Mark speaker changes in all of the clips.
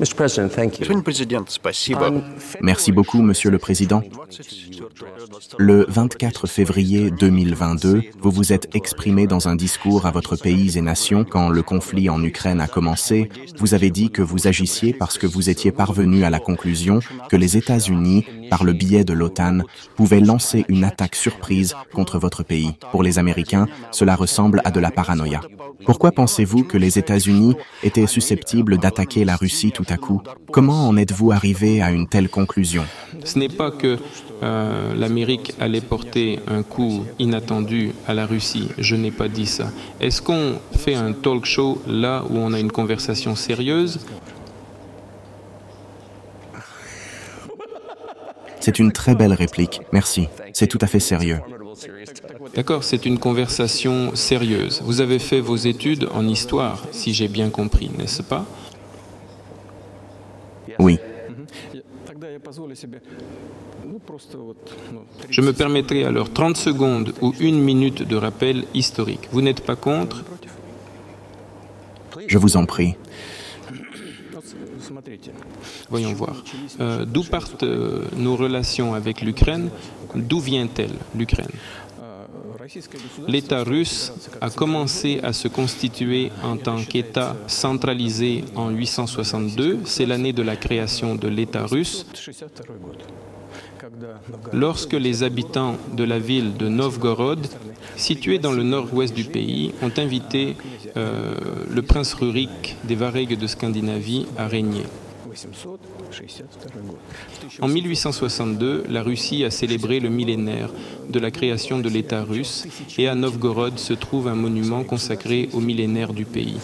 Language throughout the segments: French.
Speaker 1: Mr. President, thank you.
Speaker 2: Господин президент, спасибо.
Speaker 3: Merci beaucoup, Monsieur le Président. Le 24 février 2022, vous vous êtes exprimé dans un discours à votre pays et nation quand le conflit en Ukraine a commencé. Vous avez dit que vous agissiez parce que vous étiez parvenu à la conclusion que les États-Unis, par le biais de l'OTAN, pouvaient lancer une attaque surprise contre votre pays. Pour les Américains, cela ressemble à de la paranoïa. Pourquoi pensez-vous que les États-Unis étaient susceptibles d'attaquer la Russie tout à coup Comment en êtes-vous arrivé à une telle conclusion?
Speaker 4: Ce n'est pas que euh, l'Amérique allait porter un coup inattendu à la Russie. Je n'ai pas dit ça. Est-ce qu'on fait un talk show là où on a une conversation sérieuse?
Speaker 3: C'est une très belle réplique. Merci. C'est tout à fait sérieux.
Speaker 4: D'accord, c'est une conversation sérieuse. Vous avez fait vos études en histoire, si j'ai bien compris, n'est-ce pas?
Speaker 3: Oui.
Speaker 4: Je me permettrai alors 30 secondes ou une minute de rappel historique. Vous n'êtes pas contre?
Speaker 3: Je vous en prie.
Speaker 4: Voyons voir. Euh, D'où partent euh, nos relations avec l'Ukraine? D'où vient-elle, l'Ukraine? L'État russe a commencé à se constituer en tant qu'État centralisé en 862. C'est l'année de la création de l'État russe. Lorsque les habitants de la ville de Novgorod, située dans le nord-ouest du pays, ont invité euh, le prince Rurik des Varegues de Scandinavie à régner. En 1862, la Russie a célébré le millénaire de la création de l'État russe et à Novgorod se trouve un monument consacré au millénaire du pays.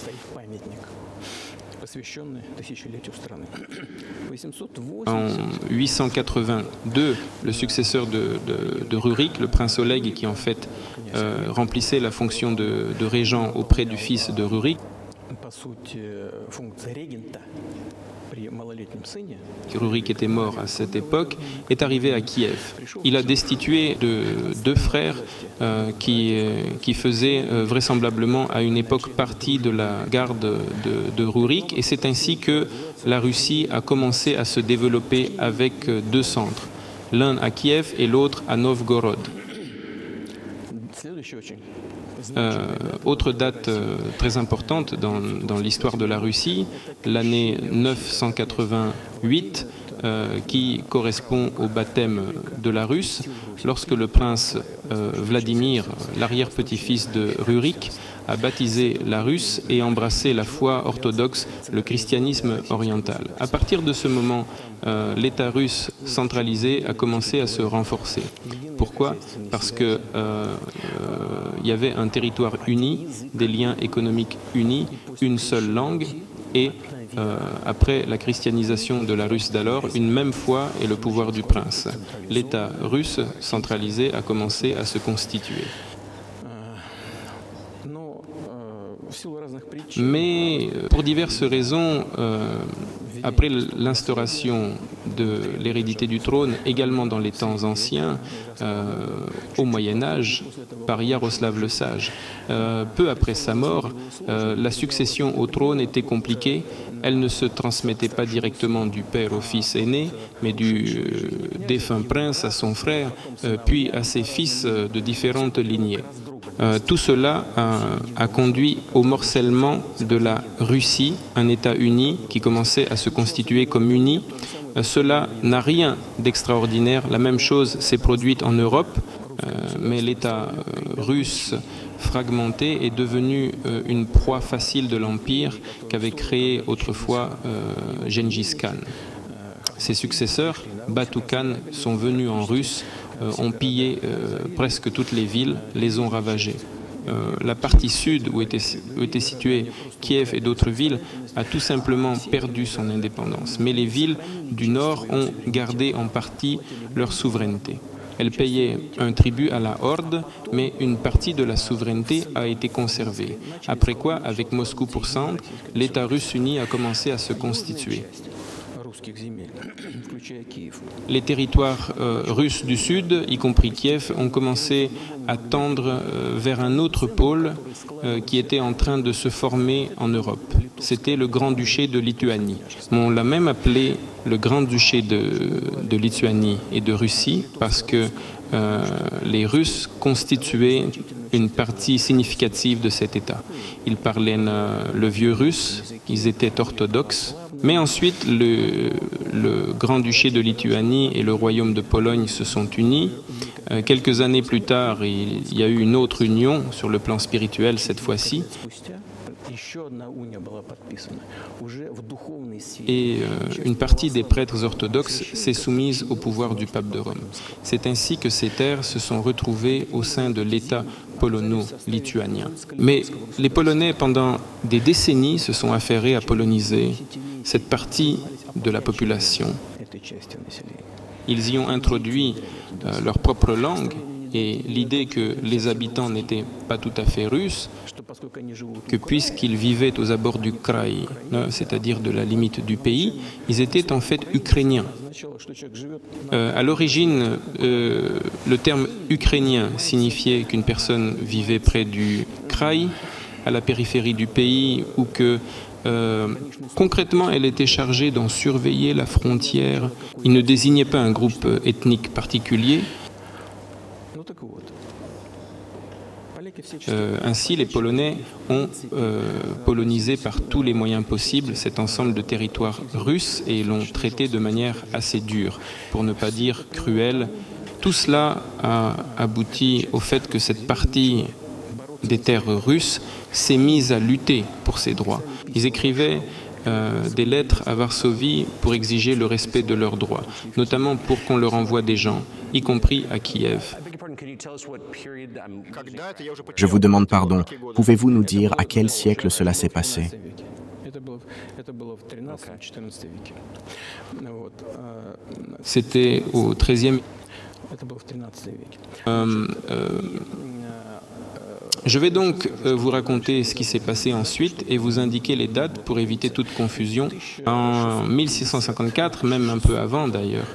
Speaker 4: En 882, le successeur de, Rurik, le prince Oleg, qui en fait euh, remplissait la fonction de, de régent auprès du fils de Rurik, Rurik était mort à cette époque, est arrivé à Kiev. Il a destitué de, deux frères euh, qui, qui faisaient euh, vraisemblablement à une époque partie de la garde de, de Rurik, et c'est ainsi que la Russie a commencé à se développer avec deux centres, l'un à Kiev et l'autre à Novgorod. Euh, autre date euh, très importante dans, l'histoire de la Russie, l'année 988, euh, qui correspond au baptême de la Russe, lorsque le prince Vladimir, l'arrière-petit-fils de Rurik, a baptisé la Russe et embrassé la foi orthodoxe, le christianisme oriental. À partir de ce moment, euh, l'État russe centralisé a commencé à se renforcer. Pourquoi? Parce qu'il euh, y avait un territoire uni, des liens économiques unis, une seule langue et euh, après la christianisation de la Russe d'alors, une même foi et le pouvoir du prince. L'État russe centralisé a commencé à se constituer. Mais pour diverses raisons, euh, après l'instauration de l'hérédité du trône, également dans les temps anciens, euh, au Moyen Âge, par Yaroslav le Sage, euh, peu après sa mort, euh, la succession au trône était compliquée. Elle ne se transmettait pas directement du père au fils aîné, mais du euh, défunt prince à son frère, euh, puis à ses fils de différentes lignées. Euh, tout cela a, a, conduit au morcellement de la Russie, un État uni qui commençait à se constituer comme uni. Euh, cela n'a rien d'extraordinaire. La même chose s'est produite en Europe, euh, mais l'État russe fragmenté est devenu une proie facile de l'Empire qu'avait créé autrefois Gengis Khan. Ses successeurs, Batu Khan, sont venus en russe euh, ont pillé euh, presque toutes les villes, les ont ravagées. Euh, la partie sud où était, où était située Kiev et d'autres villes a tout simplement perdu son indépendance. Mais les villes du nord ont gardé en partie leur souveraineté. Elles payaient un tribut à la Horde, mais une partie de la souveraineté a été conservée. Après quoi, avec Moscou pour centre, l'État russe uni a commencé à se constituer. Les territoires euh, russes du sud, y compris Kiev, ont commencé à tendre euh, vers un autre pôle euh, qui était en train de se former en Europe. c'était le Grand-Duché de Lituanie. On l'a même appelé le Grand-Duché de, Lituanie et de Russie parce que les Russes constituaient une partie significative de cet État. Ils parlaient le vieux russe, ils étaient orthodoxes, mais ensuite le, Grand-Duché de Lituanie et le Royaume de Pologne se sont unis. Euh, quelques années plus tard, il y a eu une autre union sur le plan spirituel cette fois-ci. Et euh, une partie des prêtres orthodoxes s'est soumise au pouvoir du pape de Rome. C'est ainsi que ces terres se sont retrouvées au sein de l'État polono-lituanien. Mais les Polonais, pendant des décennies, se sont affairés à poloniser cette partie de la population. Ils y ont introduit euh, leur propre langue et l'idée que les habitants n'étaient pas tout à fait russes, que puisqu'ils vivaient aux abords du Krai, hein, c'est-à-dire de la limite du pays, ils étaient en fait ukrainiens. Euh, à l'origine, euh, le terme ukrainien signifiait qu'une personne vivait près du Krai, à la périphérie du pays, ou que euh, concrètement, elle était chargée d'en surveiller la frontière. Il ne désignait pas un groupe ethnique particulier, Euh, ainsi, les Polonais ont euh, polonisé par tous les moyens possibles cet ensemble de territoires russes et l'ont traité de manière assez dure, pour ne pas dire cruelle. Tout cela a abouti au fait que cette partie des terres russes s'est mise à lutter pour ses droits. Ils écrivaient euh, des lettres à Varsovie pour exiger le respect de leurs droits, notamment pour qu'on leur envoie des gens, y compris à Kiev.
Speaker 3: Je vous demande pardon. Pouvez-vous nous dire à quel siècle cela s'est passé?
Speaker 4: C'était au XIIIe. Euh, euh, je vais donc euh, vous raconter ce qui s'est passé ensuite et vous indiquer les dates pour éviter toute confusion. En 1654, même un peu avant d'ailleurs,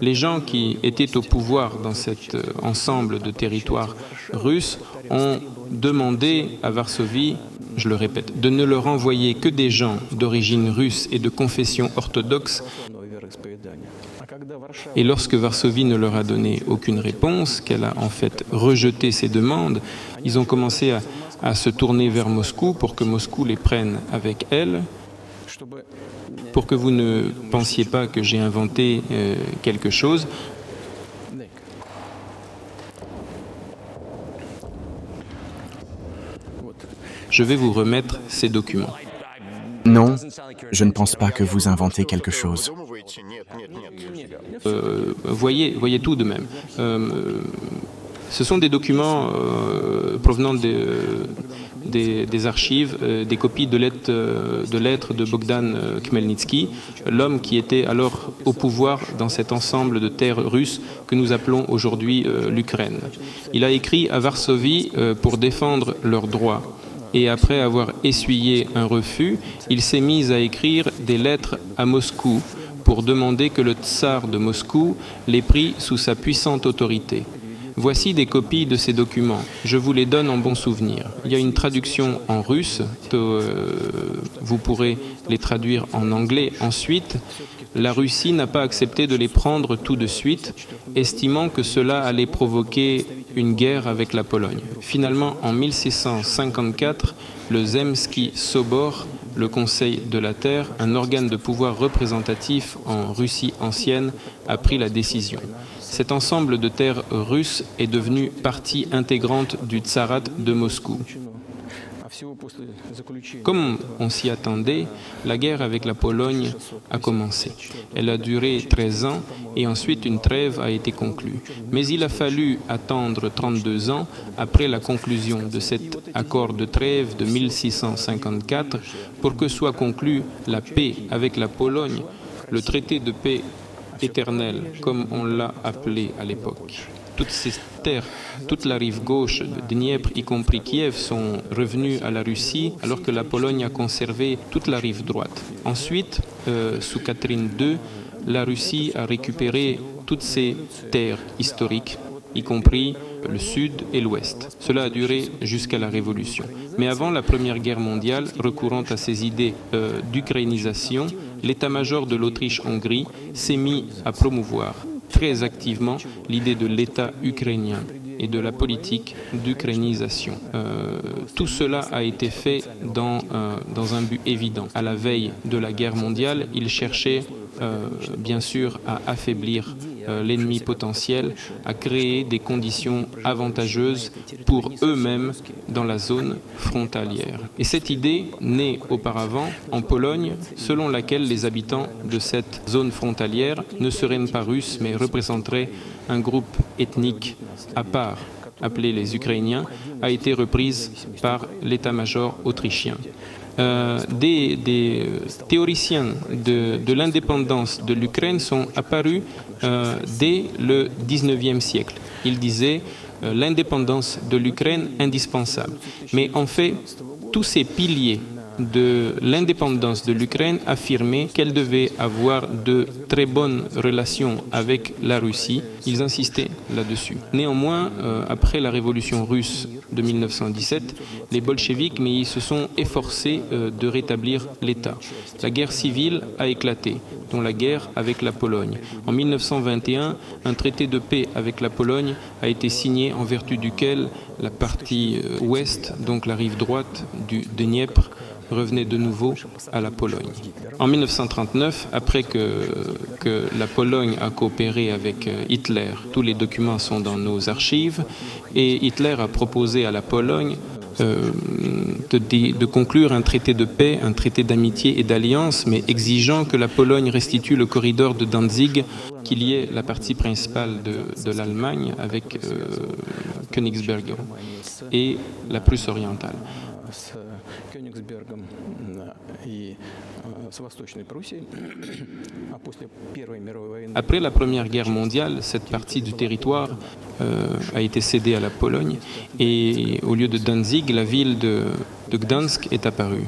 Speaker 4: les gens qui étaient au pouvoir dans cet euh, ensemble de territoires russes ont demandé à Varsovie, je le répète, de ne leur envoyer que des gens d'origine russe et de confession orthodoxe. Et lorsque Varsovie ne leur a donné aucune réponse, qu'elle a en fait rejeté ces demandes, ils ont commencé à, à se tourner vers Moscou pour que Moscou les prenne avec elle pour que vous ne pensiez pas que j'ai inventé euh, quelque chose, je vais vous remettre ces documents.
Speaker 3: Non, je ne pense pas que vous inventez quelque chose.
Speaker 4: Euh, voyez, voyez tout de même. Euh, ce sont des documents provenant de, des, archives, euh, des copies de lettres, euh, de lettres de Bogdan euh, Khmelnytsky, l'homme qui était alors au pouvoir dans cet ensemble de terres russes que nous appelons aujourd'hui l'Ukraine. Il a écrit à Varsovie pour défendre leurs droits. Et après avoir essuyé un refus, il s'est mis à écrire des lettres à Moscou pour demander que le tsar de Moscou les prit sous sa puissante autorité. Voici des copies de ces documents. Je vous les donne en bon souvenir. Il y a une traduction en russe. Euh, vous pourrez les traduire en anglais ensuite. La Russie n'a pas accepté de les prendre tout de suite, estimant que cela allait provoquer une guerre avec la Pologne. Finalement, en 1654, le Zemski Sobor, le Conseil de la Terre, un organe de pouvoir représentatif en Russie ancienne, a pris la décision. Cet ensemble de terres russes est devenu partie intégrante du tsarat de Moscou. Comme on s'y attendait, la guerre avec la Pologne a commencé. Elle a duré 13 ans et ensuite une trêve a été conclue. Mais il a fallu attendre 32 ans après la conclusion de cet accord de trêve de 1654 pour que soit conclue la paix avec la Pologne, le traité de paix éternel, comme on l'a appelé à l'époque. Toutes ces terres, toute la rive gauche de Dniepr, y compris Kiev, sont revenues à la Russie, alors que la Pologne a conservé toute la rive droite. Ensuite, euh, sous Catherine II, la Russie a récupéré toutes ces terres historiques y compris le sud et l'ouest. Cela a duré jusqu'à la Révolution. Mais avant la Première Guerre mondiale, recourant à ces idées euh, d'ukrainisation, l'état-major de l'Autriche-Hongrie s'est mis à promouvoir très activement l'idée de l'État ukrainien et de la politique d'ukrainisation. Euh, tout cela a été fait dans, euh, dans un but évident. À la veille de la guerre mondiale, il cherchait euh, bien sûr à affaiblir l'ennemi potentiel, à créer des conditions avantageuses pour eux-mêmes dans la zone frontalière. Et cette idée naît auparavant en Pologne, selon laquelle les habitants de cette zone frontalière ne seraient pas russes, mais représenteraient un groupe ethnique à part appelé les Ukrainiens, a été reprise par l'état-major autrichien. Euh, des, théoriciens de, l'indépendance de l'Ukraine sont apparus euh, dès le 19e siècle. Ils disaient euh, l'indépendance de l'Ukraine indispensable. Mais en fait, tous ces piliers de l'indépendance de l'Ukraine affirmait qu'elle devait avoir de très bonnes relations avec la Russie. Ils insistaient là-dessus. Néanmoins, euh, après la révolution russe de 1917, les bolcheviks mais ils se sont efforcés euh, de rétablir l'État. La guerre civile a éclaté, dont la guerre avec la Pologne. En 1921, un traité de paix avec la Pologne a été signé en vertu duquel la partie euh, ouest, donc la rive droite du Dniepr, revenait de nouveau à la Pologne. En 1939, après que, la Pologne a coopéré avec euh, Hitler, tous les documents sont dans nos archives, et Hitler a proposé à la Pologne euh, de, conclure un traité de paix, un traité d'amitié et d'alliance, mais exigeant que la Pologne restitue le corridor de Danzig, qu'il y ait la partie principale de, de l'Allemagne avec euh, Königsberg et la Prusse orientale. Après la Première Guerre mondiale, cette partie du territoire euh, a été cédée à la Pologne et au lieu de Danzig, la ville de Gdansk est apparue.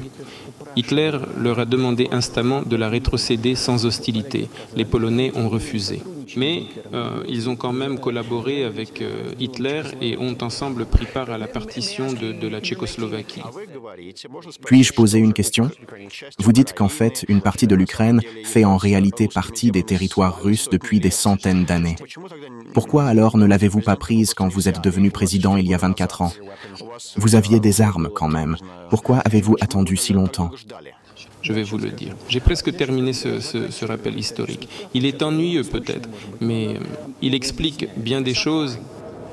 Speaker 4: Hitler leur a demandé instamment de la rétrocéder sans hostilité. Les Polonais ont refusé mais euh, ils ont quand même collaboré avec euh, Hitler et ont ensemble pris part à la partition de, la Tchécoslovaquie.
Speaker 3: Puis-je poser une question? Vous dites qu'en fait, une partie de l'Ukraine fait en réalité partie des territoires russes depuis des centaines d'années. Pourquoi alors ne l'avez-vous pas prise quand vous êtes devenu président il y a 24 ans? Vous aviez des armes quand même. Pourquoi avez-vous attendu si longtemps?
Speaker 4: Je vais vous le dire. J'ai presque terminé ce, rappel historique. Il est ennuyeux peut-être, mais il explique bien des choses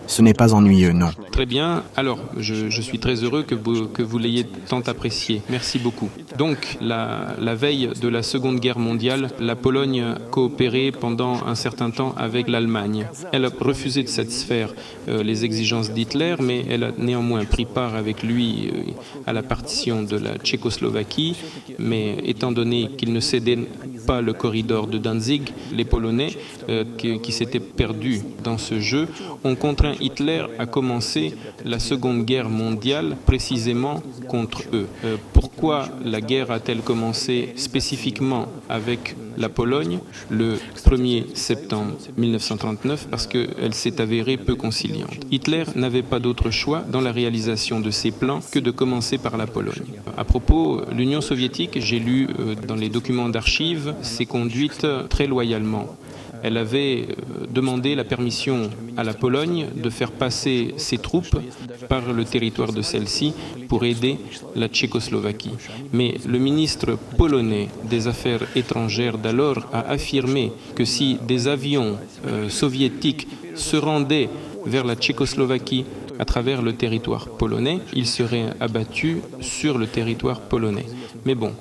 Speaker 3: ce n'est pas ennuyeux, non.
Speaker 4: Très bien. Alors, je, suis très heureux que vous, l'ayez tant apprécié. Merci beaucoup. Donc, la, la, veille de la Seconde Guerre mondiale, la Pologne coopérait pendant un certain temps avec l'Allemagne. Elle a refusé de satisfaire euh, les exigences d'Hitler, mais elle a néanmoins pris part avec lui euh, à la partition de la Tchécoslovaquie. Mais étant donné qu'il ne cédait pas le corridor de Danzig, les Polonais, euh, qui, s'étaient perdus dans ce jeu, ont contraint Hitler a commencé la Seconde Guerre mondiale précisément contre eux. Euh, pourquoi la guerre a-t-elle commencé spécifiquement avec la Pologne le 1er septembre 1939 Parce qu'elle s'est avérée peu conciliante. Hitler n'avait pas d'autre choix dans la réalisation de ses plans que de commencer par la Pologne. À propos, l'Union soviétique, j'ai lu euh, dans les documents d'archives, s'est conduite très loyalement elle avait euh, demandé la permission à la Pologne de faire passer ses troupes par le territoire de celle-ci pour aider la Tchécoslovaquie. Mais le ministre polonais des Affaires étrangères d'alors a affirmé que si des avions euh, soviétiques se rendaient vers la Tchécoslovaquie à travers le territoire polonais, ils seraient abattus sur le territoire polonais. Mais bon,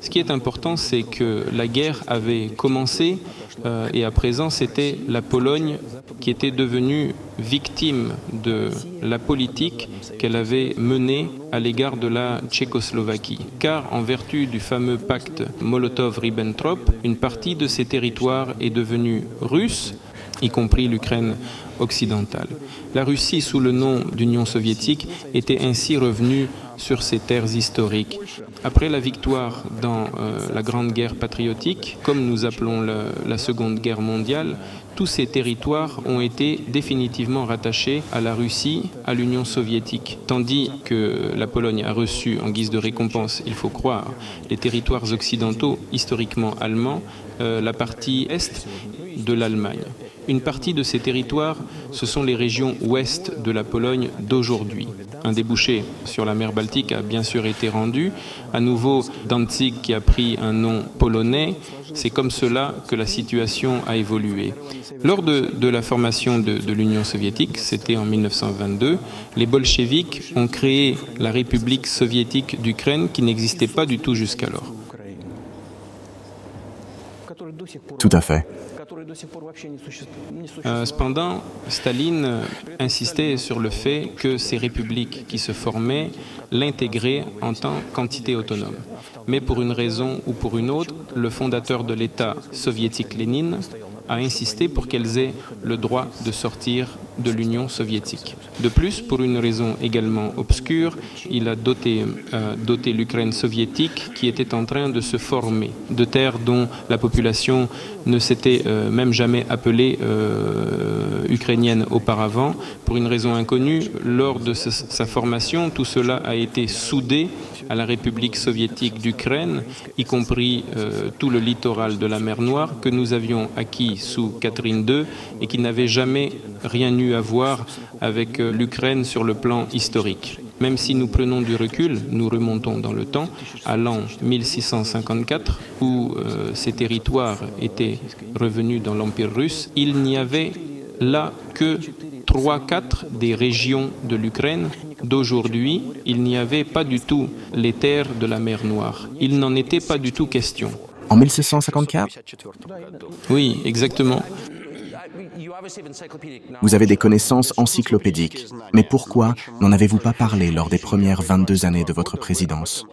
Speaker 4: ce qui est important, c'est que la guerre avait commencé euh, et à présent, c'était la Pologne qui était devenue victime de la politique qu'elle avait menée à l'égard de la Tchécoslovaquie. Car en vertu du fameux pacte Molotov-Ribbentrop, une partie de ces territoires est devenue russe y compris l'Ukraine occidentale. La Russie, sous le nom d'Union soviétique, était ainsi revenue sur ces terres historiques. Après la victoire dans euh, la Grande Guerre patriotique, comme nous appelons la Seconde Guerre mondiale, tous ces territoires ont été définitivement rattachés à la Russie, à l'Union soviétique, tandis que la Pologne a reçu en guise de récompense, il faut croire, les territoires occidentaux historiquement allemands, euh, la partie est de l'Allemagne. Une partie de ces territoires, ce sont les régions ouest de la Pologne d'aujourd'hui. Un débouché sur la mer Baltique a bien sûr été rendu. À nouveau, Danzig qui a pris un nom polonais. C'est comme cela que la situation a évolué. Lors de, la formation de, de l'Union soviétique, c'était en 1922, les bolcheviks ont créé la République soviétique d'Ukraine qui n'existait pas du tout jusqu'alors.
Speaker 3: Tout à fait.
Speaker 4: Euh, cependant, Staline euh, insistait sur le fait que ces républiques qui se formaient l'intégraient en tant qu'entité autonome. Mais pour une raison ou pour une autre, le fondateur de l'État soviétique Lénine a insisté pour qu'elles aient le droit de sortir de l'Union soviétique. De plus, pour une raison également obscure, il a doté, euh, doté l'Ukraine soviétique qui était en train de se former, de terres dont la population ne s'était euh, même jamais appelée euh, ukrainienne auparavant. Pour une raison inconnue, lors de sa formation, tout cela a été soudé à la République soviétique d'Ukraine, y compris tout le littoral de la mer Noire que nous avions acquis sous Catherine II et qui n'avait jamais rien eu à voir avec euh, l'Ukraine sur le plan historique. Même si nous prenons du recul, nous remontons dans le temps à l'an 1654 où euh, ces territoires étaient revenus dans l'Empire russe, il n'y avait là que 3-4 des régions de l'Ukraine d'aujourd'hui, il n'y avait pas du tout les terres de la mer Noire. Il n'en était pas du tout question.
Speaker 3: En 1654
Speaker 4: Oui, exactement.
Speaker 3: Vous avez des connaissances encyclopédiques, mais pourquoi n'en avez-vous pas parlé lors des premières 22 années de votre présidence?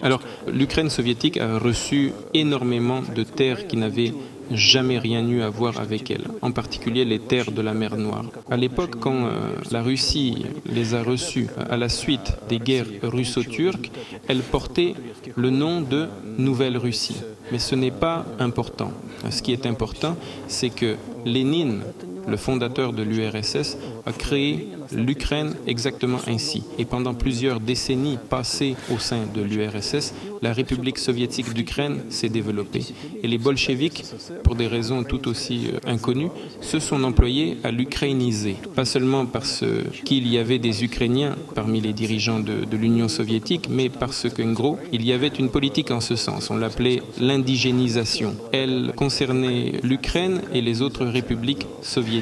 Speaker 4: Alors, l'Ukraine soviétique a reçu énormément de terres qui n'avaient jamais rien eu à voir avec elle, en particulier les terres de la mer Noire. À l'époque, quand euh, la Russie les a reçues à la suite des guerres russo-turques, elle portait le nom de Nouvelle-Russie. Mais ce n'est pas important. Ce qui est important, c'est que Lénine, le fondateur de l'URSS, a créé l'Ukraine exactement ainsi. Et pendant plusieurs décennies passées au sein de l'URSS, la République soviétique d'Ukraine s'est développée. Et les bolcheviks, pour des raisons tout aussi euh, inconnues, se sont employés à l'ukrainiser. Pas seulement parce qu'il y avait des Ukrainiens parmi les dirigeants de, de l'Union soviétique, mais parce qu'en gros, il y avait une politique en ce sens. On l'appelait l'indigénisation. Elle concernait l'Ukraine et les autres républiques soviétiques.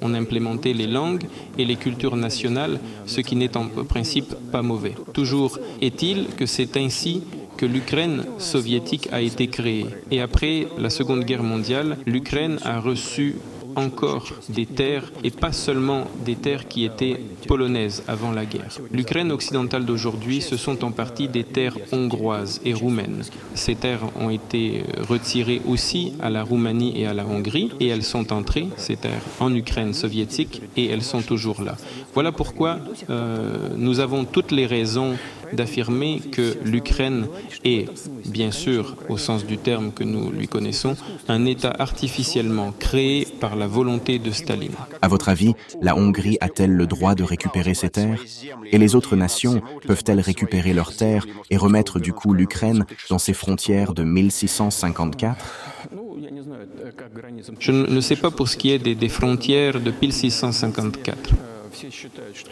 Speaker 4: On implémentait les langues et les cultures nationales, ce qui n'est en principe pas mauvais. Toujours est-il que c'est ainsi que l'Ukraine soviétique a été créée. Et après la Seconde Guerre mondiale, l'Ukraine a reçu encore des terres, et pas seulement des terres qui étaient polonaises avant la guerre. L'Ukraine occidentale d'aujourd'hui, ce sont en partie des terres hongroises et roumaines. Ces terres ont été retirées aussi à la Roumanie et à la Hongrie, et elles sont entrées, ces terres, en Ukraine soviétique, et elles sont toujours là. Voilà pourquoi euh, nous avons toutes les raisons d'affirmer que l'Ukraine est, bien sûr, au sens du terme que nous lui connaissons, un État artificiellement créé par la volonté de Staline.
Speaker 3: À votre avis, la Hongrie a-t-elle le droit de récupérer ses terres? Et les autres nations peuvent-elles récupérer leurs terres et remettre du coup l'Ukraine dans ses frontières de 1654
Speaker 4: Je ne sais pas pour ce qui est des, des frontières de 1654.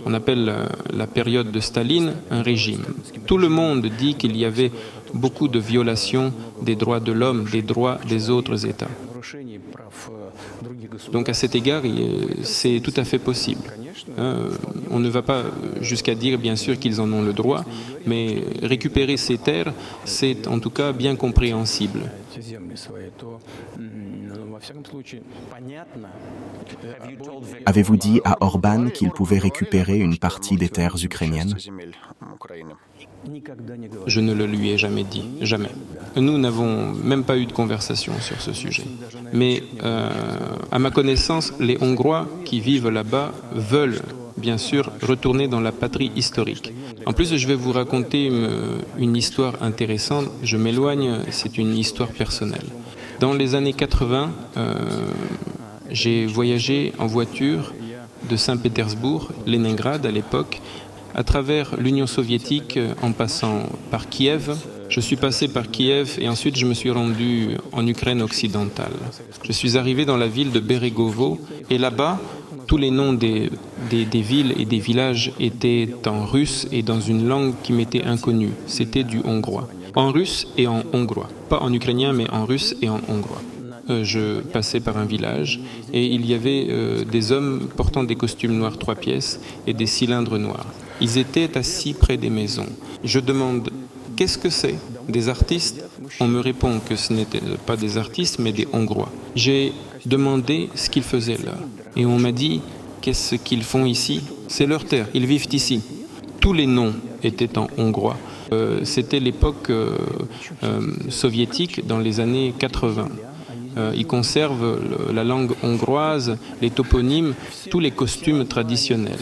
Speaker 4: On appelle euh, la période de Staline un régime. Tout le monde dit qu'il y avait beaucoup de violations des droits de l'homme, des droits des autres États. Donc à cet égard, c'est tout à fait possible. Hein. On ne va pas jusqu'à dire, bien sûr, qu'ils en ont le droit, mais récupérer ces terres, c'est en tout cas bien compréhensible.
Speaker 3: Avez-vous dit à Orban qu'il pouvait récupérer une partie des terres ukrainiennes
Speaker 4: Je ne le lui ai jamais dit, jamais. Nous n'avons même pas eu de conversation sur ce sujet. Mais euh, à ma connaissance, les Hongrois qui vivent là-bas veulent bien sûr, retourner dans la patrie historique. En plus, je vais vous raconter une, histoire intéressante. Je m'éloigne, c'est une histoire personnelle. Dans les années 80, euh, j'ai voyagé en voiture de Saint-Pétersbourg, Leningrad à l'époque, à travers l'Union soviétique en passant par Kiev. Je suis passé par Kiev et ensuite je me suis rendu en Ukraine occidentale. Je suis arrivé dans la ville de Beregovo et là-bas, tous les noms des, des, villes et des villages étaient en russe et dans une langue qui m'était inconnue. C'était du hongrois. En russe et en hongrois. Pas en ukrainien, mais en russe et en hongrois. Euh, je passais par un village et il y avait euh, des hommes portant des costumes noirs trois pièces et des cylindres noirs. Ils étaient assis près des maisons. Je demande qu'est-ce que c'est? Des artistes? On me répond que ce n'étaient pas des artistes mais des Hongrois. J'ai demandé ce qu'ils faisaient là et on m'a dit qu'est-ce qu'ils font ici? C'est leur terre, ils vivent ici. Tous les noms étaient en hongrois. Euh, c'était l'époque soviétique dans les années 80. Euh, ils conservent la langue hongroise, les toponymes, tous les costumes traditionnels.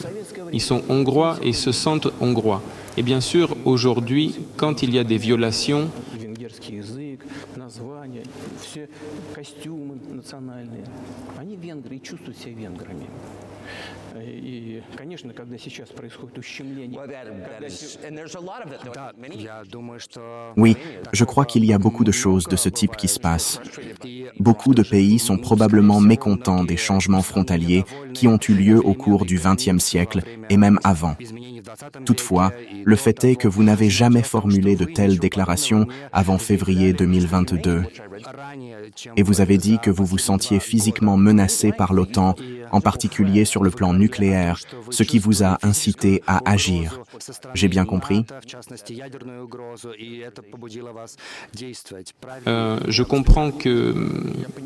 Speaker 4: Ils sont hongrois et se sentent hongrois. Et bien sûr, aujourd'hui, quand il y a des violations,
Speaker 3: oui, je crois qu'il y a beaucoup de choses de ce type qui se passent. Beaucoup de pays sont probablement mécontents des changements frontaliers qui ont eu lieu au cours du XXe siècle et même avant. Toutefois, le fait est que vous n'avez jamais formulé de telles déclarations avant février 2022. Et vous avez dit que vous vous sentiez physiquement menacé par l'OTAN, en particulier sur le plan nucléaire, ce qui vous a incité à agir. J'ai bien compris
Speaker 4: euh, Je comprends que,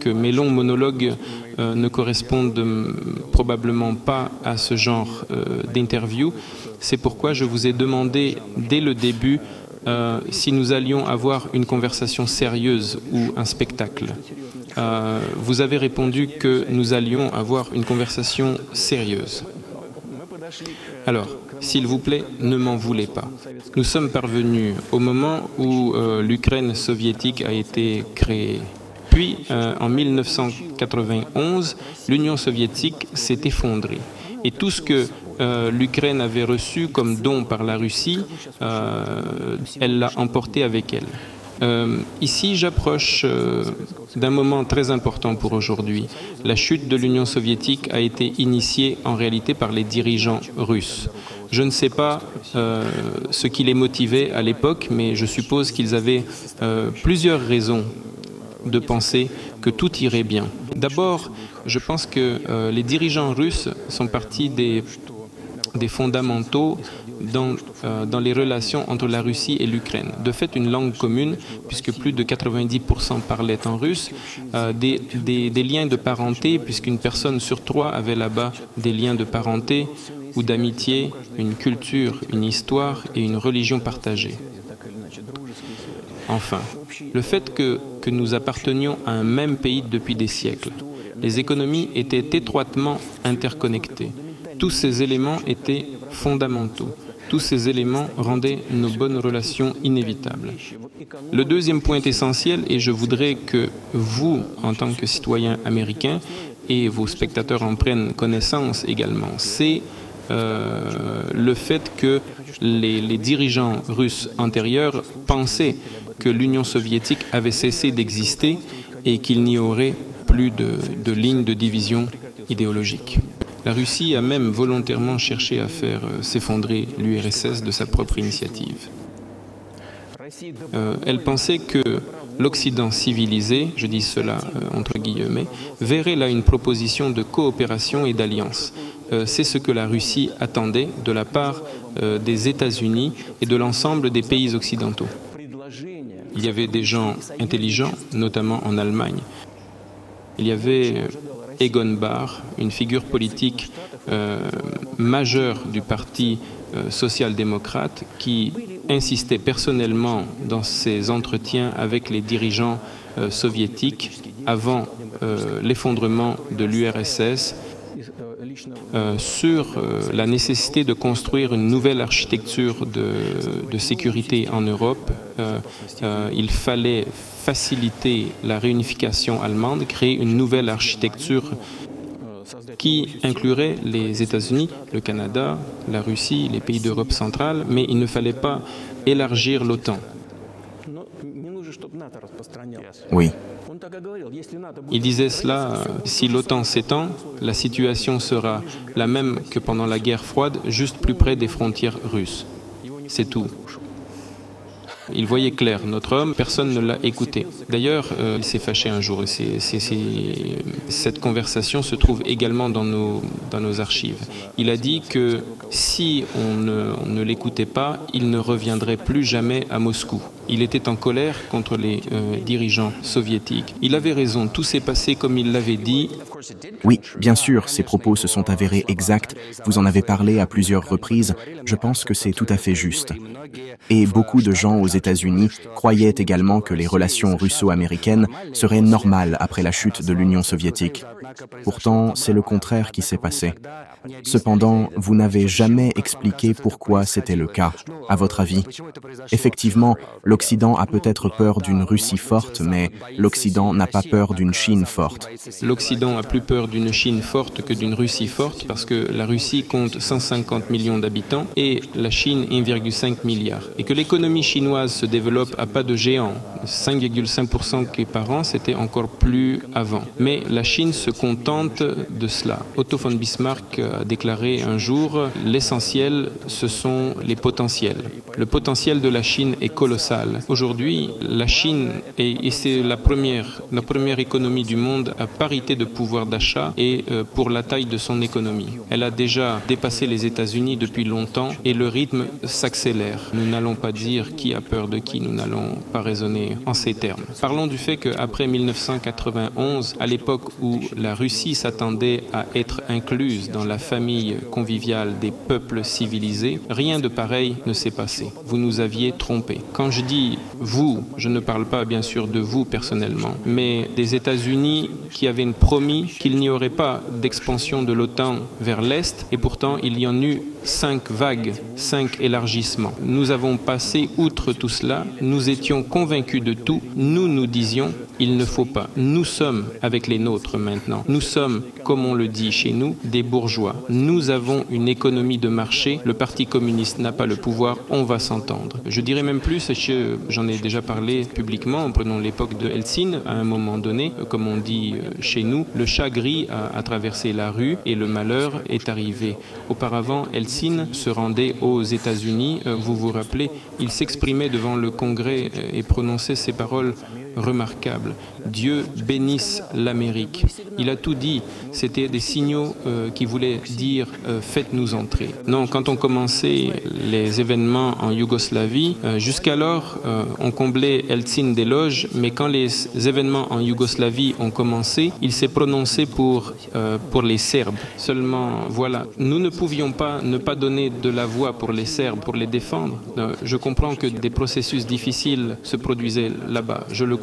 Speaker 4: mes longs monologues euh, ne correspondent probablement pas à ce genre euh, d'interview. C'est pourquoi je vous ai demandé dès le début euh, si nous allions avoir une conversation sérieuse ou un spectacle. Euh, vous avez répondu que nous allions avoir une conversation sérieuse. Alors, s'il vous plaît, ne m'en voulez pas. Nous sommes parvenus au moment où euh, l'Ukraine soviétique a été créée. Puis, en 1991, l'Union soviétique s'est effondrée. Et tout ce que euh, l'Ukraine avait reçu comme don par la Russie, euh, elle l'a emporté avec elle. Euh, ici, j'approche d'un moment très important pour aujourd'hui. La chute de l'Union soviétique a été initiée en réalité par les dirigeants russes. Je ne sais pas ce qui les motivait à l'époque, mais je suppose qu'ils avaient plusieurs raisons de penser que tout irait bien. D'abord, je pense que les dirigeants russes sont partis des des fondamentaux dans, euh, dans, les relations entre la Russie et l'Ukraine. De fait, une langue commune, puisque plus de 90% parlaient en russe, euh, des, liens de parenté, puisqu'une personne sur trois avait là-bas des liens de parenté ou d'amitié, une culture, une histoire et une religion partagée. Enfin, le fait que nous appartenions à un même pays depuis des siècles, les économies étaient étroitement interconnectées. Tous ces éléments étaient fondamentaux. Tous ces éléments rendaient nos bonnes relations inévitables. Le deuxième point essentiel, et je voudrais que vous, en tant que citoyens américains, et vos spectateurs en prennent connaissance également, c'est euh, le fait que les, dirigeants russes antérieurs pensaient que l'Union soviétique avait cessé d'exister et qu'il n'y aurait plus de, de ligne de division idéologique. La Russie a même volontairement cherché à faire euh, s'effondrer l'URSS de sa propre initiative. Euh, elle pensait que l'Occident civilisé, je dis cela euh, entre guillemets, verrait là une proposition de coopération et d'alliance. C'est ce que la Russie attendait de la part des États-Unis et de l'ensemble des pays occidentaux. Il y avait des gens intelligents, notamment en Allemagne. Il y avait Egon Bahr, une figure politique euh, majeure du Parti euh, social-démocrate qui insistait personnellement dans ses entretiens avec les dirigeants euh, soviétiques avant l'effondrement de l'URSS euh, sur euh, la nécessité de construire une nouvelle architecture de, sécurité en Europe. Euh, il fallait faciliter la réunification allemande, créer une nouvelle architecture qui inclurait les États-Unis, le Canada, la Russie, les pays d'Europe centrale, mais il ne fallait pas élargir l'OTAN.
Speaker 3: Oui.
Speaker 4: Il disait cela, si l'OTAN s'étend, la situation sera la même que pendant la guerre froide, juste plus près des frontières russes. C'est tout. Il voyait clair, notre homme, personne ne l'a écouté. D'ailleurs, euh, il s'est fâché un jour. Et cette conversation se trouve également dans nos, archives. Il a dit que si on ne, on ne l'écoutait pas, il ne reviendrait plus jamais à Moscou. Il était en colère contre les euh, dirigeants soviétiques. Il avait raison, tout s'est passé comme il l'avait dit.
Speaker 3: Oui, bien sûr, ces propos se sont avérés exacts. Vous en avez parlé à plusieurs reprises. Je pense que c'est tout à fait juste. Et beaucoup de gens aux États-Unis croyaient également que les relations russo-américaines seraient normales après la chute de l'Union soviétique. Pourtant, c'est le contraire qui s'est passé. Cependant, vous n'avez jamais expliqué pourquoi c'était le cas, à votre avis. Effectivement, l'Occident a peut-être peur d'une Russie forte, mais l'Occident n'a pas peur d'une Chine forte.
Speaker 4: L'Occident a plus peur d'une Chine forte que d'une Russie forte parce que la Russie compte 150 millions d'habitants et la Chine 1,5 milliard. Et que l'économie chinoise se développe à pas de géant, 5,5% qui par an, c'était encore plus avant. Mais la Chine se contente de cela. Otto von Bismarck a déclaré un jour l'essentiel, ce sont les potentiels. Le potentiel de la Chine est colossal. Aujourd'hui, la Chine, est, et c'est la première, la première économie du monde à parité de pouvoir d'achat et euh, pour la taille de son économie. Elle a déjà dépassé les États-Unis depuis longtemps et le rythme s'accélère. Nous n'allons pas dire qui a peur de qui, nous n'allons pas raisonner en ces termes. Parlons du fait qu'après 1991, à l'époque où la Russie s'attendait à être incluse dans la famille conviviale des peuples civilisés, rien de pareil ne s'est passé. Vous nous aviez trompés. Quand je dis vous, je ne parle pas bien sûr de vous personnellement, mais des États-Unis qui avaient promis qu'il n'y aurait pas d'expansion de l'OTAN vers l'Est, et pourtant il y en eut cinq vagues, cinq élargissements. Nous avons passé outre tout cela, nous étions convaincus de tout, nous nous disions, il ne faut pas. Nous sommes avec les nôtres maintenant. Nous sommes, comme on le dit chez nous, des bourgeois. Nous avons une économie de marché, le Parti communiste n'a pas le pouvoir, on va s'entendre. Je dirais même plus, j'en ai déjà parlé publiquement, prenons l'époque de Helsinki, à un moment donné, comme on dit chez nous, le chat gris a, a traversé la rue et le malheur est arrivé. Auparavant, Helsinki se rendait aux États-Unis. Vous vous rappelez, il s'exprimait devant le Congrès et prononçait ces paroles remarquables. Dieu bénisse l'Amérique. Il a tout dit. C'était des signaux euh, qui voulaient dire euh, faites-nous entrer. Non, quand on commençait les événements en Yougoslavie, euh, jusqu'alors on comblait Helsinki des loges, mais quand les événements en Yougoslavie ont commencé, il s'est prononcé pour, pour les Serbes. Seulement, voilà, nous ne pouvions pas ne pas donner de la voix pour les Serbes, pour les défendre. Je comprends que des processus difficiles se produisaient là-bas, je le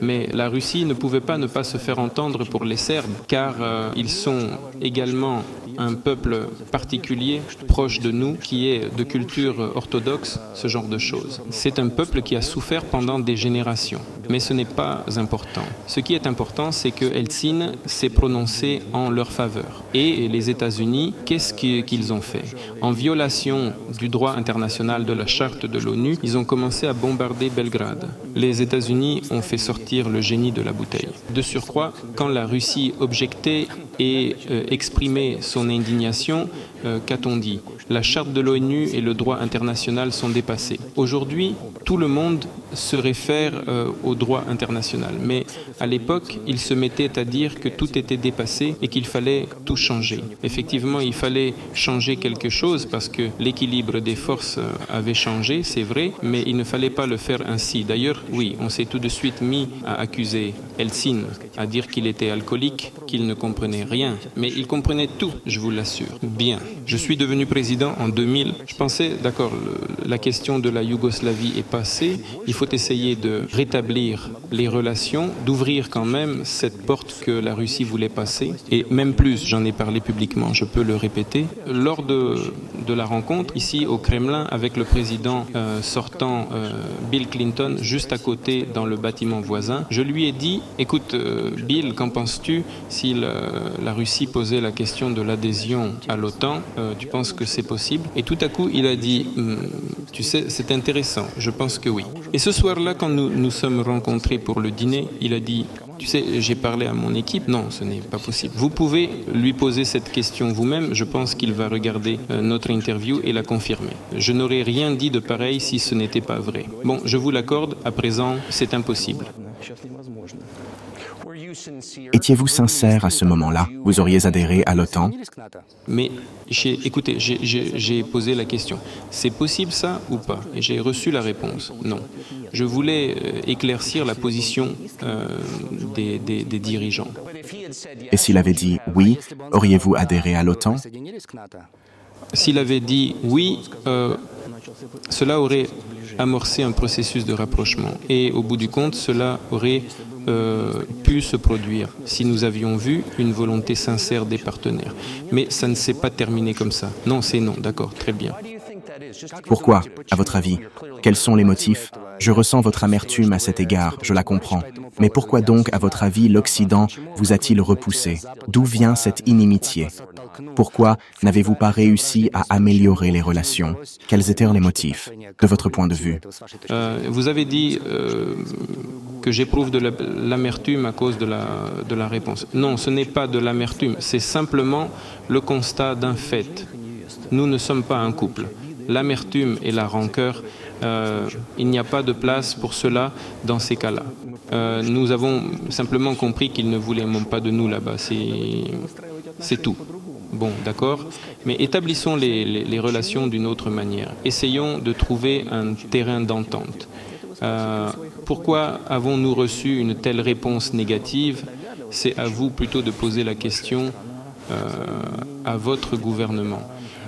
Speaker 4: Mais la Russie ne pouvait pas ne pas se faire entendre pour les Serbes, car euh, ils sont également un peuple particulier, proche de nous, qui est de culture orthodoxe, ce genre de choses. C'est un peuple qui a souffert pendant des générations. Mais ce n'est pas important. Ce qui est important, c'est que Helsinki s'est prononcé en leur faveur. Et les États-Unis, qu'est-ce qu'ils ont fait? En violation du droit international de la charte de l'ONU, ils ont commencé à bombarder Belgrade. Les États-Unis ont fait sortir le génie de la bouteille. De surcroît, quand la Russie objectait et euh, exprimait son indignation, euh, qu'a-t-on dit La charte de l'ONU et le droit international sont dépassés. Aujourd'hui, tout le monde se réfère euh, au droit international, mais à l'époque, il se mettait à dire que tout était dépassé et qu'il fallait tout changer. Effectivement, il fallait changer quelque chose parce que l'équilibre des forces avait changé, c'est vrai, mais il ne fallait pas le faire ainsi. D'ailleurs, oui, on s'est tout de suite mis à accuser Helsinki, à dire qu'il était alcoolique, qu'il ne comprenait rien, mais il comprenait tout, je vous l'assure. Bien. Je suis devenu président en 2000. Je pensais, d'accord, la question de la Yougoslavie est passée. Il faut essayer de rétablir les relations, d'ouvrir quand même cette porte que la Russie voulait passer. Et même plus, j'en ai parlé publiquement, je peux le répéter. Lors de, la rencontre, ici au Kremlin, avec le président euh, sortant euh, Bill Clinton, juste à côté dans le bâtiment voisin, je lui ai dit, écoute, euh, Bill, qu'en penses-tu si la Russie posait la question de l'adhésion à l'OTAN? Tu penses que c'est possible Et tout à coup, il a dit, hum, tu sais, c'est intéressant, je pense que oui. Et ce soir-là, quand nous nous sommes rencontrés pour le dîner, il a dit, tu sais, j'ai parlé à mon équipe. Non, ce n'est pas possible. Vous pouvez lui poser cette question vous-même. Je pense qu'il va regarder euh, notre interview et la confirmer. Je n'aurais rien dit de pareil si ce n'était pas vrai. Bon, je vous l'accorde, à présent, c'est impossible.
Speaker 3: Étiez-vous sincère à ce moment-là? Vous auriez adhéré à l'OTAN?
Speaker 4: Mais écoutez, j'ai posé la question. C'est possible ça ou pas? Et j'ai reçu la réponse. Non. Je voulais euh, éclaircir la position euh, des, dirigeants.
Speaker 3: Et s'il avait dit oui, auriez-vous adhéré à l'OTAN?
Speaker 4: S'il avait dit oui, euh, cela aurait amorcé un processus de rapprochement. Et au bout du compte, cela aurait euh, pu se produire si nous avions vu une volonté sincère des partenaires. Mais ça ne s'est pas terminé comme ça. Non, c'est non, d'accord, très bien.
Speaker 3: Pourquoi, à votre avis Quels sont les motifs? Je ressens votre amertume à cet égard, je la comprends. Mais pourquoi donc, à votre avis, l'Occident vous a-t-il repoussé? D'où vient cette inimitié? Pourquoi n'avez-vous pas réussi à améliorer les relations? Quels étaient les motifs, de votre point de vue?
Speaker 4: Euh, Vous avez dit euh, que j'éprouve de l'amertume à cause de la, de la réponse. Non, ce n'est pas de l'amertume, c'est simplement le constat d'un fait. Nous ne sommes pas un couple l'amertume et la rancœur, euh, il n'y a pas de place pour cela dans ces cas-là. Euh, nous avons simplement compris qu'ils ne voulaient pas de nous là-bas, c'est tout. Bon, d'accord, mais établissons les, relations d'une autre manière. Essayons de trouver un terrain d'entente. Euh, pourquoi avons-nous reçu une telle réponse négative? C'est à vous plutôt de poser la question à votre gouvernement.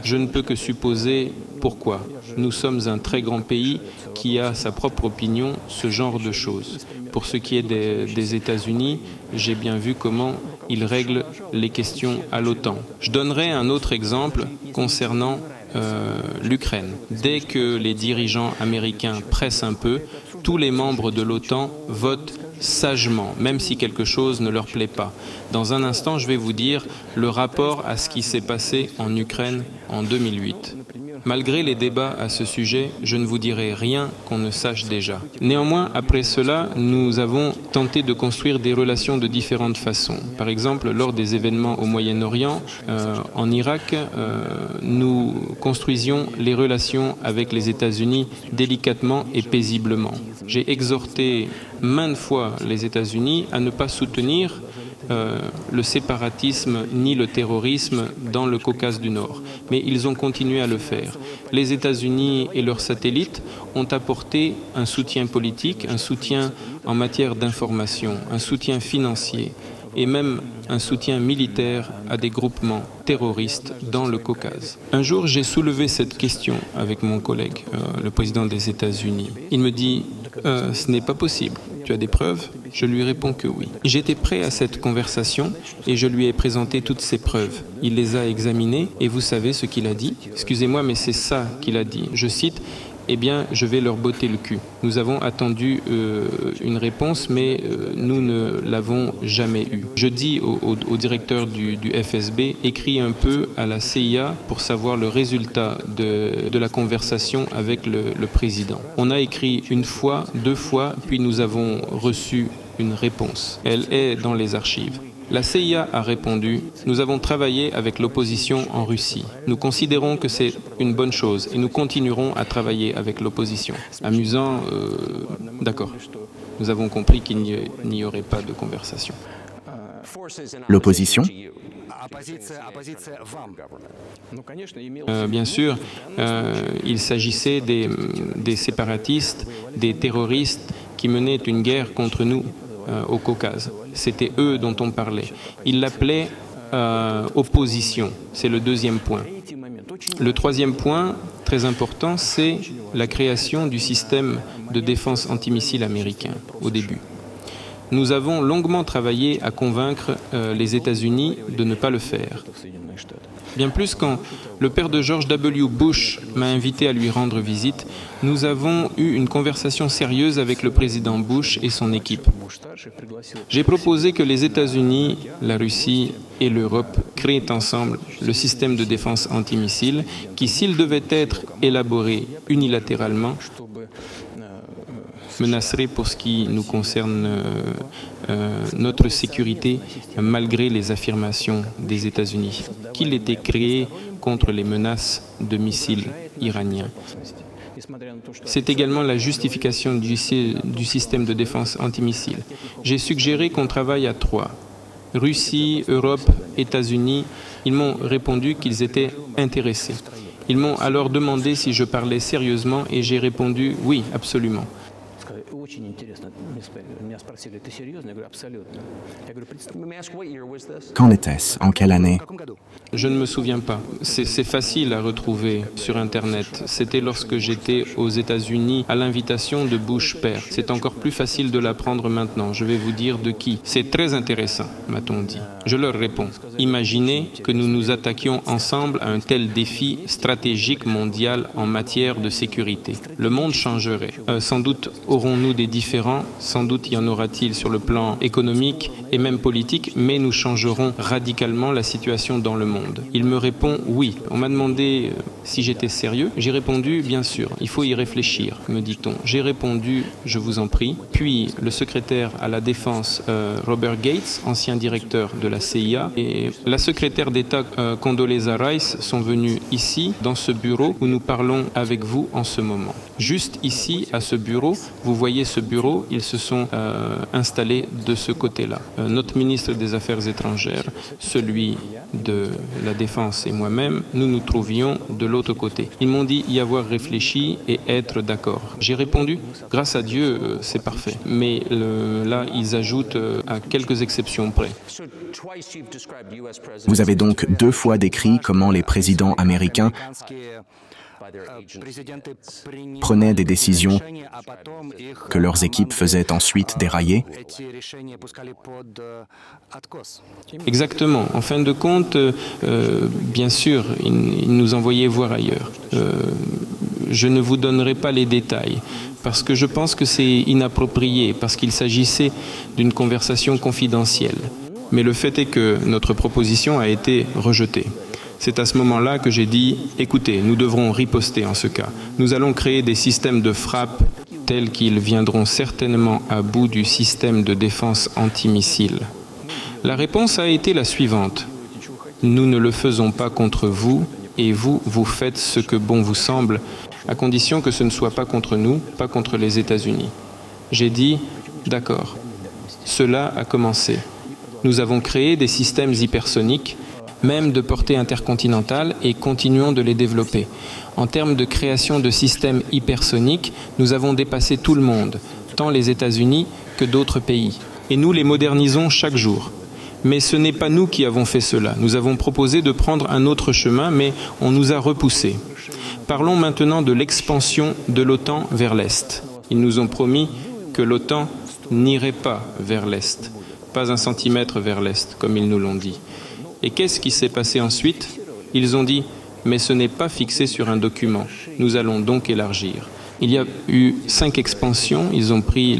Speaker 4: Je ne peux que supposer pourquoi. Nous sommes un très grand pays qui a sa propre opinion, ce genre de choses. Pour ce qui est des, États-Unis, j'ai bien vu comment ils règlent les questions à l'OTAN. Je donnerai un autre exemple concernant euh, l'Ukraine. Dès que les dirigeants américains pressent un peu, tous les membres de l'OTAN votent sagement, même si quelque chose ne leur plaît pas. Dans un instant, je vais vous dire le rapport à ce qui s'est passé en Ukraine en 2008. Malgré les débats à ce sujet, je ne vous dirai rien qu'on ne sache déjà. Néanmoins, après cela, nous avons tenté de construire des relations de différentes façons. Par exemple, lors des événements au Moyen-Orient, euh, en Irak, euh, nous construisions les relations avec les États-Unis délicatement et paisiblement. J'ai exhorté maintes fois les États-Unis à ne pas soutenir euh, le séparatisme ni le terrorisme dans le Caucase du Nord. Mais ils ont continué à le faire. Les États-Unis et leurs satellites ont apporté un soutien politique, un soutien en matière d'information, un soutien financier et même un soutien militaire à des groupements terroristes dans le Caucase. Un jour, j'ai soulevé cette question avec mon collègue, euh, le président des États-Unis. Il me dit, euh, ce n'est pas possible. Tu as des preuves Je lui réponds que oui. J'étais prêt à cette conversation et je lui ai présenté toutes ces preuves. Il les a examinées et vous savez ce qu'il a dit? Excusez-moi, mais c'est ça qu'il a dit. Je cite eh bien, je vais leur botter le cul. Nous avons attendu euh, une réponse, mais euh, nous ne l'avons jamais eue. Je dis au, directeur du, FSB, écris un peu à la CIA pour savoir le résultat de, la conversation avec le, le président. On a écrit une fois, deux fois, puis nous avons reçu une réponse. Elle est dans les archives. La CIA a répondu Nous avons travaillé avec l'opposition en Russie. Nous considérons que c'est une bonne chose et nous continuerons à travailler avec l'opposition. Amusant, euh, d'accord. Nous avons compris qu'il n'y aurait pas de conversation.
Speaker 3: L'opposition?
Speaker 4: Euh, bien sûr, euh, il s'agissait des, des, séparatistes, des terroristes qui menaient une guerre contre nous. Euh, au Caucase. C'était eux dont on parlait. Ils l'appelaient euh, opposition, c'est le deuxième point. Le troisième point, très important, c'est la création du système de défense antimissile américain au début. Nous avons longuement travaillé à convaincre euh, les États-Unis de ne pas le faire. Bien plus quand le père de George W. Bush m'a invité à lui rendre visite, nous avons eu une conversation sérieuse avec le président Bush et son équipe. J'ai proposé que les États-Unis, la Russie et l'Europe créent ensemble le système de défense antimissile qui, s'il devait être élaboré unilatéralement, menacerait pour ce qui nous concerne euh, notre sécurité malgré les affirmations des États-Unis, qu'il était créé contre les menaces de missiles iraniens. C'est également la justification du, du, système de défense antimissile. J'ai suggéré qu'on travaille à trois. Russie, Europe, États-Unis, ils m'ont répondu qu'ils étaient intéressés. Ils m'ont alors demandé si je parlais sérieusement et j'ai répondu oui, absolument.
Speaker 3: Qu'en était-ce? En quelle année?
Speaker 4: Je ne me souviens pas. C'est facile à retrouver sur Internet. C'était lorsque j'étais aux États-Unis à l'invitation de Bush père. C'est encore plus facile de l'apprendre maintenant. Je vais vous dire de qui. C'est très intéressant, m'a-t-on dit. Je leur réponds. Imaginez que nous nous attaquions ensemble à un tel défi stratégique mondial en matière de sécurité. Le monde changerait. Euh, sans doute aurons-nous des différends, sans doute y en aura-t-il sur le plan économique et même politique, mais nous changerons radicalement la situation dans le monde. Il me répond oui. On m'a demandé euh, si j'étais sérieux. J'ai répondu bien sûr, il faut y réfléchir, me dit-on. J'ai répondu je vous en prie. Puis le secrétaire à la défense euh, Robert Gates, ancien directeur de la CIA, et la secrétaire d'État euh, Condoleezza Rice sont venus ici, dans ce bureau où nous parlons avec vous en ce moment. Juste ici, à ce bureau, vous voyez ce bureau, ils se sont euh, installés de ce côté-là. Euh, notre ministre des Affaires étrangères, celui de la Défense et moi-même, nous nous trouvions de l'autre côté. Ils m'ont dit y avoir réfléchi et être d'accord. J'ai répondu, grâce à Dieu, euh, c'est parfait. Mais là, ils ajoutent à quelques exceptions près.
Speaker 3: Vous avez donc deux fois décrit comment les présidents américains prenaient des décisions que leurs équipes faisaient ensuite dérailler
Speaker 4: Exactement. En fin de compte, euh, bien sûr, ils, nous envoyaient voir ailleurs. Euh, je ne vous donnerai pas les détails parce que je pense que c'est inapproprié, parce qu'il s'agissait d'une conversation confidentielle. Mais le fait est que notre proposition a été rejetée. C'est à ce moment-là que j'ai dit, écoutez, nous devrons riposter en ce cas. Nous allons créer des systèmes de frappe tels qu'ils viendront certainement à bout du système de défense antimissile. La réponse a été la suivante. Nous ne le faisons pas contre vous et vous, vous faites ce que bon vous semble, à condition que ce ne soit pas contre nous, pas contre les États-Unis. J'ai dit, d'accord, cela a commencé. Nous avons créé des systèmes hypersoniques même de portée intercontinentale, et continuons de les développer. En termes de création de systèmes hypersoniques, nous avons dépassé tout le monde, tant les États-Unis que d'autres pays. Et nous les modernisons chaque jour. Mais ce n'est pas nous qui avons fait cela. Nous avons proposé de prendre un autre chemin, mais on nous a repoussés. Parlons maintenant de l'expansion de l'OTAN vers l'Est. Ils nous ont promis que l'OTAN n'irait pas vers l'Est, pas un centimètre vers l'Est, comme ils nous l'ont dit. Et qu'est-ce qui s'est passé ensuite? Ils ont dit, mais ce n'est pas fixé sur un document. Nous allons donc élargir. Il y a eu cinq expansions. Ils ont pris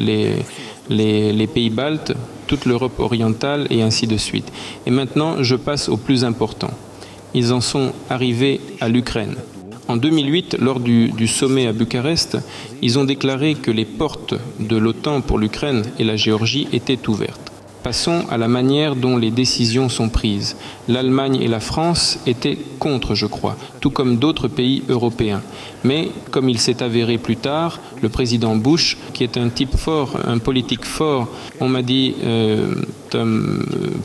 Speaker 4: les, pays baltes, toute l'Europe orientale et ainsi de suite. Et maintenant, je passe au plus important. Ils en sont arrivés à l'Ukraine. En 2008, lors du, sommet à Bucarest, ils ont déclaré que les portes de l'OTAN pour l'Ukraine et la Géorgie étaient ouvertes. Passons à la manière dont les décisions sont prises. L'Allemagne et la France étaient contre, je crois, tout comme d'autres pays européens. Mais, comme il s'est avéré plus tard, le président Bush, qui est un type fort, un politique fort, on m'a dit, euh, euh,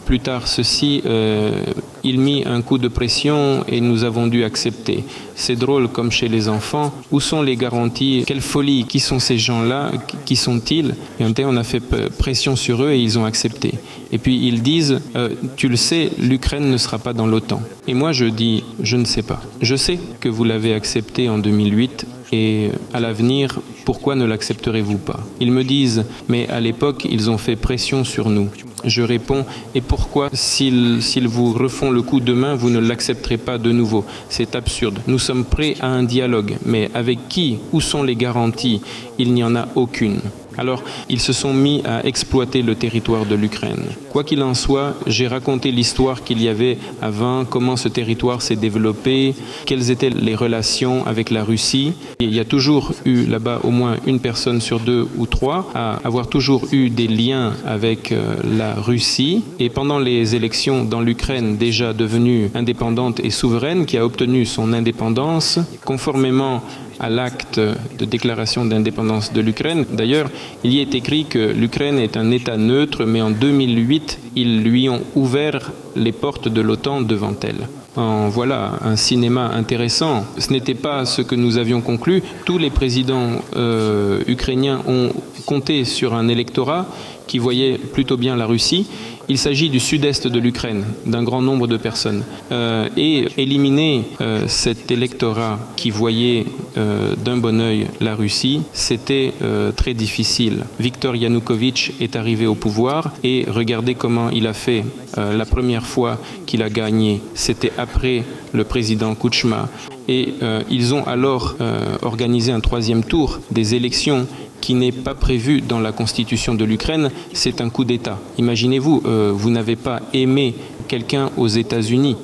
Speaker 4: plus tard ceci, euh, il mit un coup de pression et nous avons dû accepter. C'est drôle comme chez les enfants. Où sont les garanties? Quelle folie Qui sont ces gens-là? Qui sont-ils? Et on a fait pression sur eux et ils ont accepté. Et puis ils disent, euh, tu le sais, l'Ukraine ne sera pas dans l'OTAN. Et moi je dis, je ne sais pas. Je sais que vous l'avez accepté en 2008 et à l'avenir, pourquoi ne l'accepterez-vous pas? Ils me disent, mais à l'époque, ils ont fait pression sur nous. Je réponds, et pourquoi, s'ils vous refont le coup demain, vous ne l'accepterez pas de nouveau? C'est absurde. Nous sommes prêts à un dialogue, mais avec qui? Où sont les garanties? Il n'y en a aucune. Alors, ils se sont mis à exploiter le territoire de l'Ukraine. Quoi qu'il en soit, j'ai raconté l'histoire qu'il y avait avant, comment ce territoire s'est développé, quelles étaient les relations avec la Russie. il y a toujours eu là-bas au moins une personne sur deux ou trois à avoir toujours eu des liens avec euh, la Russie. Et pendant les élections dans l'Ukraine, déjà devenue indépendante et souveraine, qui a obtenu son indépendance, conformément à l'acte de déclaration d'indépendance de l'Ukraine. D'ailleurs, il y est écrit que l'Ukraine est un État neutre, mais en 2008, ils lui ont ouvert les portes de l'OTAN devant elle. En voilà un cinéma intéressant. Ce n'était pas ce que nous avions conclu. Tous les présidents euh, ukrainiens ont compté sur un électorat qui voyait plutôt bien la Russie il s'agit du sud-est de l'Ukraine, d'un grand nombre de personnes. Euh, et éliminer euh, cet électorat qui voyait euh, d'un bon œil la Russie, c'était très difficile. Viktor Yanukovych est arrivé au pouvoir et regardez comment il a fait la première fois qu'il a gagné. C'était après le président Kuchma. Et ils ont alors organisé un troisième tour des élections qui n'est pas prévu dans la constitution de l'Ukraine, c'est un coup d'État. Imaginez-vous, euh, vous n'avez pas aimé quelqu'un aux États-Unis.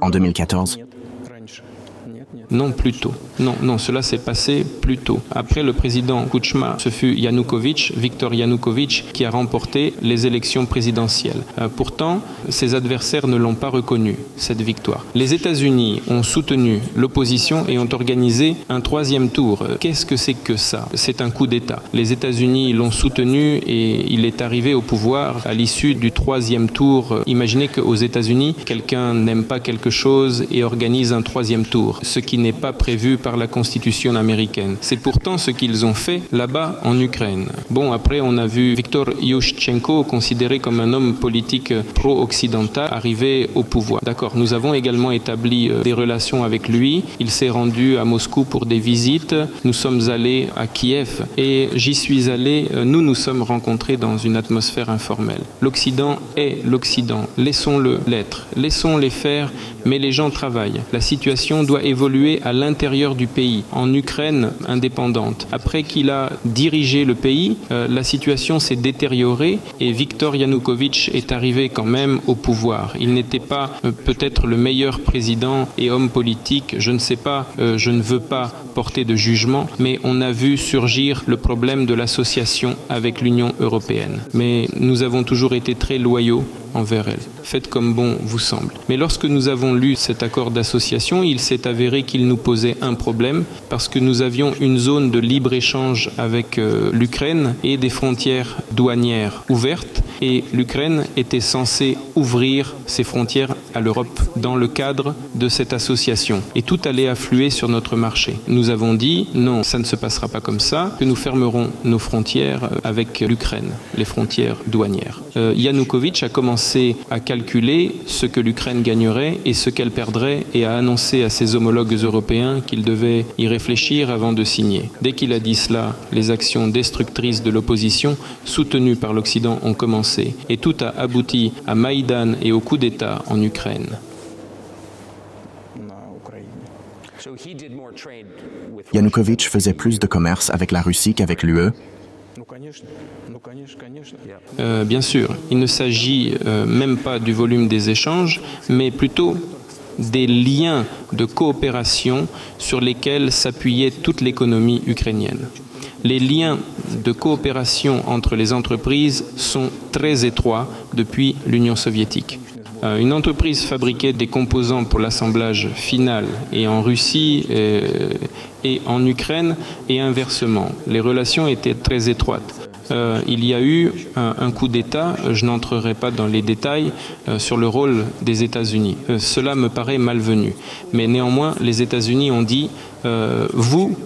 Speaker 3: En 2014
Speaker 4: non, plus tôt. Non, non, cela s'est passé plus tôt. Après le président Kuchma, ce fut Yanukovych, Viktor Yanukovych, qui a remporté les élections présidentielles. Euh, pourtant, ses adversaires ne l'ont pas reconnu, cette victoire. Les États-Unis ont soutenu l'opposition et ont organisé un troisième tour. Qu'est-ce que c'est que ça? C'est un coup d'État. Les États-Unis l'ont soutenu et il est arrivé au pouvoir à l'issue du troisième tour. Imaginez qu'aux États-Unis, quelqu'un n'aime pas quelque chose et organise un troisième tour ce qui n'est pas prévu par la Constitution américaine. C'est pourtant ce qu'ils ont fait là-bas en Ukraine. Bon, après, on a vu Viktor Yushchenko, considéré comme un homme politique pro-occidental, arriver au pouvoir. D'accord, nous avons également établi euh, des relations avec lui. Il s'est rendu à Moscou pour des visites. Nous sommes allés à Kiev et j'y suis allé. Euh, nous nous sommes rencontrés dans une atmosphère informelle. L'Occident est l'Occident. Laissons-le l'être. Laissons-les faire, mais les gens travaillent. La situation doit évoluer à l'intérieur du pays, en Ukraine indépendante. Après qu'il a dirigé le pays, euh, la situation s'est détériorée et Viktor Yanukovych est arrivé quand même au pouvoir. Il n'était pas euh, peut-être le meilleur président et homme politique, je ne sais pas, euh, je ne veux pas porter de jugement, mais on a vu surgir le problème de l'association avec l'Union européenne. Mais nous avons toujours été très loyaux envers elle. Faites comme bon vous semble. Mais lorsque nous avons lu cet accord d'association, il s'est avéré qu'il nous posait un problème parce que nous avions une zone de libre-échange avec euh, l'Ukraine et des frontières douanières ouvertes et l'Ukraine était censée ouvrir ses frontières à l'Europe dans le cadre de cette association. Et tout allait affluer sur notre marché. Nous avons dit non, ça ne se passera pas comme ça, que nous fermerons nos frontières avec l'Ukraine, les frontières douanières. Euh, Yanukovych a commencé à calculer ce que l'Ukraine gagnerait et ce qu'elle perdrait et a annoncé à ses homologues européens qu'il devait y réfléchir avant de signer. Dès qu'il a dit cela, les actions destructrices de l'opposition, soutenues par l'Occident, ont commencé et tout a abouti à Maïdan et au coup d'État en Ukraine.
Speaker 3: Yanukovych faisait plus de commerce avec la Russie qu'avec l'UE
Speaker 4: euh, bien sûr, il ne s'agit euh, même pas du volume des échanges, mais plutôt des liens de coopération sur lesquels s'appuyait toute l'économie ukrainienne. Les liens de coopération entre les entreprises sont très étroits depuis l'Union soviétique. Euh, une entreprise fabriquait des composants pour l'assemblage final et en Russie euh, et en Ukraine et inversement. Les relations étaient très étroites. Euh, il y a eu un, coup d'État, je n'entrerai pas dans les détails, sur le rôle des États-Unis. cela me paraît malvenu. Mais néanmoins, les États-Unis ont dit, vous,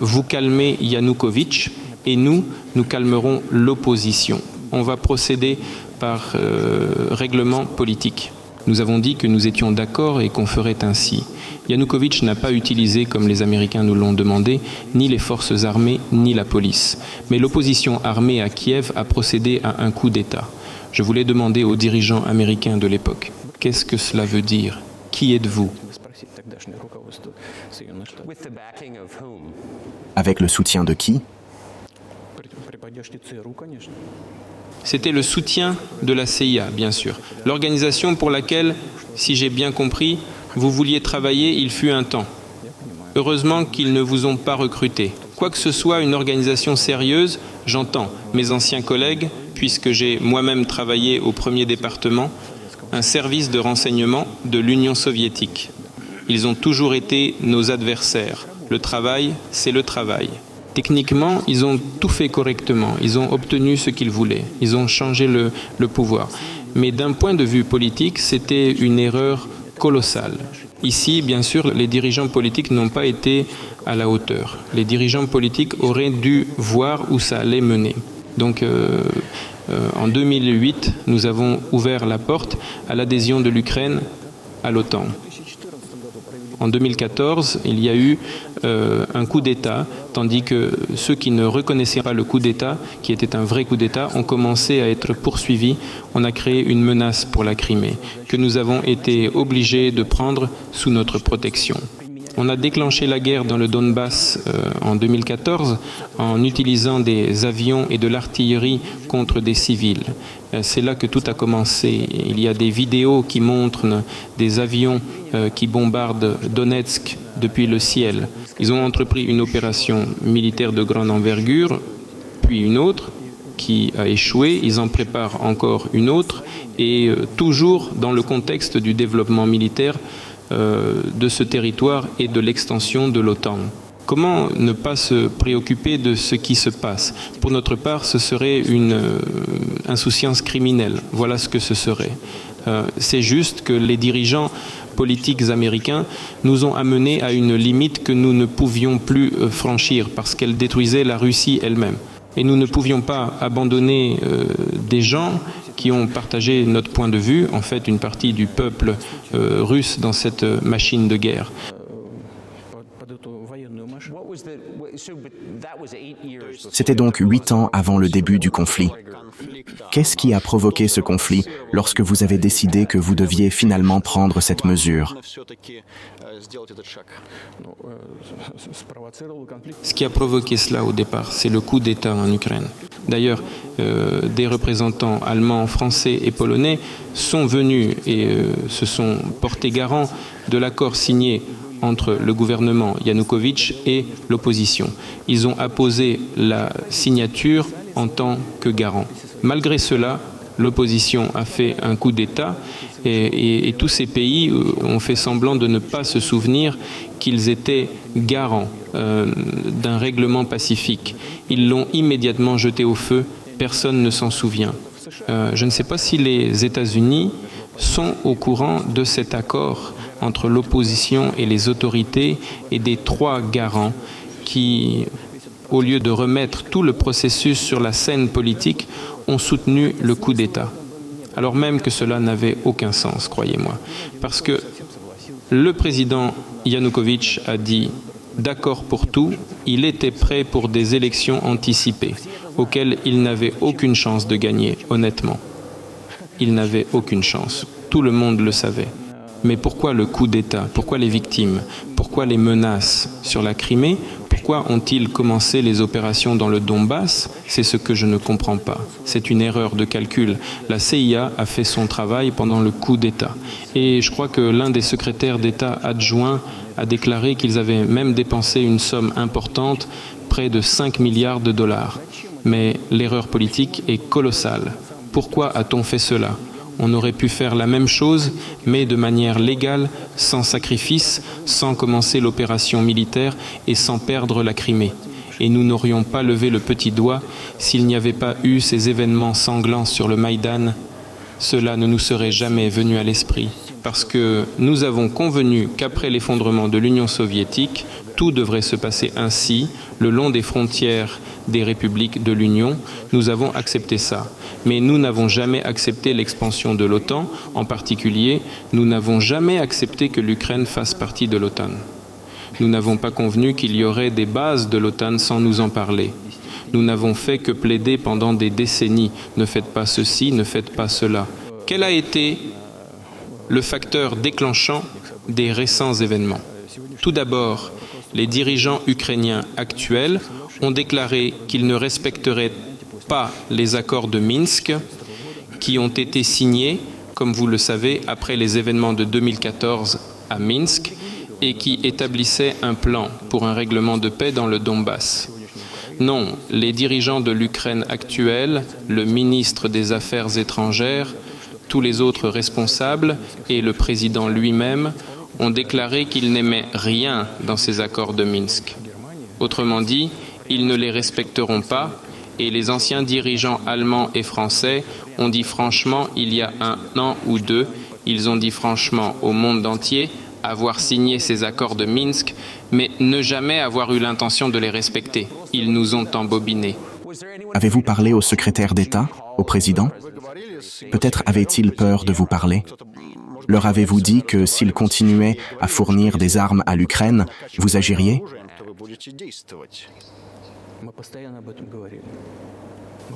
Speaker 4: vous calmez Yanukovych et nous, nous calmerons l'opposition. On va procéder par euh, règlement politique. Nous avons dit que nous étions d'accord et qu'on ferait ainsi. Yanukovych n'a pas utilisé, comme les Américains nous l'ont demandé, ni les forces armées ni la police. Mais l'opposition armée à Kiev a procédé à un coup d'État. Je voulais demander aux dirigeants américains de l'époque, qu'est-ce que cela veut dire? Qui êtes-vous?
Speaker 3: Avec le soutien de qui?
Speaker 4: C'était le soutien de la CIA, bien sûr. L'organisation pour laquelle, si j'ai bien compris, vous vouliez travailler, il fut un temps. Heureusement qu'ils ne vous ont pas recruté. Quoi que ce soit une organisation sérieuse, j'entends mes anciens collègues, puisque j'ai moi-même travaillé au premier département, un service de renseignement de l'Union soviétique. Ils ont toujours été nos adversaires. Le travail, c'est le travail. Techniquement, ils ont tout fait correctement. Ils ont obtenu ce qu'ils voulaient. Ils ont changé le, pouvoir. Mais d'un point de vue politique, c'était une erreur colossale. Ici, bien sûr, les dirigeants politiques n'ont pas été à la hauteur. Les dirigeants politiques auraient dû voir où ça allait mener. Donc, euh, euh, en 2008, nous avons ouvert la porte à l'adhésion de l'Ukraine à l'OTAN. En 2014, il y a eu euh, un coup d'État, tandis que ceux qui ne reconnaissaient pas le coup d'État, qui était un vrai coup d'État, ont commencé à être poursuivis. On a créé une menace pour la Crimée, que nous avons été obligés de prendre sous notre protection. On a déclenché la guerre dans le Donbass euh, en 2014 en utilisant des avions et de l'artillerie contre des civils. Euh, c'est là que tout a commencé. Il y a des vidéos qui montrent des avions qui bombardent Donetsk depuis le ciel. Ils ont entrepris une opération militaire de grande envergure, puis une autre qui a échoué. Ils en préparent encore une autre, et toujours dans le contexte du développement militaire euh, de ce territoire et de l'extension de l'OTAN. Comment ne pas se préoccuper de ce qui se passe? Pour notre part, ce serait une euh, insouciance criminelle. Voilà ce que ce serait. Euh, c'est juste que les dirigeants politiques américains nous ont amenés à une limite que nous ne pouvions plus franchir parce qu'elle détruisait la Russie elle-même. Et nous ne pouvions pas abandonner des gens qui ont partagé notre point de vue, en fait une partie du peuple euh, russe dans cette machine de guerre.
Speaker 3: C'était donc huit ans avant le début du conflit. Qu'est-ce qui a provoqué ce conflit lorsque vous avez décidé que vous deviez finalement prendre cette mesure?
Speaker 4: Ce qui a provoqué cela au départ, c'est le coup d'État en Ukraine. D'ailleurs, euh, des représentants allemands, français et polonais sont venus et euh, se sont portés garants de l'accord signé entre le gouvernement Yanukovych et l'opposition. Ils ont apposé la signature en tant que garant. Malgré cela, l'opposition a fait un coup d'État et, tous ces pays euh, ont fait semblant de ne pas se souvenir qu'ils étaient garants euh, d'un règlement pacifique. Ils l'ont immédiatement jeté au feu, personne ne s'en souvient. Euh, je ne sais pas si les États-Unis sont au courant de cet accord entre l'opposition et les autorités et des trois garants qui, au lieu de remettre tout le processus sur la scène politique, ont soutenu le coup d'État. Alors même que cela n'avait aucun sens, croyez-moi. Parce que le président Yanukovych a dit d'accord pour tout, il était prêt pour des élections anticipées, auxquelles il n'avait aucune chance de gagner, honnêtement. Il n'avait aucune chance. Tout le monde le savait. Mais pourquoi le coup d'État? Pourquoi les victimes? Pourquoi les menaces sur la Crimée? Pourquoi ont-ils commencé les opérations dans le Donbass? C'est ce que je ne comprends pas. C'est une erreur de calcul. La CIA a fait son travail pendant le coup d'État. Et je crois que l'un des secrétaires d'État adjoints a déclaré qu'ils avaient même dépensé une somme importante, près de 5 milliards de dollars. Mais l'erreur politique est colossale. Pourquoi a-t-on fait cela? On aurait pu faire la même chose, mais de manière légale, sans sacrifice, sans commencer l'opération militaire et sans perdre la Crimée. Et nous n'aurions pas levé le petit doigt s'il n'y avait pas eu ces événements sanglants sur le Maïdan. Cela ne nous serait jamais venu à l'esprit, parce que nous avons convenu qu'après l'effondrement de l'Union soviétique, tout devrait se passer ainsi, le long des frontières des républiques de l'Union. Nous avons accepté ça. Mais nous n'avons jamais accepté l'expansion de l'OTAN. En particulier, nous n'avons jamais accepté que l'Ukraine fasse partie de l'OTAN. Nous n'avons pas convenu qu'il y aurait des bases de l'OTAN sans nous en parler. Nous n'avons fait que plaider pendant des décennies. Ne faites pas ceci, ne faites pas cela. Quel a été le facteur déclenchant des récents événements Tout d'abord, les dirigeants ukrainiens actuels ont déclaré qu'ils ne respecteraient pas les accords de Minsk qui ont été signés, comme vous le savez, après les événements de 2014 à Minsk et qui établissaient un plan pour un règlement de paix dans le Donbass. Non, les dirigeants de l'Ukraine actuelle, le ministre des Affaires étrangères, tous les autres responsables et le président lui-même ont déclaré qu'ils n'aimaient rien dans ces accords de Minsk. Autrement dit, ils ne les respecteront pas et les anciens dirigeants allemands et français ont dit franchement il y a un an ou deux, ils ont dit franchement au monde entier avoir signé ces accords de Minsk, mais ne jamais avoir eu l'intention de les respecter. Ils nous ont embobinés.
Speaker 3: Avez-vous parlé au secrétaire d'État, au président? Peut-être avait-il peur de vous parler Leur avez-vous dit que s'ils continuaient à fournir des armes à l'Ukraine, vous agiriez?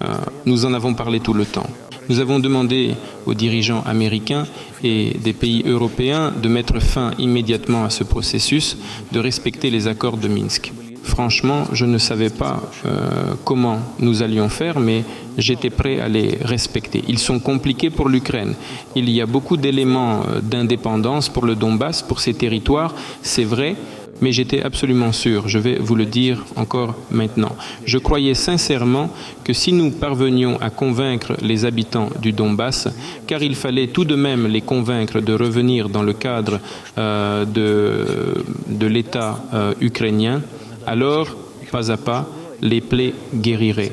Speaker 4: Euh, nous en avons parlé tout le temps. Nous avons demandé aux dirigeants américains et des pays européens de mettre fin immédiatement à ce processus, de respecter les accords de Minsk. Franchement, je ne savais pas euh, comment nous allions faire, mais j'étais prêt à les respecter. Ils sont compliqués pour l'Ukraine. Il y a beaucoup d'éléments euh, d'indépendance pour le Donbass, pour ces territoires, c'est vrai, mais j'étais absolument sûr, je vais vous le dire encore maintenant. Je croyais sincèrement que si nous parvenions à convaincre les habitants du Donbass, car il fallait tout de même les convaincre de revenir dans le cadre euh, de, l'État ukrainien, alors, pas à pas, les plaies guériraient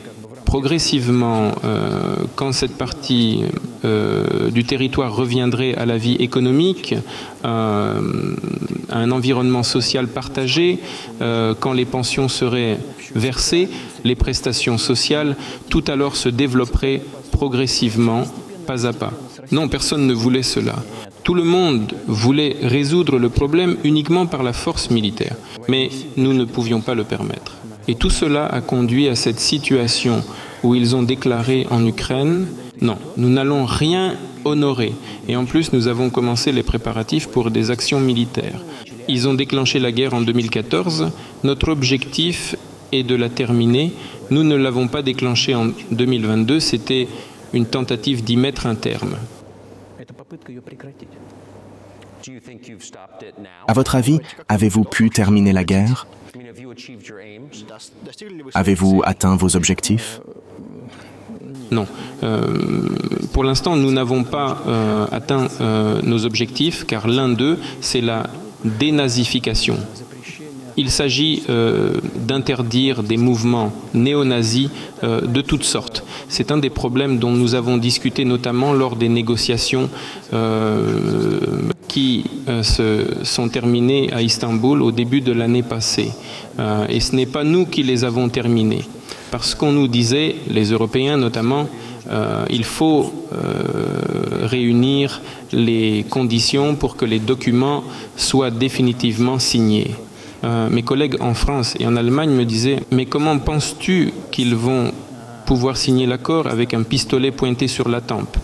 Speaker 4: progressivement, euh, quand cette partie euh, du territoire reviendrait à la vie économique, euh, à un environnement social partagé, quand les pensions seraient versées, les prestations sociales, tout alors se développerait progressivement, pas à pas. Non, personne ne voulait cela. Tout le monde voulait résoudre le problème uniquement par la force militaire, mais nous ne pouvions pas le permettre. Et tout cela a conduit à cette situation où ils ont déclaré en Ukraine, non, nous n'allons rien honorer. Et en plus, nous avons commencé les préparatifs pour des actions militaires. Ils ont déclenché la guerre en 2014. Notre objectif est de la terminer. Nous ne l'avons pas déclenchée en 2022, c'était une tentative d'y mettre un terme.
Speaker 3: À votre avis, avez-vous pu terminer la guerre? Avez-vous atteint vos objectifs?
Speaker 4: Non. Euh, pour l'instant, nous n'avons pas euh, atteint euh, nos objectifs car l'un d'eux, c'est la dénazification. Il s'agit d'interdire des mouvements néo-nazis de toutes sortes. C'est un des problèmes dont nous avons discuté notamment lors des négociations qui se sont terminées à Istanbul au début de l'année passée. et ce n'est pas nous qui les avons terminées parce qu'on nous disait, les Européens notamment, euh, il faut euh, réunir les conditions pour que les documents soient définitivement signés. Euh, mes collègues en France et en Allemagne me disaient, mais comment penses-tu qu'ils vont pouvoir signer l'accord avec un pistolet pointé sur la tempe?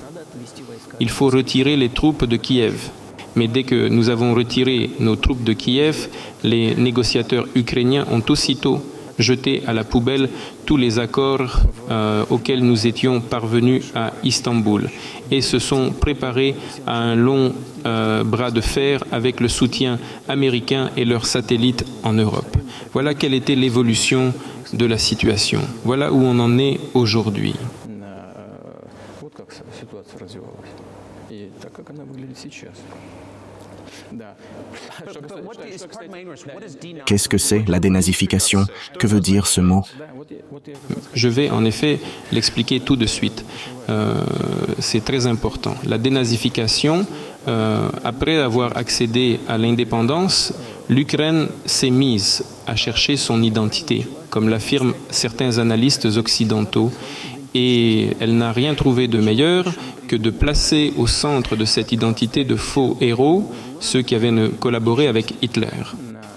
Speaker 4: Il faut retirer les troupes de Kiev. Mais dès que nous avons retiré nos troupes de Kiev, les négociateurs ukrainiens ont aussitôt jeté à la poubelle tous les accords euh, auxquels nous étions parvenus à Istanbul et se sont préparés à un long euh, bras de fer avec le soutien américain et leurs satellites en Europe. Voilà quelle était l'évolution de la situation. Voilà où on en est aujourd'hui.
Speaker 3: Qu'est-ce que c'est la dénazification? Que veut dire ce mot?
Speaker 4: Je vais en effet l'expliquer tout de suite. Euh, c'est très important. La dénazification, euh, après avoir accédé à l'indépendance, l'Ukraine s'est mise à chercher son identité, comme l'affirment certains analystes occidentaux, et elle n'a rien trouvé de meilleur que de placer au centre de cette identité de faux héros ceux qui avaient collaboré avec Hitler.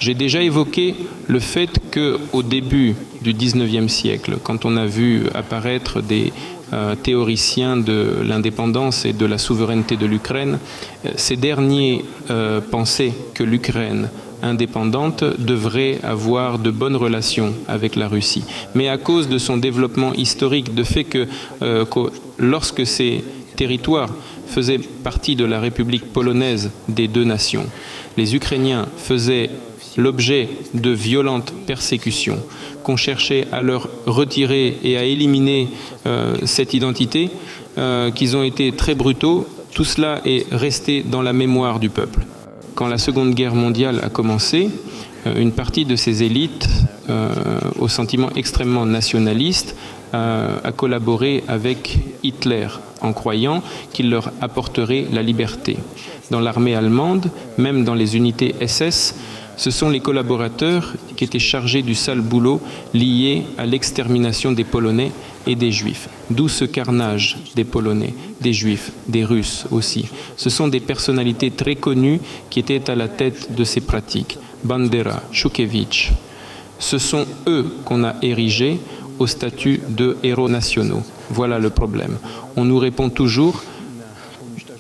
Speaker 4: J'ai déjà évoqué le fait que au début du 19e siècle, quand on a vu apparaître des euh, théoriciens de l'indépendance et de la souveraineté de l'Ukraine, euh, ces derniers euh, pensaient que l'Ukraine indépendante devrait avoir de bonnes relations avec la Russie. Mais à cause de son développement historique, de fait que, que lorsque ces territoires faisaient partie de la République polonaise des deux nations, les Ukrainiens faisaient l'objet de violentes persécutions, qu'on cherchait à leur retirer et à éliminer euh, cette identité, euh, qu'ils ont été très brutaux, tout cela est resté dans la mémoire du peuple. Quand la Seconde Guerre mondiale a commencé, euh, une partie de ces élites, au sentiment extrêmement nationaliste, a collaboré avec Hitler en croyant qu'il leur apporterait la liberté. Dans l'armée allemande, même dans les unités SS, ce sont les collaborateurs qui étaient chargés du sale boulot lié à l'extermination des Polonais et des Juifs. D'où ce carnage des Polonais, des Juifs, des Russes aussi. Ce sont des personnalités très connues qui étaient à la tête de ces pratiques. Bandera, Shukevich. Ce sont eux qu'on a érigés au statut de héros nationaux. Voilà le problème. On nous répond toujours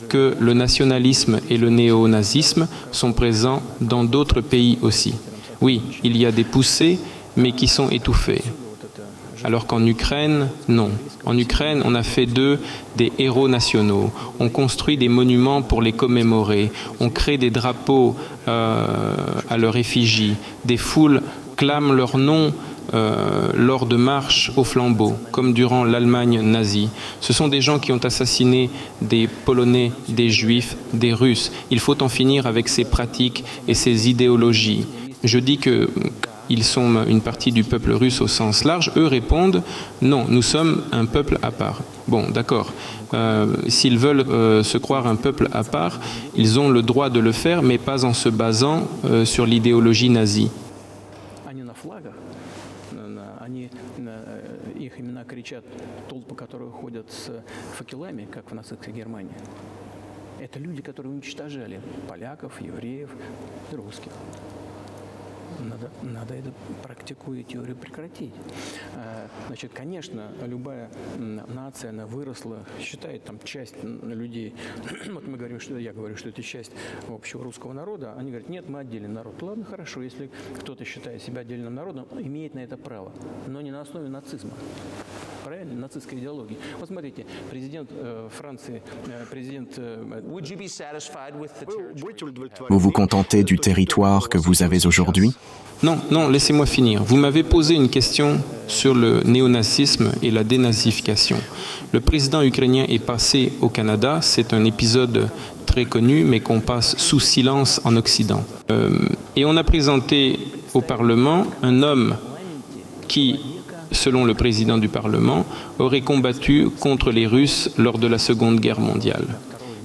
Speaker 4: que le nationalisme et le néo-nazisme sont présents dans d'autres pays aussi. Oui, il y a des poussées, mais qui sont étouffées. Alors qu'en Ukraine, non. En Ukraine, on a fait d'eux des héros nationaux. On construit des monuments pour les commémorer. On crée des drapeaux euh, à leur effigie. Des foules clament leur nom euh, lors de marches au flambeau, comme durant l'Allemagne nazie. Ce sont des gens qui ont assassiné des Polonais, des Juifs, des Russes. Il faut en finir avec ces pratiques et ces idéologies. Je dis que ils sont une partie du peuple russe au sens large, eux répondent non, nous sommes un peuple à part. Bon, d'accord. Euh, s'ils veulent euh, se croire un peuple à part, ils ont le droit de le faire, mais pas en se basant sur l'idéologie nazie. Кричат толпы, которые ходят с факелами, как в нацистской Германии. Это люди, которые уничтожали поляков, евреев и русских. Надо, надо эту практику и теорию прекратить. Значит, конечно, любая нация, она выросла, считает там часть людей. Вот мы говорим, что я говорю, что это часть общего русского народа. Они говорят, нет, мы отдельный народ. Ладно, хорошо, если кто-то считает себя отдельным народом, имеет на это право, но не на основе нацизма. Правильно? Нацистской идеологии. Вот смотрите, президент э, Франции, э, президент... Э,
Speaker 3: vous vous contentez du territoire que vous avez aujourd'hui
Speaker 4: Non, non, laissez-moi finir. Vous m'avez posé une question sur le néonazisme et la dénazification. Le président ukrainien est passé au Canada. C'est un épisode très connu, mais qu'on passe sous silence en Occident. Euh, et on a présenté au Parlement un homme qui, selon le président du Parlement, aurait combattu contre les Russes lors de la Seconde Guerre mondiale.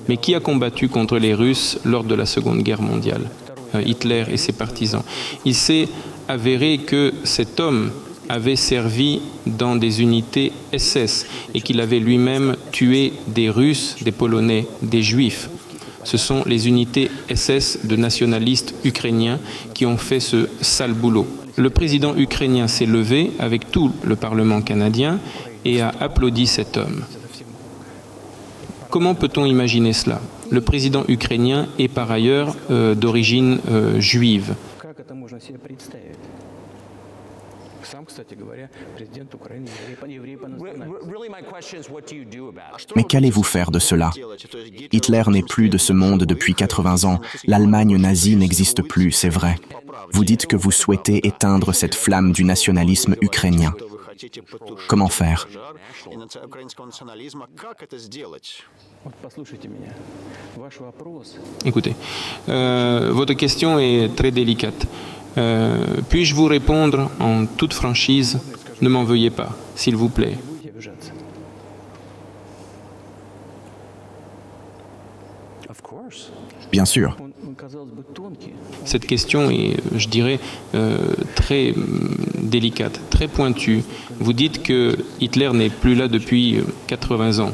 Speaker 4: Mais qui a combattu contre les Russes lors de la Seconde Guerre mondiale? Hitler et ses partisans. Il s'est avéré que cet homme avait servi dans des unités SS et qu'il avait lui-même tué des Russes, des Polonais, des Juifs. Ce sont les unités SS de nationalistes ukrainiens qui ont fait ce sale boulot. Le président ukrainien s'est levé avec tout le Parlement canadien et a applaudi cet homme. Comment peut-on imaginer cela? Le président ukrainien est par ailleurs euh, d'origine euh, juive.
Speaker 3: Mais qu'allez-vous faire de cela? Hitler n'est plus de ce monde depuis 80 ans. L'Allemagne nazie n'existe plus, c'est vrai. Vous dites que vous souhaitez éteindre cette flamme du nationalisme ukrainien. Comment faire
Speaker 4: Écoutez, euh, votre question est très délicate. Euh, Puis-je vous répondre en toute franchise Ne m'en veuillez pas, s'il vous plaît?
Speaker 3: Bien sûr.
Speaker 4: Cette question est, je dirais, euh, très hum, délicate, très pointue. Vous dites que Hitler n'est plus là depuis 80 ans,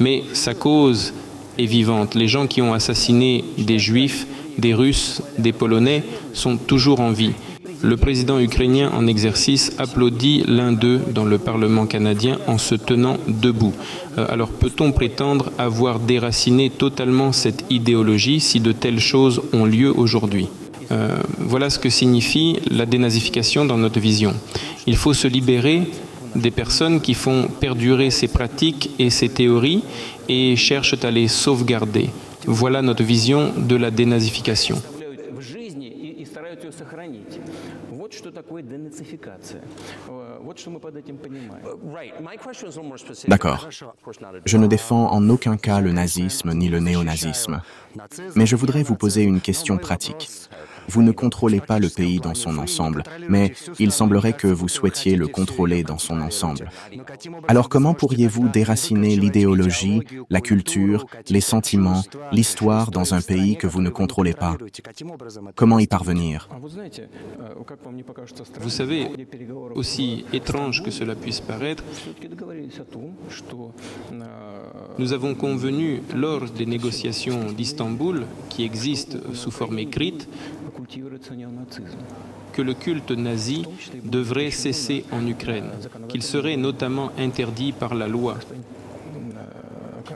Speaker 4: mais sa cause est vivante. Les gens qui ont assassiné des Juifs, des Russes, des Polonais sont toujours en vie. Le président ukrainien en exercice applaudit l'un d'eux dans le Parlement canadien en se tenant debout. Euh, alors peut-on prétendre avoir déraciné totalement cette idéologie si de telles choses ont lieu aujourd'hui? Euh, Voilà ce que signifie la dénazification dans notre vision. Il faut se libérer des personnes qui font perdurer ces pratiques et ces théories et cherchent à les sauvegarder. Voilà notre vision de la dénazification.
Speaker 1: Сохранить. Вот что такое денацификация.
Speaker 3: D'accord. Je ne défends en aucun cas le nazisme ni le néonazisme, mais je voudrais vous poser une question pratique. Vous ne contrôlez pas le pays dans son ensemble, mais il semblerait que vous souhaitiez le contrôler dans son ensemble. Alors comment pourriez-vous déraciner l'idéologie, la culture, les sentiments, l'histoire dans un pays que vous ne contrôlez pas? Comment y parvenir?
Speaker 4: Vous savez, aussi étrange que cela puisse paraître, nous avons convenu lors des négociations d'Istanbul, qui existent sous forme écrite, que le culte nazi devrait cesser en Ukraine, qu'il serait notamment interdit par la loi.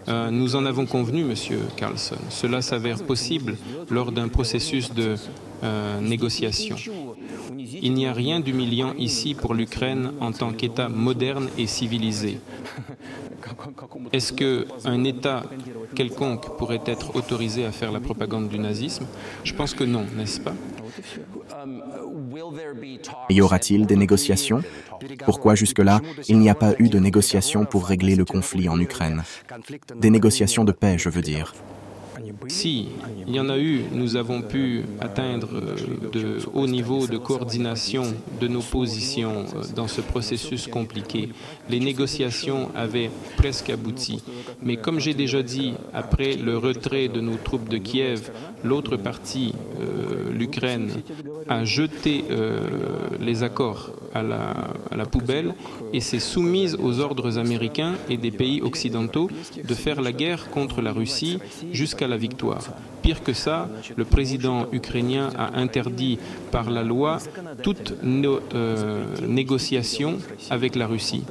Speaker 4: Euh, nous en avons convenu, Monsieur Carlson. Cela s'avère possible lors d'un processus de euh. Il n'y a rien d'humiliant ici pour l'Ukraine en tant qu'État moderne et civilisé. Est-ce qu'un État quelconque pourrait être autorisé à faire la propagande du nazisme? Je pense que non, n'est-ce pas?
Speaker 3: Y aura-t-il des négociations? Pourquoi jusque-là, il n'y a pas eu de négociations pour régler le conflit en Ukraine? Des négociations de paix, je veux dire.
Speaker 4: Si il y en a eu, nous avons pu atteindre euh, de hauts niveaux de coordination de nos positions euh, dans ce processus compliqué. Les négociations avaient presque abouti. Mais comme j'ai déjà dit, après le retrait de nos troupes de Kiev, l'autre partie, euh, l'Ukraine, a jeté euh, les accords à la, poubelle et s'est soumise aux ordres américains et des pays occidentaux de faire la guerre contre la Russie jusqu'à la victoire. Pire que ça, le président ukrainien a interdit par la loi toute euh, négociation avec la Russie.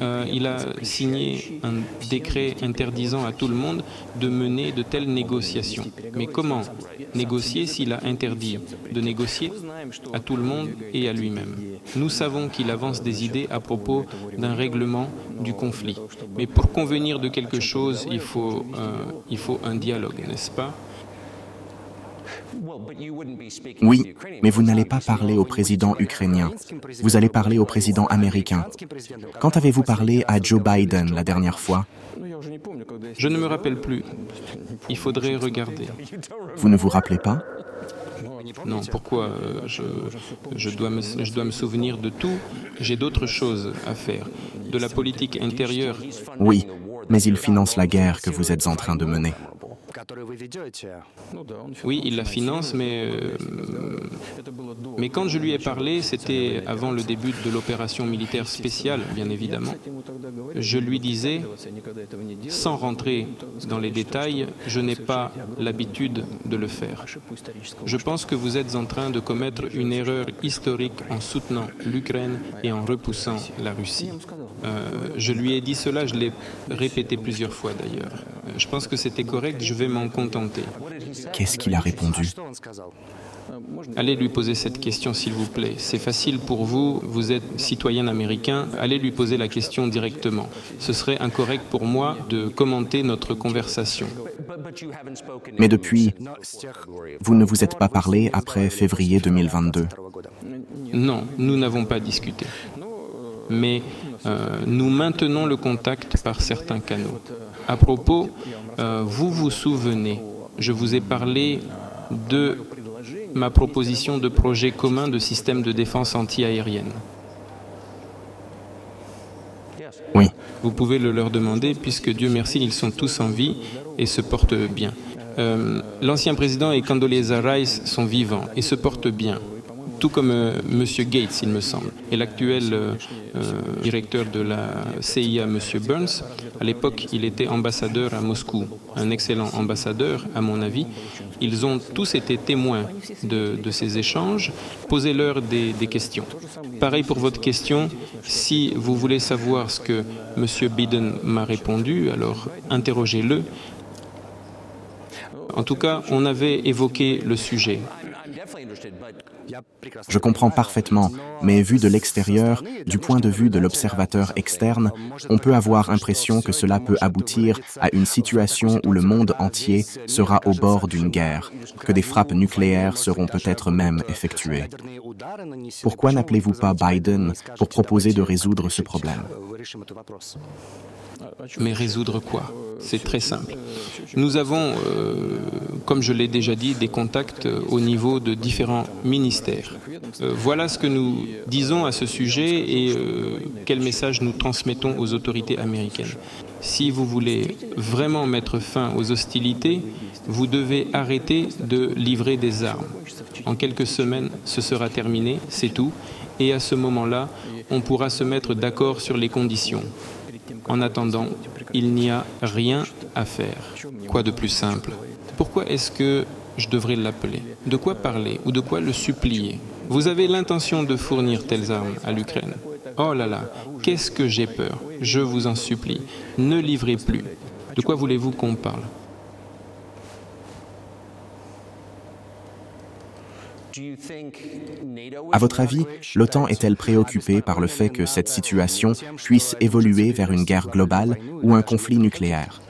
Speaker 4: Euh, il a signé un décret interdisant à tout le monde de mener de telles négociations. Mais comment négocier s'il a interdit de négocier à tout le monde et à lui-même? Nous savons qu'il avance des idées à propos d'un règlement du conflit. Mais pour convenir de quelque chose, il faut, euh, il faut un dialogue, n'est-ce pas?
Speaker 3: Oui, mais vous n'allez pas parler au président ukrainien. Vous allez parler au président américain. Quand avez-vous parlé à Joe Biden la dernière fois?
Speaker 4: Je ne me rappelle plus. Il faudrait regarder.
Speaker 3: Vous ne vous rappelez pas?
Speaker 4: Non, pourquoi euh, je, dois me souvenir de tout J'ai d'autres choses à faire. De la politique intérieure.
Speaker 3: Oui, mais il finance la guerre que vous êtes en train de mener.
Speaker 4: Oui, il la finance, mais, euh, mais quand je lui ai parlé, c'était avant le début de l'opération militaire spéciale, bien évidemment. Je lui disais, sans rentrer dans les détails, je n'ai pas l'habitude de le faire. Je pense que vous êtes en train de commettre une erreur historique en soutenant l'Ukraine et en repoussant la Russie. Euh, je lui ai dit cela, je l'ai répété plusieurs fois d'ailleurs. Je pense que c'était correct, je vais m'en contenter.
Speaker 3: Qu'est-ce qu'il a répondu
Speaker 4: Allez lui poser cette question, s'il vous plaît. C'est facile pour vous, vous êtes citoyen américain, allez lui poser la question directement. Ce serait incorrect pour moi de commenter notre conversation.
Speaker 3: Mais depuis, vous ne vous êtes pas parlé après février 2022
Speaker 4: Non, nous n'avons pas discuté. Mais euh, nous maintenons le contact par certains canaux. À propos, euh, vous vous souvenez, je vous ai parlé de ma proposition de projet commun de système de défense antiaérienne.
Speaker 3: Oui.
Speaker 4: Vous pouvez le leur demander puisque Dieu merci, ils sont tous en vie et se portent bien. Euh, L'ancien président et Condoleezza Rice sont vivants et se portent bien tout comme euh, M. Gates, il me semble, et l'actuel euh, euh, directeur de la CIA, M. Burns. À l'époque, il était ambassadeur à Moscou, un excellent ambassadeur, à mon avis. Ils ont tous été témoins de, ces échanges. Posez-leur des, des questions. Pareil pour votre question, si vous voulez savoir ce que M. Biden m'a répondu, alors interrogez-le. En tout cas, on avait évoqué le sujet.
Speaker 3: Je comprends parfaitement, mais vu de l'extérieur, du point de vue de l'observateur externe, on peut avoir l'impression que cela peut aboutir à une situation où le monde entier sera au bord d'une guerre, que des frappes nucléaires seront peut-être même effectuées. Pourquoi n'appelez-vous pas Biden pour proposer de résoudre ce problème?
Speaker 4: Mais résoudre quoi C'est très simple. Nous avons, euh, comme je l'ai déjà dit, des contacts au niveau de différents ministères. Euh, voilà ce que nous disons à ce sujet et euh, quel message nous transmettons aux autorités américaines. Si vous voulez vraiment mettre fin aux hostilités, vous devez arrêter de livrer des armes. En quelques semaines, ce sera terminé, c'est tout. Et à ce moment-là, on pourra se mettre d'accord sur les conditions. En attendant, il n'y a rien à faire. Quoi de plus simple? Pourquoi est-ce que je devrais l'appeler? De quoi parler ou de quoi le supplier? Vous avez l'intention de fournir telles armes à l'Ukraine. Oh là là, qu'est-ce que j'ai peur. Je vous en supplie, ne livrez plus. De quoi voulez-vous qu'on parle?
Speaker 3: À votre avis, l'OTAN est-elle préoccupée par le fait que cette situation puisse évoluer vers une guerre globale ou un conflit nucléaire?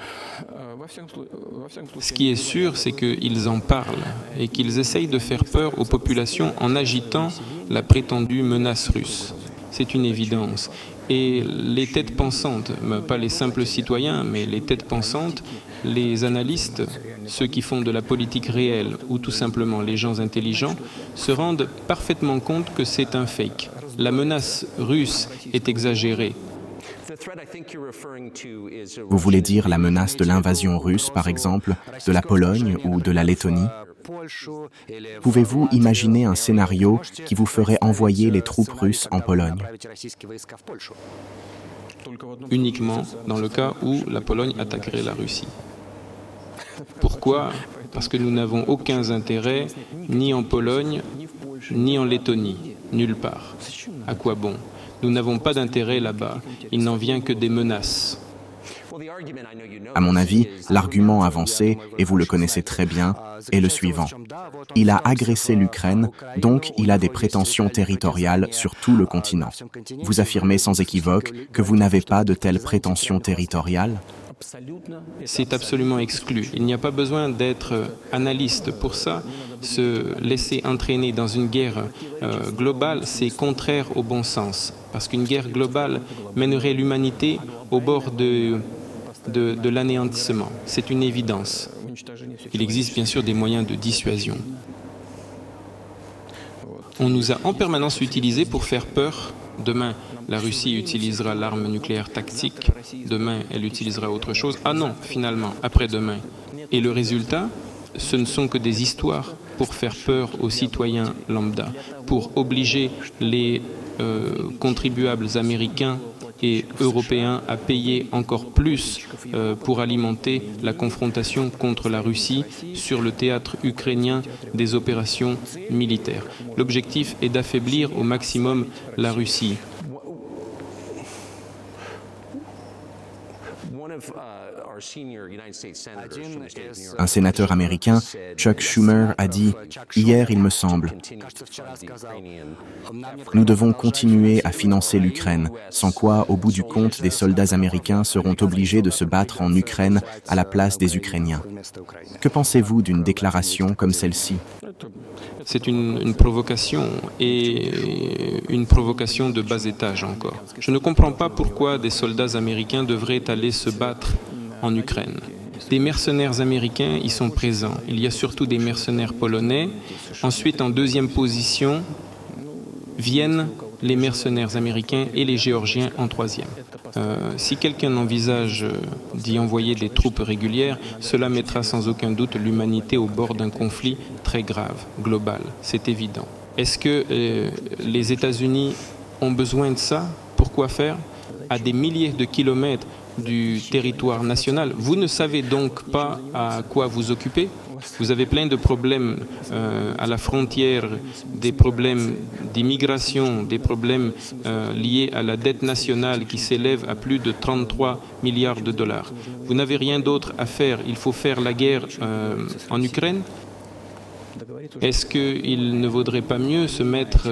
Speaker 4: Ce qui est sûr, c'est qu'ils en parlent et qu'ils essayent de faire peur aux populations en agitant la prétendue menace russe. C'est une évidence. Et les têtes pensantes, pas les simples citoyens, mais les têtes pensantes, les analystes, ceux qui font de la politique réelle ou tout simplement les gens intelligents, se rendent parfaitement compte que c'est un fake. La menace russe est exagérée.
Speaker 3: Vous voulez dire la menace de l'invasion russe, par exemple, de la Pologne ou de la Lettonie? Pouvez-vous imaginer un scénario qui vous ferait envoyer les troupes russes en Pologne?
Speaker 4: Uniquement dans le cas où la Pologne attaquerait la Russie. Pourquoi Parce que nous n'avons aucun intérêt ni en Pologne, ni en Lettonie, nulle part. À quoi bon Nous n'avons pas d'intérêt là-bas. Il n'en vient que des menaces.
Speaker 3: À mon avis, l'argument avancé, et vous le connaissez très bien, est le suivant. Il a agressé l'Ukraine, donc il a des prétentions territoriales sur tout le continent. Vous affirmez sans équivoque que vous n'avez pas de telles prétentions territoriales
Speaker 4: c'est absolument exclu. Il n'y a pas besoin d'être analyste pour ça. Se laisser entraîner dans une guerre euh, globale, c'est contraire au bon sens. Parce qu'une guerre globale mènerait l'humanité au bord de, de, de l'anéantissement. C'est une évidence. Il existe bien sûr des moyens de dissuasion. On nous a en permanence utilisés pour faire peur Demain, la Russie utilisera l'arme nucléaire tactique. Demain, elle utilisera autre chose. Ah non, finalement, après-demain. Et le résultat, ce ne sont que des histoires pour faire peur aux citoyens lambda, pour obliger les euh, contribuables américains et européens à payer encore plus euh, pour alimenter la confrontation contre la Russie sur le théâtre ukrainien des opérations militaires. L'objectif est d'affaiblir au maximum la Russie.
Speaker 3: Un sénateur américain, Chuck Schumer, a dit Hier, il me semble, nous devons continuer à financer l'Ukraine, sans quoi, au bout du compte, des soldats américains seront obligés de se battre en Ukraine à la place des Ukrainiens. Que pensez-vous d'une déclaration comme celle-ci?
Speaker 4: C'est une, une provocation et une provocation de bas étage encore. Je ne comprends pas pourquoi des soldats américains devraient aller se battre en Ukraine. Des mercenaires américains y sont présents. Il y a surtout des mercenaires polonais. Ensuite, en deuxième position, viennent les mercenaires américains et les géorgiens en troisième. Euh, si quelqu'un envisage d'y envoyer des troupes régulières, cela mettra sans aucun doute l'humanité au bord d'un conflit très grave, global, c'est évident. Est-ce que euh, les États-Unis ont besoin de ça? Pourquoi faire? À des milliers de kilomètres du territoire national. Vous ne savez donc pas à quoi vous occuper Vous avez plein de problèmes euh, à la frontière, des problèmes d'immigration, des problèmes euh, liés à la dette nationale qui s'élève à plus de 33 milliards de dollars. Vous n'avez rien d'autre à faire. Il faut faire la guerre euh, en Ukraine est-ce qu'il ne vaudrait pas mieux se mettre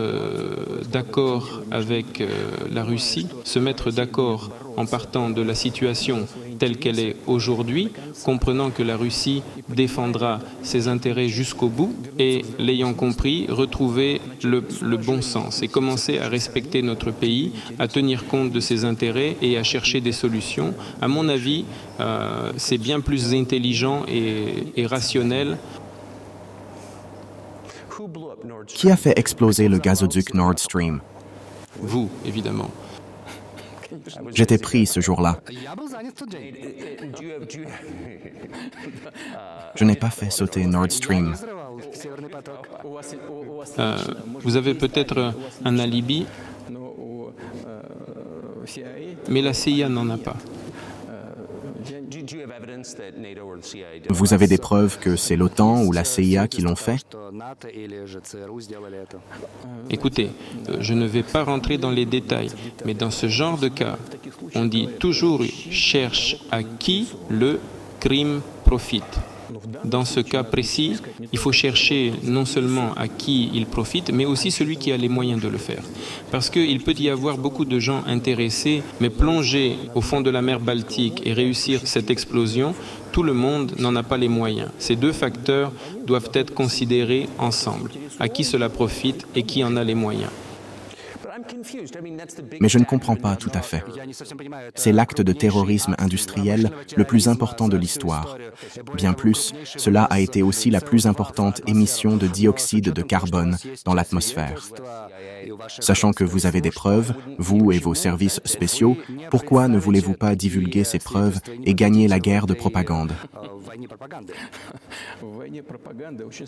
Speaker 4: d'accord avec la Russie, se mettre d'accord en partant de la situation telle qu'elle est aujourd'hui, comprenant que la Russie défendra ses intérêts jusqu'au bout et, l'ayant compris, retrouver le, le, bon sens et commencer à respecter notre pays, à tenir compte de ses intérêts et à chercher des solutions. À mon avis, euh, c'est bien plus intelligent et, et rationnel
Speaker 3: qui a fait exploser le gazoduc Nord Stream
Speaker 4: Vous, évidemment.
Speaker 3: J'étais pris ce jour-là. Je n'ai pas fait sauter Nord Stream.
Speaker 4: Euh, vous avez peut-être un alibi, mais la CIA n'en a pas.
Speaker 3: Vous avez des preuves que c'est l'OTAN ou la CIA qui l'ont fait?
Speaker 4: Écoutez, je ne vais pas rentrer dans les détails, mais dans ce genre de cas, on dit toujours cherche à qui le crime profite. Dans ce cas précis, il faut chercher non seulement à qui il profite, mais aussi celui qui a les moyens de le faire. Parce qu'il peut y avoir beaucoup de gens intéressés, mais plonger au fond de la mer Baltique et réussir cette explosion, tout le monde n'en a pas les moyens. Ces deux facteurs doivent être considérés ensemble. À qui cela profite et qui en a les moyens.
Speaker 3: Mais je ne comprends pas tout à fait. C'est l'acte de terrorisme industriel le plus important de l'histoire. Bien plus, cela a été aussi la plus importante émission de dioxyde de carbone dans l'atmosphère. Sachant que vous avez des preuves, vous et vos services spéciaux, pourquoi ne voulez-vous pas divulguer ces preuves et gagner la guerre de propagande?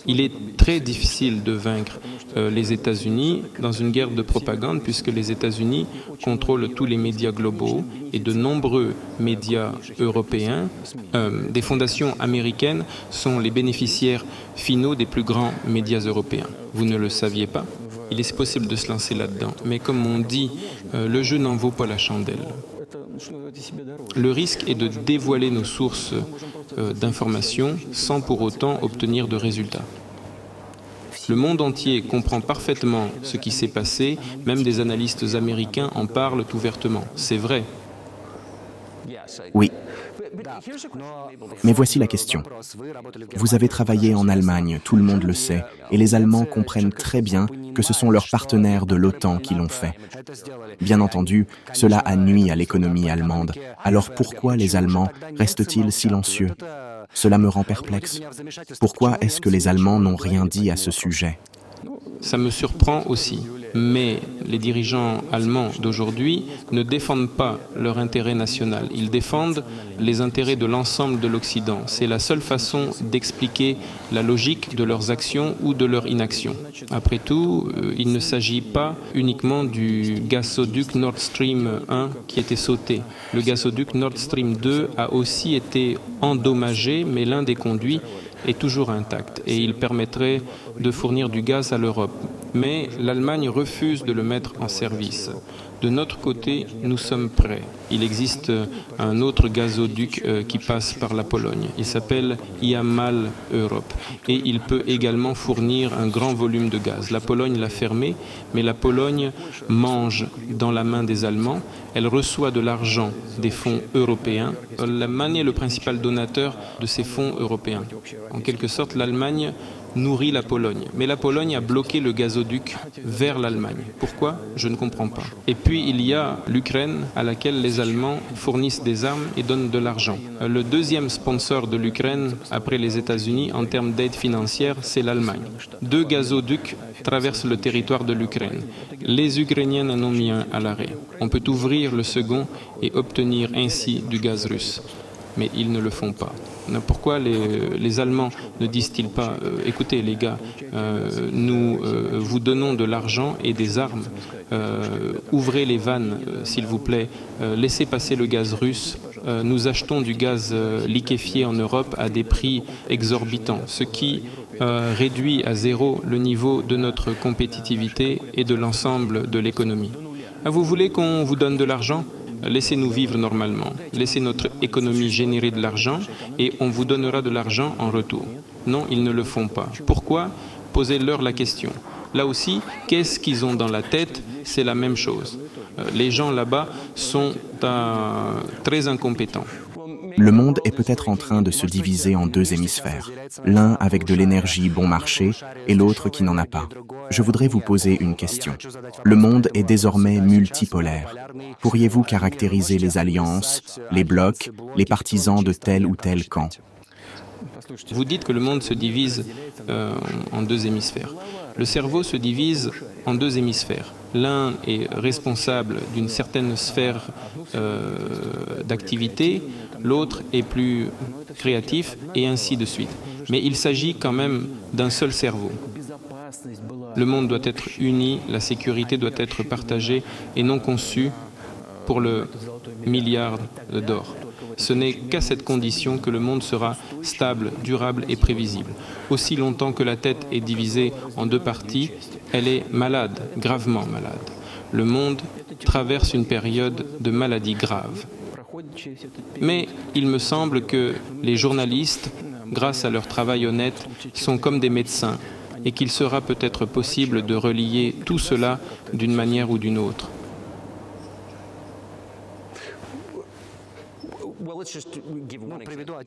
Speaker 4: Il est très difficile de vaincre euh, les États-Unis dans une guerre de propagande puisque les États-Unis contrôlent tous les médias globaux et de nombreux médias européens, euh, des fondations américaines sont les bénéficiaires finaux des plus grands médias européens. Vous ne le saviez pas? Il est possible de se lancer là-dedans, mais comme on dit, euh, le jeu n'en vaut pas la chandelle. Le risque est de dévoiler nos sources euh, d'informations sans pour autant obtenir de résultats. Le monde entier comprend parfaitement ce qui s'est passé, même des analystes américains en parlent ouvertement. C'est vrai.
Speaker 3: Oui. Mais voici la question. Vous avez travaillé en Allemagne, tout le monde le sait, et les Allemands comprennent très bien que ce sont leurs partenaires de l'OTAN qui l'ont fait. Bien entendu, cela a nui à l'économie allemande. Alors pourquoi les Allemands restent-ils silencieux? Cela me rend perplexe. Pourquoi est-ce que les Allemands n'ont rien dit à ce sujet?
Speaker 4: Ça me surprend aussi mais les dirigeants allemands d'aujourd'hui ne défendent pas leur intérêt national, ils défendent les intérêts de l'ensemble de l'Occident. C'est la seule façon d'expliquer la logique de leurs actions ou de leur inaction. Après tout, euh, il ne s'agit pas uniquement du gazoduc Nord Stream 1 qui était sauté. Le gazoduc Nord Stream 2 a aussi été endommagé, mais l'un des conduits est toujours intact et il permettrait de fournir du gaz à l'Europe. mais l'Allemagne refuse de le mettre en service. De notre côté, nous sommes prêts. Il existe un autre gazoduc euh, qui passe par la Pologne. Il s'appelle Yamal Europe et il peut également fournir un grand volume de gaz. La Pologne l'a fermé, mais la Pologne mange dans la main des Allemands. Elle reçoit de l'argent des fonds européens. L'Allemagne est le principal donateur de ces fonds européens. En quelque sorte, l'Allemagne nourrit la Pologne. Mais la Pologne a bloqué le gazoduc vers l'Allemagne. Pourquoi? Je ne comprends pas. Et puis il y a l'Ukraine à laquelle les Allemands fournissent des armes et donnent de l'argent. Le deuxième sponsor de l'Ukraine après les États-Unis en termes d'aide financière, c'est l'Allemagne. Deux gazoducs traversent le territoire de l'Ukraine. Les Ukrainiens en ont mis un à l'arrêt. On peut ouvrir le second et obtenir ainsi du gaz russe mais ils ne le font pas. Pourquoi les, Allemands ne disent-ils pas, euh, écoutez les gars, euh, nous euh, vous donnons de l'argent et des armes, ouvrez les vannes s'il vous plaît, laissez passer le gaz russe, nous achetons du gaz liquéfié en Europe à des prix exorbitants, ce qui réduit à zéro le niveau de notre compétitivité et de l'ensemble de l'économie. Ah, vous voulez qu'on vous donne de l'argent? Laissez-nous vivre normalement, laissez notre économie générer de l'argent et on vous donnera de l'argent en retour. Non, ils ne le font pas. Pourquoi? Posez-leur la question. Là aussi, qu'est-ce qu'ils ont dans la tête? C'est la même chose. Euh, les gens là-bas sont euh, très incompétents.
Speaker 3: Le monde est peut-être en train de se diviser en deux hémisphères, l'un avec de l'énergie bon marché et l'autre qui n'en a pas. Je voudrais vous poser une question. Le monde est désormais multipolaire. Pourriez-vous caractériser les alliances, les blocs, les partisans de tel ou tel camp?
Speaker 4: Vous dites que le monde se divise euh, en deux hémisphères. Le cerveau se divise en deux hémisphères. L'un est responsable d'une certaine sphère euh, d'activité, l'autre est plus créatif, et ainsi de suite. Mais il s'agit quand même d'un seul cerveau. Le monde doit être uni, la sécurité doit être partagée et non conçue pour le milliard d'or. Ce n'est qu'à cette condition que le monde sera stable, durable et prévisible. Aussi longtemps que la tête est divisée en deux parties, elle est malade, gravement malade. Le monde traverse une période de maladie grave. Mais il me semble que les journalistes, grâce à leur travail honnête, sont comme des médecins et qu'il sera peut-être possible de relier tout cela d'une manière ou d'une autre.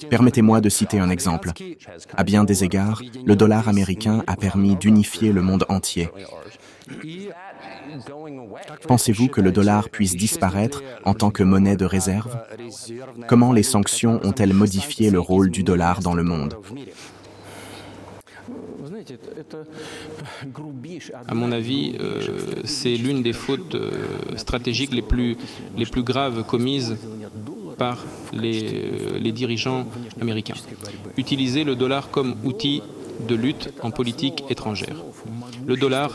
Speaker 3: Permettez-moi de citer un exemple. À bien des égards, le dollar américain a permis d'unifier le monde entier. Pensez-vous que le dollar puisse disparaître en tant que monnaie de réserve? Comment les sanctions ont-elles modifié le rôle du dollar dans le monde?
Speaker 4: À mon avis, euh, c'est l'une des fautes euh, stratégiques les plus, graves commises par les, euh, les, dirigeants américains. Utiliser le dollar comme outil de lutte en politique étrangère. Le dollar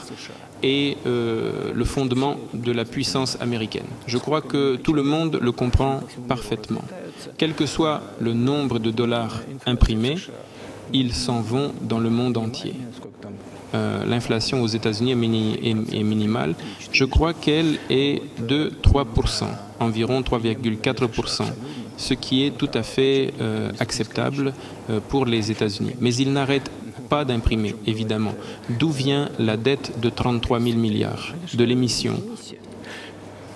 Speaker 4: est le fondement de la puissance américaine. Je crois que tout le monde le comprend parfaitement. Quel que soit le nombre de dollars imprimés, ils s'en vont dans le monde entier. Euh, l'inflation aux États-Unis est, minimale. Je crois qu'elle est de 3%, environ 3,4%, ce qui est tout à fait euh, acceptable euh, pour les États-Unis. Mais ils n'arrêtent pas d'imprimer, évidemment. D'où vient la dette de 33 000 milliards de l'émission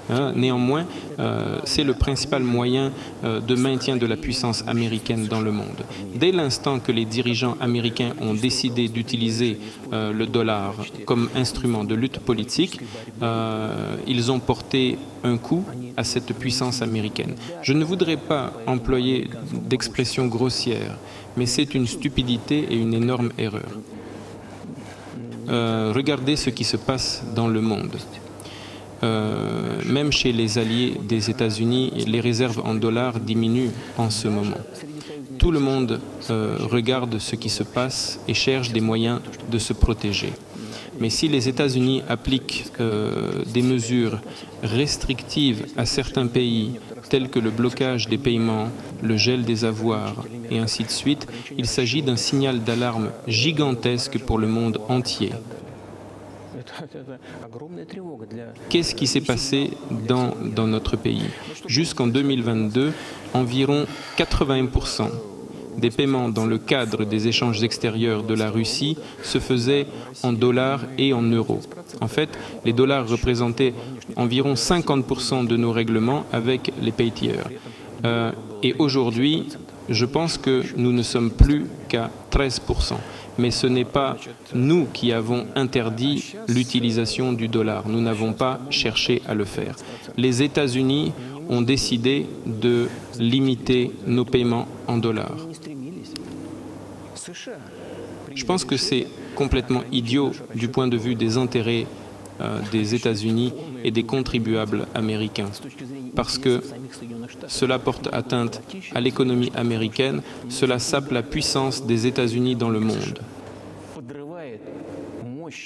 Speaker 4: Hein, néanmoins, euh, c'est le principal moyen euh, de maintien de la puissance américaine dans le monde. Dès l'instant que les dirigeants américains ont décidé d'utiliser euh, le dollar comme instrument de lutte politique, ils ont porté un coup à cette puissance américaine. Je ne voudrais pas employer d'expression grossière, mais c'est une stupidité et une énorme erreur. regardez ce qui se passe dans le monde. Euh, même chez les alliés des États-Unis, les réserves en dollars diminuent en ce moment. Tout le monde euh, regarde ce qui se passe et cherche des moyens de se protéger. Mais si les États-Unis appliquent euh, des mesures restrictives à certains pays, tels que le blocage des paiements, le gel des avoirs et ainsi de suite, il s'agit d'un signal d'alarme gigantesque pour le monde entier. Qu'est-ce qui s'est passé dans, dans notre pays? Jusqu'en 2022, environ 81% des paiements dans le cadre des échanges extérieurs de la Russie se faisaient en dollars et en euros. En fait, les dollars représentaient environ 50% de nos règlements avec les pays tiers. Euh, et aujourd'hui, je pense que nous ne sommes plus qu'à 13%. Mais ce n'est pas nous qui avons interdit l'utilisation du dollar. Nous n'avons pas cherché à le faire. Les États-Unis ont décidé de limiter nos paiements en dollars. Je pense que c'est complètement idiot du point de vue des intérêts des États-Unis et des contribuables américains, parce que cela porte atteinte à l'économie américaine, cela sape la puissance des États-Unis dans le monde.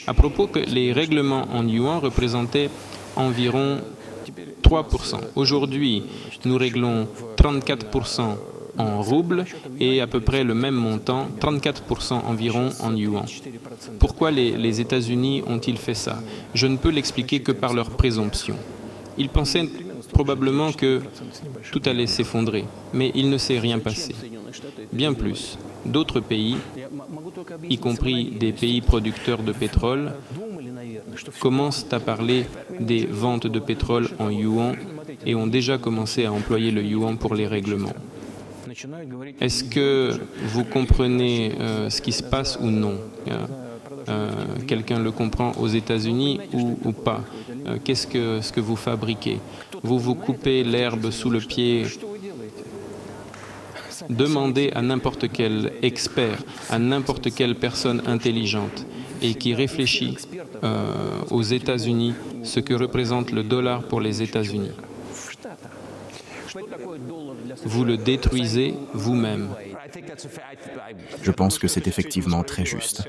Speaker 4: À propos que les règlements en yuan représentaient environ 3%. Aujourd'hui, nous réglons 34% en roubles et à peu près le même montant, 34% environ en yuan. Pourquoi les, les États-Unis ont-ils fait ça? Je ne peux l'expliquer que par leur présomption. Ils pensaient probablement que tout allait s'effondrer, mais il ne s'est rien passé. Bien plus, d'autres pays, y compris des pays producteurs de pétrole, commencent à parler des ventes de pétrole en yuan et ont déjà commencé à employer le yuan pour les règlements. Est-ce que vous comprenez euh, ce qui se passe ou non? Euh, euh, Quelqu'un le comprend aux États-Unis ou, pas? Qu'est-ce que, ce que vous fabriquez? Vous vous coupez l'herbe sous le pied? Demandez à n'importe quel expert, à n'importe quelle personne intelligente et qui réfléchit aux États-Unis ce que représente le dollar pour les États-Unis. Vous le détruisez vous-même.
Speaker 3: Je pense que c'est effectivement très juste.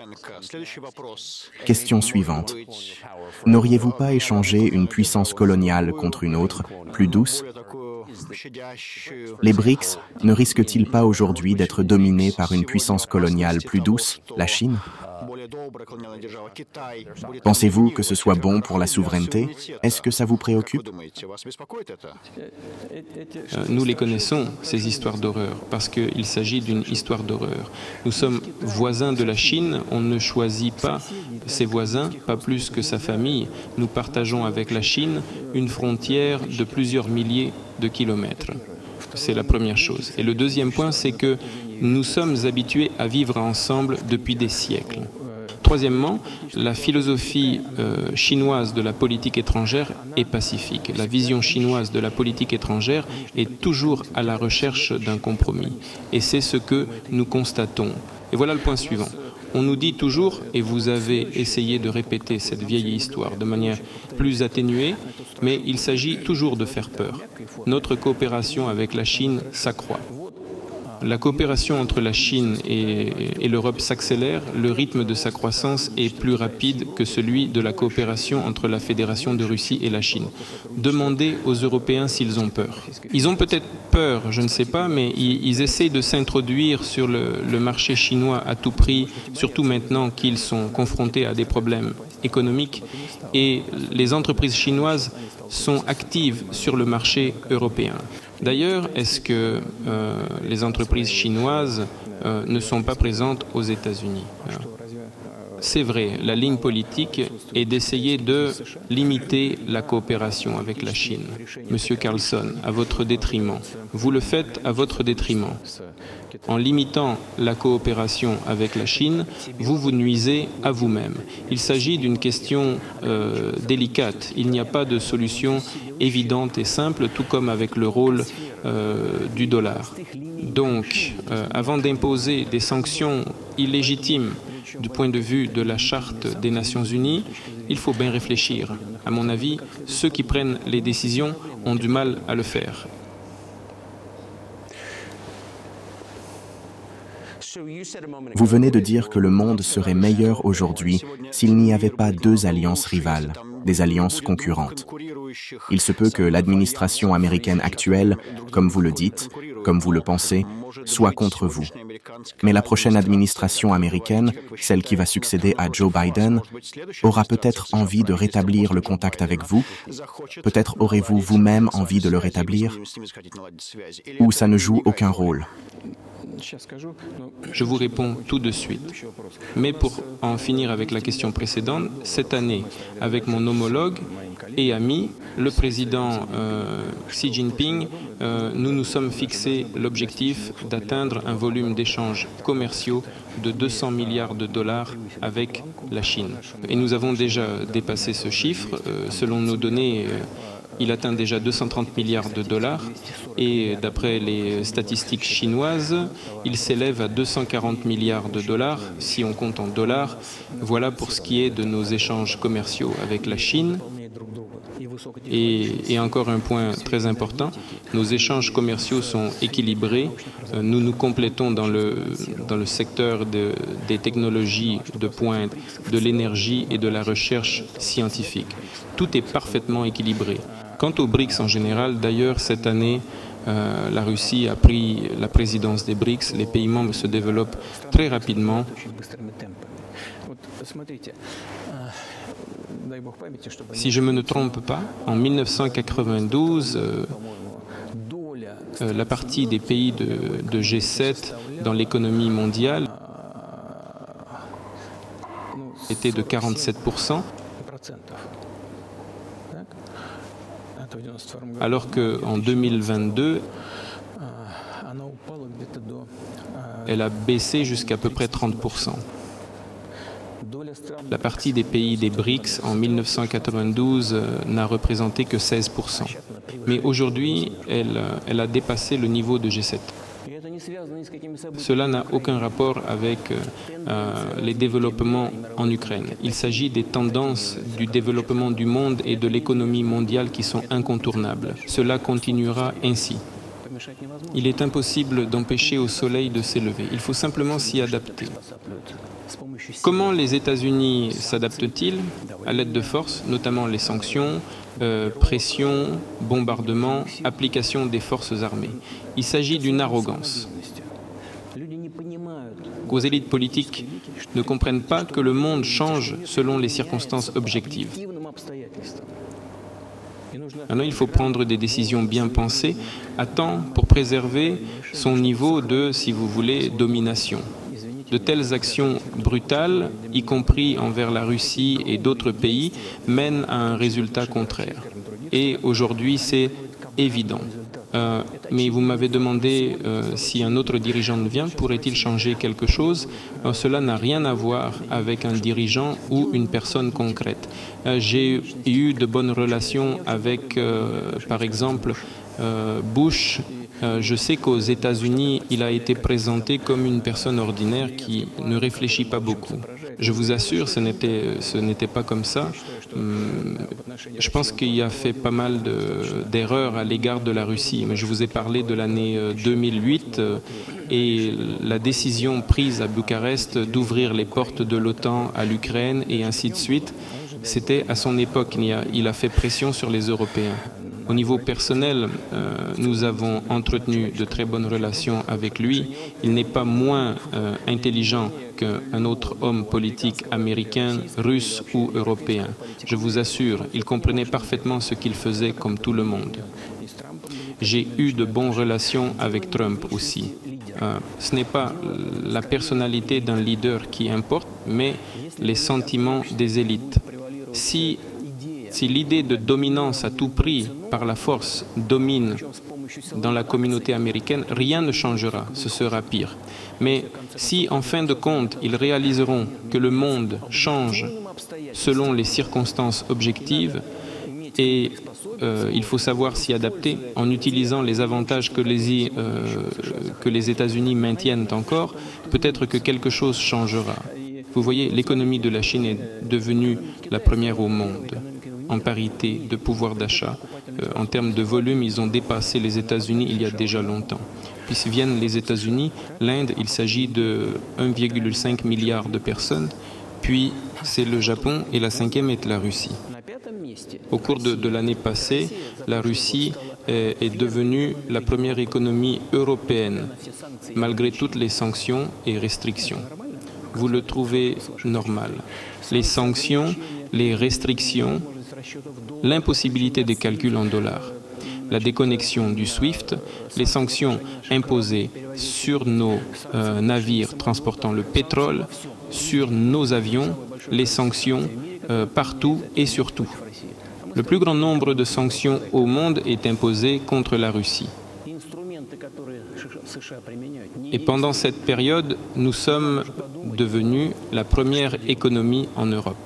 Speaker 3: Question suivante. N'auriez-vous pas échangé une puissance coloniale contre une autre, plus douce? Les BRICS ne risquent-ils pas aujourd'hui d'être dominés par une puissance coloniale plus douce, la Chine? Pensez-vous que ce soit bon pour la souveraineté? Est-ce que ça vous préoccupe?
Speaker 4: Nous les connaissons, ces histoires d'horreur, parce qu'il s'agit d'une histoire d'horreur. Nous sommes voisins de la Chine, on ne choisit pas ses voisins, pas plus que sa famille. Nous partageons avec la Chine une frontière de plusieurs milliers de kilomètres. C'est la première chose. Et le deuxième point, c'est que nous sommes habitués à vivre ensemble depuis des siècles. Troisièmement, la philosophie euh, chinoise de la politique étrangère est pacifique. La vision chinoise de la politique étrangère est toujours à la recherche d'un compromis. Et c'est ce que nous constatons. Et voilà le point suivant. On nous dit toujours, et vous avez essayé de répéter cette vieille histoire de manière plus atténuée, mais il s'agit toujours de faire peur. Notre coopération avec la Chine s'accroît. La coopération entre la Chine et, l'Europe s'accélère, le rythme de sa croissance est plus rapide que celui de la coopération entre la Fédération de Russie et la Chine. Demandez aux Européens s'ils ont peur. Ils ont peut-être peur, je ne sais pas, mais ils, essayent de s'introduire sur le marché chinois à tout prix, surtout maintenant qu'ils sont confrontés à des problèmes économiques et les entreprises chinoises sont actives sur le marché européen. D'ailleurs, est-ce que euh, les entreprises chinoises euh, ne sont pas présentes aux États-Unis? C'est vrai, la ligne politique est d'essayer de limiter la coopération avec la Chine. Monsieur Carlson, à votre détriment. Vous le faites à votre détriment. En limitant la coopération avec la Chine, vous vous nuisez à vous-même. Il s'agit d'une question euh, délicate. Il n'y a pas de solution évidente et simple, tout comme avec le rôle euh, du dollar. Donc, euh, avant d'imposer des sanctions illégitimes du point de vue de la Charte des Nations Unies, il faut bien réfléchir. À mon avis, ceux qui prennent les décisions ont du mal à le faire.
Speaker 3: Vous venez de dire que le monde serait meilleur aujourd'hui s'il n'y avait pas deux alliances rivales, des alliances concurrentes. Il se peut que l'administration américaine actuelle, comme vous le dites, comme vous le pensez, soit contre vous. Mais la prochaine administration américaine, celle qui va succéder à Joe Biden, aura peut-être envie de rétablir le contact avec vous. Peut-être aurez-vous vous-même envie de le rétablir. Ou ça ne joue aucun rôle.
Speaker 4: Je vous réponds tout de suite. Mais pour en finir avec la question précédente, cette année, avec mon homologue et ami, le président euh, Xi Jinping, euh, nous nous sommes fixés l'objectif d'atteindre un volume d'échanges commerciaux de 200 milliards de dollars avec la Chine. Et nous avons déjà dépassé ce chiffre. Euh, selon nos données, il atteint déjà 230 milliards de dollars et d'après les statistiques chinoises, il s'élève à 240 milliards de dollars si on compte en dollars. Voilà pour ce qui est de nos échanges commerciaux avec la Chine. Et, encore un point très important, nos échanges commerciaux sont équilibrés. Euh, nous nous complétons dans le, dans le secteur des technologies de pointe, de l'énergie et de la recherche scientifique. Tout est parfaitement équilibré. Quant aux BRICS en général, d'ailleurs, cette année, euh, la Russie a pris la présidence des BRICS. Les pays membres se développent très rapidement. Si je me ne trompe pas, en 1992, euh, euh, la partie des pays de G7 dans l'économie mondiale était de 47%, alors qu'en 2022, elle a baissé jusqu'à peu près 30%. La partie des pays des BRICS en 1992 euh, n'a représenté que 16%. Mais aujourd'hui, elle, euh, elle, a dépassé le niveau de G7. Cela n'a aucun rapport avec euh, les développements en Ukraine. Il s'agit des tendances du développement du monde et de l'économie mondiale qui sont incontournables. Cela continuera ainsi. Il est impossible d'empêcher au soleil de s'élever. Il faut simplement s'y adapter. Comment les États-Unis s'adaptent-ils À l'aide de forces, notamment les sanctions, euh, pression, bombardement, application des forces armées? Il s'agit d'une arrogance. Vos élites politiques ne comprennent pas que le monde change selon les circonstances objectives. Maintenant, il faut prendre des décisions bien pensées à temps pour préserver son niveau de, si vous voulez, domination. De telles actions brutales, y compris envers la Russie et d'autres pays, mènent à un résultat contraire. Et aujourd'hui, c'est évident. Euh, mais vous m'avez demandé euh, si un autre dirigeant vient, pourrait-il changer quelque chose? Euh, Cela n'a rien à voir avec un dirigeant ou une personne concrète. J'ai eu de bonnes relations avec, par exemple, Bush je sais qu'aux États-Unis, il a été présenté comme une personne ordinaire qui ne réfléchit pas beaucoup. Je vous assure, ce n'était pas comme ça. Hum, je pense qu'il a fait pas mal d'erreurs à l'égard de la Russie. Mais je vous ai parlé de l'année 2008 euh, euh, et la décision prise à Bucarest d'ouvrir les portes de l'OTAN à l'Ukraine et ainsi de suite. C'était à son époque. Il a fait pression sur les Européens. Au niveau personnel, euh, nous avons entretenu de très bonnes relations avec lui. Il n'est pas moins euh, intelligent qu'un autre homme politique américain, russe ou européen. Je vous assure, il comprenait parfaitement ce qu'il faisait comme tout le monde. J'ai eu de bonnes relations avec Trump aussi. Euh, ce n'est pas la personnalité d'un leader qui importe, mais les sentiments des élites. Si si l'idée de dominance à tout prix par la force domine dans la communauté américaine, rien ne changera, ce sera pire. Mais si en fin de compte ils réaliseront que le monde change selon les circonstances objectives, et euh, il faut savoir s'y adapter en utilisant les avantages euh, que les États-Unis maintiennent encore, peut-être que quelque chose changera. Vous voyez, l'économie de la Chine est devenue la première au monde en parité de pouvoir d'achat. Euh, en termes de volume, ils ont dépassé les États-Unis il y a déjà longtemps. Puis viennent les États-Unis, l'Inde, il s'agit de 1,5 milliard de personnes, puis c'est le Japon et la cinquième est la Russie. Au cours de, l'année passée, la Russie est, est devenue la première économie européenne, malgré toutes les sanctions et restrictions. Vous le trouvez normal. Les sanctions, les restrictions, l'impossibilité des calculs en dollars, la déconnexion du SWIFT, les sanctions imposées sur nos euh, navires transportant le pétrole, sur nos avions, les sanctions euh, partout et surtout. Le plus grand nombre de sanctions au monde est imposé contre la Russie. Et pendant cette période, nous sommes devenus la première économie en Europe.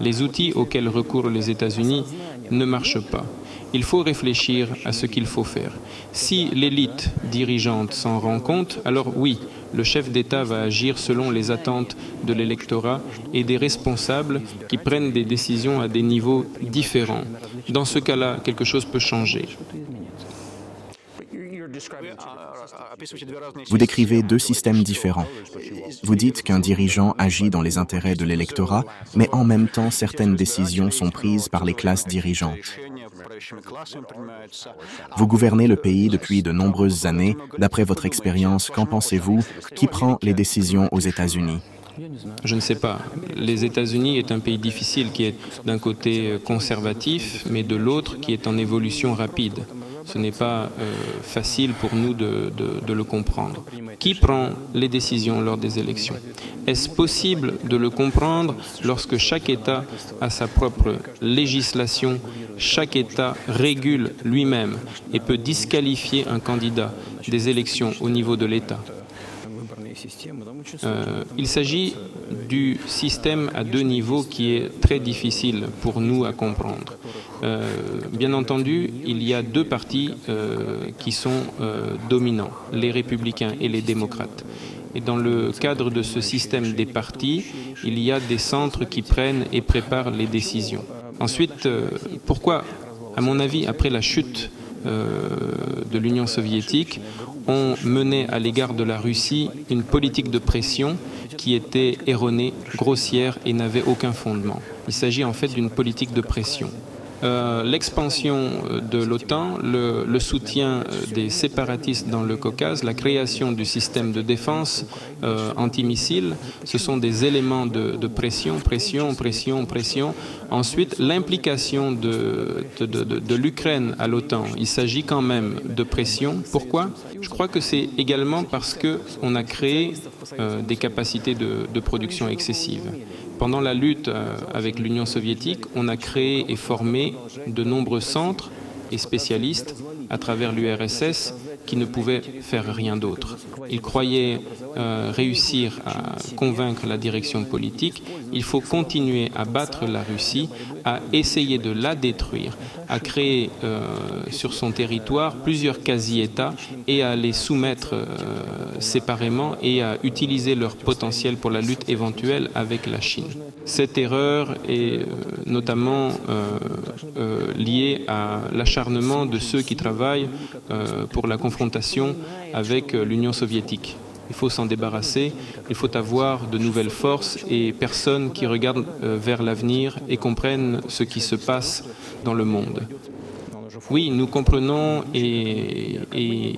Speaker 4: Les outils auxquels recourent les États-Unis ne marchent pas. Il faut réfléchir à ce qu'il faut faire. Si l'élite dirigeante s'en rend compte, alors oui, le chef d'État va agir selon les attentes de l'électorat et des responsables qui prennent des décisions à des niveaux différents. Dans ce cas-là, quelque chose peut changer.
Speaker 3: Vous décrivez deux systèmes différents. Vous dites qu'un dirigeant agit dans les intérêts de l'électorat, mais en même temps, certaines décisions sont prises par les classes dirigeantes. Vous gouvernez le pays depuis de nombreuses années. D'après votre expérience, qu'en pensez-vous? Qui prend les décisions aux États-Unis?
Speaker 4: Je ne sais pas. Les États-Unis est un pays difficile qui est d'un côté conservatif, mais de l'autre qui est en évolution rapide. Ce n'est pas euh, facile pour nous de, le comprendre. Qui prend les décisions lors des élections? Est-ce possible de le comprendre lorsque chaque État a sa propre législation, chaque État régule lui-même et peut disqualifier un candidat des élections au niveau de l'État? Euh, il s'agit du système à deux niveaux qui est très difficile pour nous à comprendre. Euh, bien entendu, il y a deux partis euh, qui sont euh, dominants, les républicains et les démocrates. Et dans le cadre de ce système des partis, il y a des centres qui prennent et préparent les décisions. Ensuite, euh, pourquoi, à mon avis, après la chute euh, de l'Union soviétique, ont mené à l'égard de la Russie une politique de pression qui était erronée, grossière et n'avait aucun fondement. Il s'agit en fait d'une politique de pression. Euh, l'expansion de l'OTAN, le, soutien des séparatistes dans le Caucase, la création du système de défense euh, antimissile, ce sont des éléments de, pression, pression, pression, pression. Ensuite, l'implication de, l'Ukraine à l'OTAN, il s'agit quand même de pression. Pourquoi? Je crois que c'est également parce qu'on a créé euh, des capacités de, production excessives. Pendant la lutte euh, avec l'Union soviétique, on a créé et formé de nombreux centres et spécialistes à travers l'URSS qui ne pouvaient faire rien d'autre. Ils croyaient euh, réussir à convaincre la direction politique. Il faut continuer à battre la Russie, à essayer de la détruire, à créer euh, sur son territoire plusieurs quasi-États et à les soumettre euh, séparément et à utiliser leur potentiel pour la lutte éventuelle avec la Chine. Cette erreur est notamment liée à l'acharnement de ceux qui travaillent pour la confrontation avec l'Union soviétique. Il faut s'en débarrasser, il faut avoir de nouvelles forces et personnes qui regardent vers l'avenir et comprennent ce qui se passe dans le monde. Oui, nous comprenons et,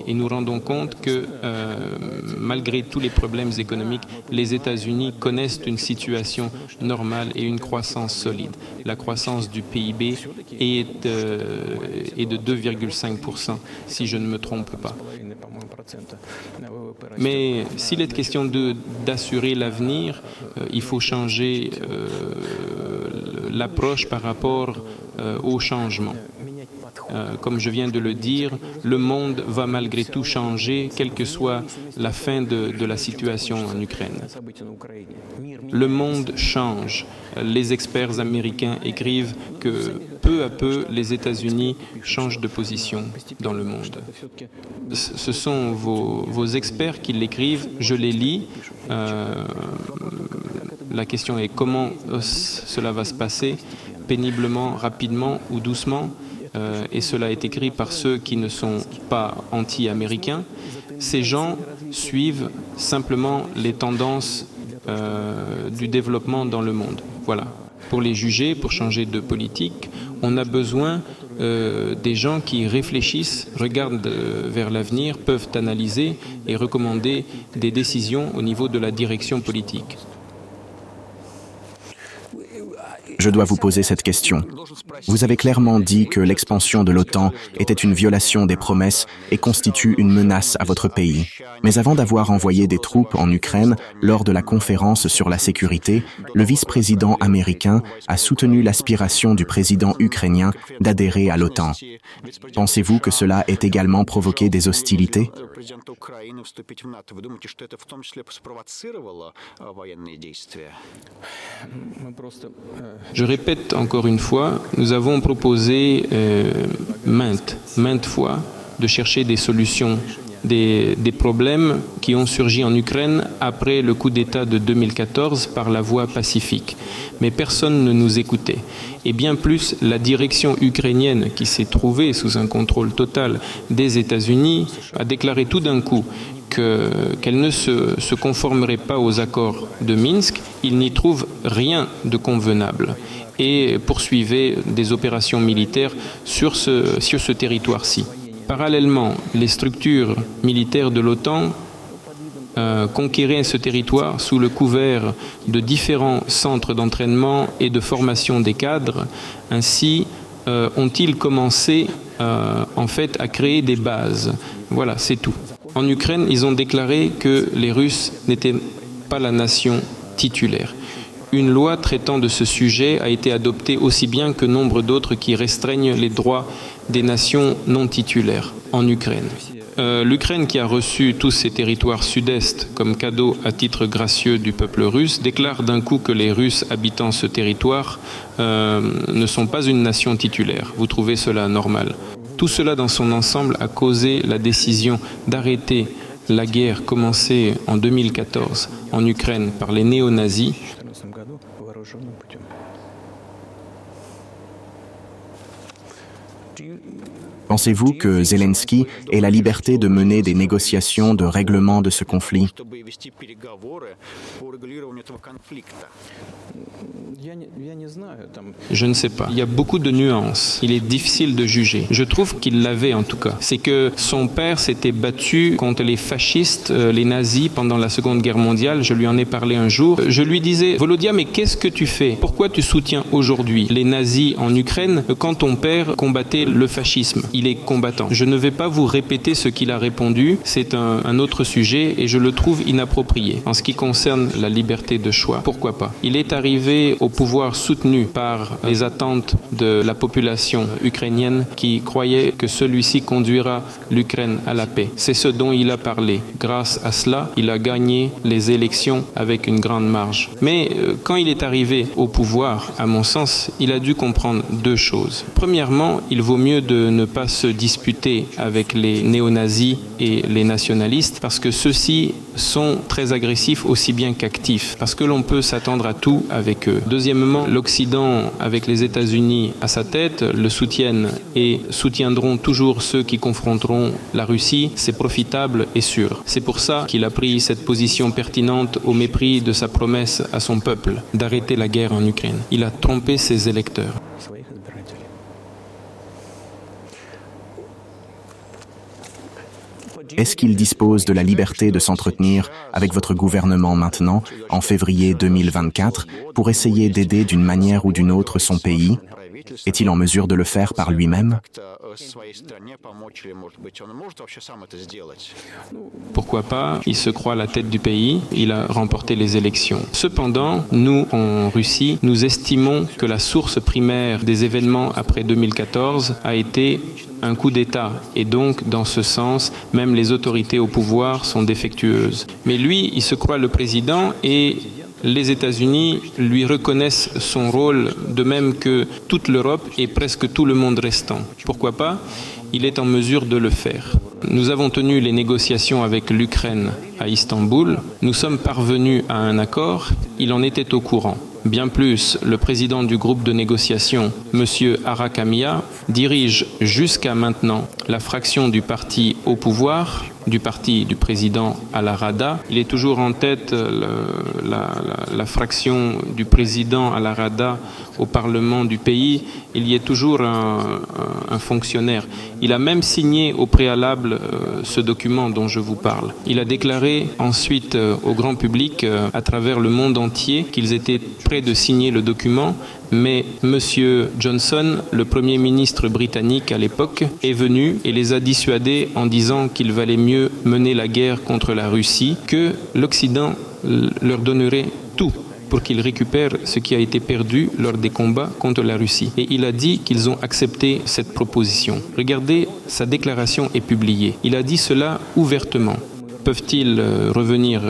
Speaker 4: nous rendons compte que euh, malgré tous les problèmes économiques, les États-Unis connaissent une situation normale et une croissance solide. La croissance du PIB est, euh, est de 2,5%, si je ne me trompe pas. Mais s'il est question d'assurer l'avenir, euh, il faut changer l'approche par rapport au changement. Euh, comme je viens de le dire, le monde va malgré tout changer, quelle que soit la fin de, la situation en Ukraine. Le monde change. Les experts américains écrivent que peu à peu, les États-Unis changent de position dans le monde. Ce sont vos, experts qui l'écrivent, je les lis. Euh, la question est comment cela va se passer, péniblement, rapidement ou doucement euh, et cela est écrit par ceux qui ne sont pas anti-américains, ces gens suivent simplement les tendances euh, du développement dans le monde. Voilà. Pour les juger, pour changer de politique, on a besoin euh, des gens qui réfléchissent, regardent vers l'avenir, peuvent analyser et recommander des décisions au niveau de la direction politique.
Speaker 3: Je dois vous poser cette question. Vous avez clairement dit que l'expansion de l'OTAN était une violation des promesses et constitue une menace à votre pays. Mais avant d'avoir envoyé des troupes en Ukraine lors de la conférence sur la sécurité, le vice-président américain a soutenu l'aspiration du président ukrainien d'adhérer à l'OTAN. Pensez-vous que cela ait également provoqué des hostilités?
Speaker 4: Je répète encore une fois, nous avons proposé euh, maintes, maintes fois de chercher des solutions des, des, problèmes qui ont surgi en Ukraine après le coup d'État de 2014 par la voie pacifique. Mais personne ne nous écoutait. Et bien plus, la direction ukrainienne qui s'est trouvée sous un contrôle total des États-Unis a déclaré tout d'un coup qu'elle qu ne se, conformerait pas aux accords de Minsk, il n'y trouve rien de convenable et poursuivait des opérations militaires sur ce, sur ce territoire-ci. Parallèlement, les structures militaires de l'OTAN euh, conquéraient ce territoire sous le couvert de différents centres d'entraînement et de formation des cadres. Ainsi, euh, ont-ils commencé euh, en fait à créer des bases. Voilà, c'est tout. En Ukraine, ils ont déclaré que les Russes n'étaient pas la nation titulaire. Une loi traitant de ce sujet a été adoptée aussi bien que nombre d'autres qui restreignent les droits des nations non titulaires en Ukraine. Euh, L'Ukraine, qui a reçu tous ces territoires sud-est comme cadeau à titre gracieux du peuple russe, déclare d'un coup que les Russes habitant ce territoire euh, ne sont pas une nation titulaire. Vous trouvez cela normal? Tout cela dans son ensemble a causé la décision d'arrêter la guerre commencée en 2014 en Ukraine par les néo-nazis
Speaker 3: Pensez-vous que Zelensky ait la liberté de mener des négociations de règlement de ce conflit?
Speaker 4: Je ne sais pas. Il y a beaucoup de nuances. Il est difficile de juger. Je trouve qu'il l'avait en tout cas. C'est que son père s'était battu contre les fascistes, les nazis pendant la Seconde Guerre mondiale. Je lui en ai parlé un jour. Je lui disais, Volodia, mais qu'est-ce que tu fais? Pourquoi tu soutiens aujourd'hui les nazis en Ukraine quand ton père combattait le fascisme? Est combattant. Je ne vais pas vous répéter ce qu'il a répondu. C'est un, un autre sujet et je le trouve inapproprié. En ce qui concerne la liberté de choix, pourquoi pas? Il est arrivé au pouvoir soutenu par les attentes de la population ukrainienne qui croyait que celui-ci conduira l'Ukraine à la paix. C'est ce dont il a parlé. Grâce à cela, il a gagné les élections avec une grande marge. Mais euh, quand il est arrivé au pouvoir, à mon sens, il a dû comprendre deux choses. Premièrement, il vaut mieux de ne pas se disputer avec les néo-nazis et les nationalistes parce que ceux-ci sont très agressifs aussi bien qu'actifs parce que l'on peut s'attendre à tout avec eux. Deuxièmement, l'Occident avec les États-Unis à sa tête le soutiennent et soutiendront toujours ceux qui confronteront la Russie. C'est profitable et sûr. C'est pour ça qu'il a pris cette position pertinente au mépris de sa promesse à son peuple d'arrêter la guerre en Ukraine. Il a trompé ses électeurs.
Speaker 3: Est-ce qu'il dispose de la liberté de s'entretenir avec votre gouvernement maintenant, en février 2024, pour essayer d'aider d'une manière ou d'une autre son pays? Est-il en mesure de le faire par lui-même
Speaker 4: Pourquoi pas Il se croit la tête du pays, il a remporté les élections. Cependant, nous, en Russie, nous estimons que la source primaire des événements après 2014 a été un coup d'État et donc, dans ce sens, même les autorités au pouvoir sont défectueuses. Mais lui, il se croit le président et les États-Unis lui reconnaissent son rôle de même que toute l'Europe et presque tout le monde restant. Pourquoi pas? Il est en mesure de le faire. Nous avons tenu les négociations avec l'Ukraine à Istanbul. Nous sommes parvenus à un accord. Il en était au courant. Bien plus, le président du groupe de négociation, M. Arakamia, dirige jusqu'à maintenant la fraction du parti au pouvoir du parti du président à la. Il est toujours en tête le, la, fraction du président à la au Parlement du pays. Il y est toujours un fonctionnaire. Il a même signé au préalable euh, ce document dont je vous parle. Il a déclaré ensuite euh, au grand public euh, à travers le monde entier qu'ils étaient prêts de signer le document, mais M. Johnson, le Premier ministre britannique à l'époque, est venu et les a dissuadés en disant qu'il valait mieux mener la guerre contre la Russie, que l'Occident leur donnerait tout pour qu'ils récupèrent ce qui a été perdu lors des combats contre la Russie. Et il a dit qu'ils ont accepté cette proposition. Regardez, sa déclaration est publiée. Il a dit cela ouvertement. Peuvent-ils revenir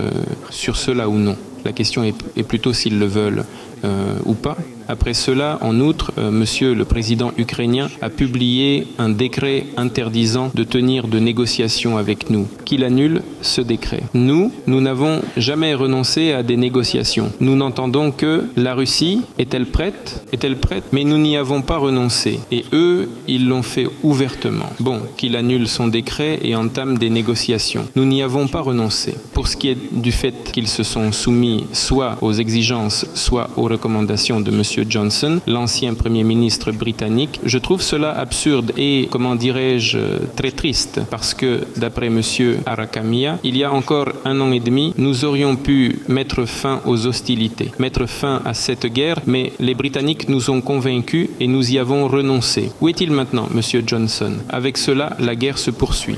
Speaker 4: sur cela ou non? La question est plutôt s'ils le veulent euh, ou pas. Après cela, en outre, euh, Monsieur le président ukrainien a publié un décret interdisant de tenir de négociations avec nous, qu'il annule ce décret. Nous, nous n'avons jamais renoncé à des négociations. Nous n'entendons que la Russie est-elle prête Est-elle prête? Mais nous n'y avons pas renoncé. Et eux, ils l'ont fait ouvertement. Bon, qu'il annule son décret et entame des négociations. Nous n'y avons pas renoncé. Pour ce qui est du fait qu'ils se sont soumis soit aux exigences, soit aux recommandations de Monsieur Johnson, l'ancien Premier ministre britannique. Je trouve cela absurde et, comment dirais-je, très triste parce que, d'après M. Arakamia, il y a encore un an et demi, nous aurions pu mettre fin aux hostilités, mettre fin à cette guerre, mais les Britanniques nous ont convaincus et nous y avons renoncé. Où est-il maintenant, M. Johnson? Avec cela, la guerre se poursuit.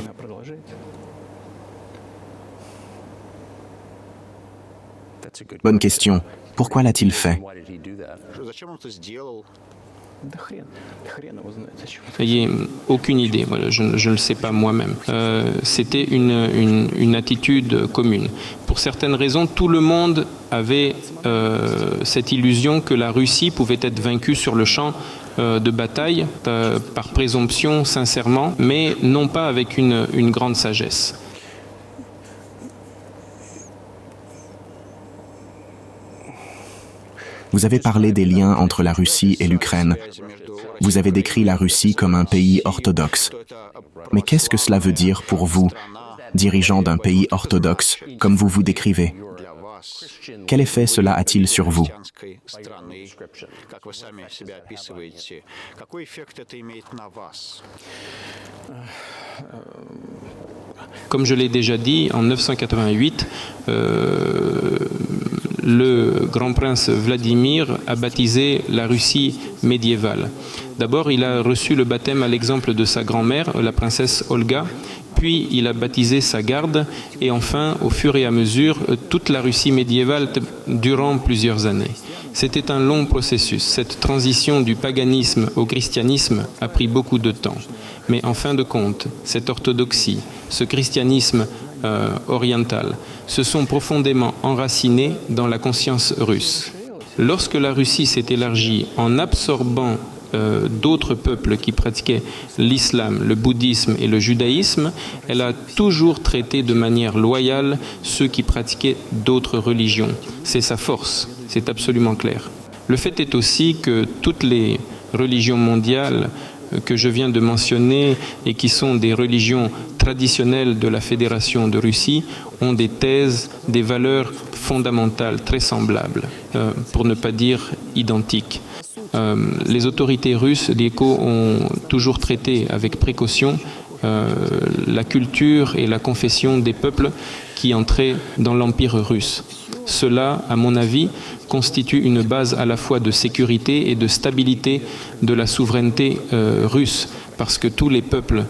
Speaker 3: Bonne question. Pourquoi l'a-t-il fait?
Speaker 4: Ayez aucune idée, voilà, je ne le sais pas moi-même. Euh, C'était une, une, une, attitude commune. Pour certaines raisons, tout le monde avait euh, cette illusion que la Russie pouvait être vaincue sur le champ euh, de bataille, par présomption, sincèrement, mais non pas avec une, une grande sagesse.
Speaker 3: Vous avez parlé des liens entre la Russie et l'Ukraine. Vous avez décrit la Russie comme un pays orthodoxe. Mais qu'est-ce que cela veut dire pour vous, dirigeant d'un pays orthodoxe, comme vous vous décrivez? Quel effet cela a-t-il sur vous?
Speaker 4: Comme je l'ai déjà dit, en 988, euh, le grand prince Vladimir a baptisé la Russie médiévale. D'abord, il a reçu le baptême à l'exemple de sa grand-mère, la princesse Olga, puis il a baptisé sa garde, et enfin, au fur et à mesure, toute la Russie médiévale durant plusieurs années. C'était un long processus. Cette transition du paganisme au christianisme a pris beaucoup de temps. Mais en fin de compte, cette orthodoxie, ce christianisme euh, oriental, se sont profondément enracinés dans la conscience russe. Lorsque la Russie s'est élargie en absorbant euh, d'autres peuples qui pratiquaient l'islam, le bouddhisme et le judaïsme, elle a toujours traité de manière loyale ceux qui pratiquaient d'autres religions. C'est sa force, c'est absolument clair. Le fait est aussi que toutes les religions mondiales que je viens de mentionner et qui sont des religions traditionnelles de la Fédération de Russie ont des thèses, des valeurs fondamentales très semblables, euh, pour ne pas dire identiques. Euh, les autorités russes, l'IECO, ont toujours traité avec précaution euh, la culture et la confession des peuples qui entraient dans l'Empire russe. Cela, à mon avis, constitue une base à la fois de sécurité et de stabilité de la souveraineté euh, russe, parce que tous les peuples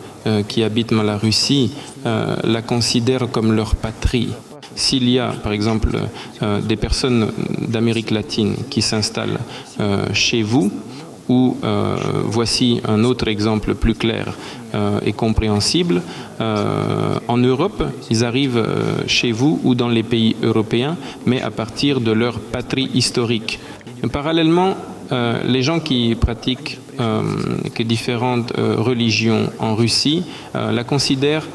Speaker 4: qui habitent la Russie la considèrent comme leur patrie. S'il y a, par exemple, euh, des personnes d'Amérique latine qui s'installent euh, chez vous, ou euh, voici un autre exemple plus clair et compréhensible. En Europe, ils arrivent chez vous ou dans les pays européens, mais à partir de leur patrie historique. Parallèlement, les gens qui pratiquent que différentes religions en Russie la considèrent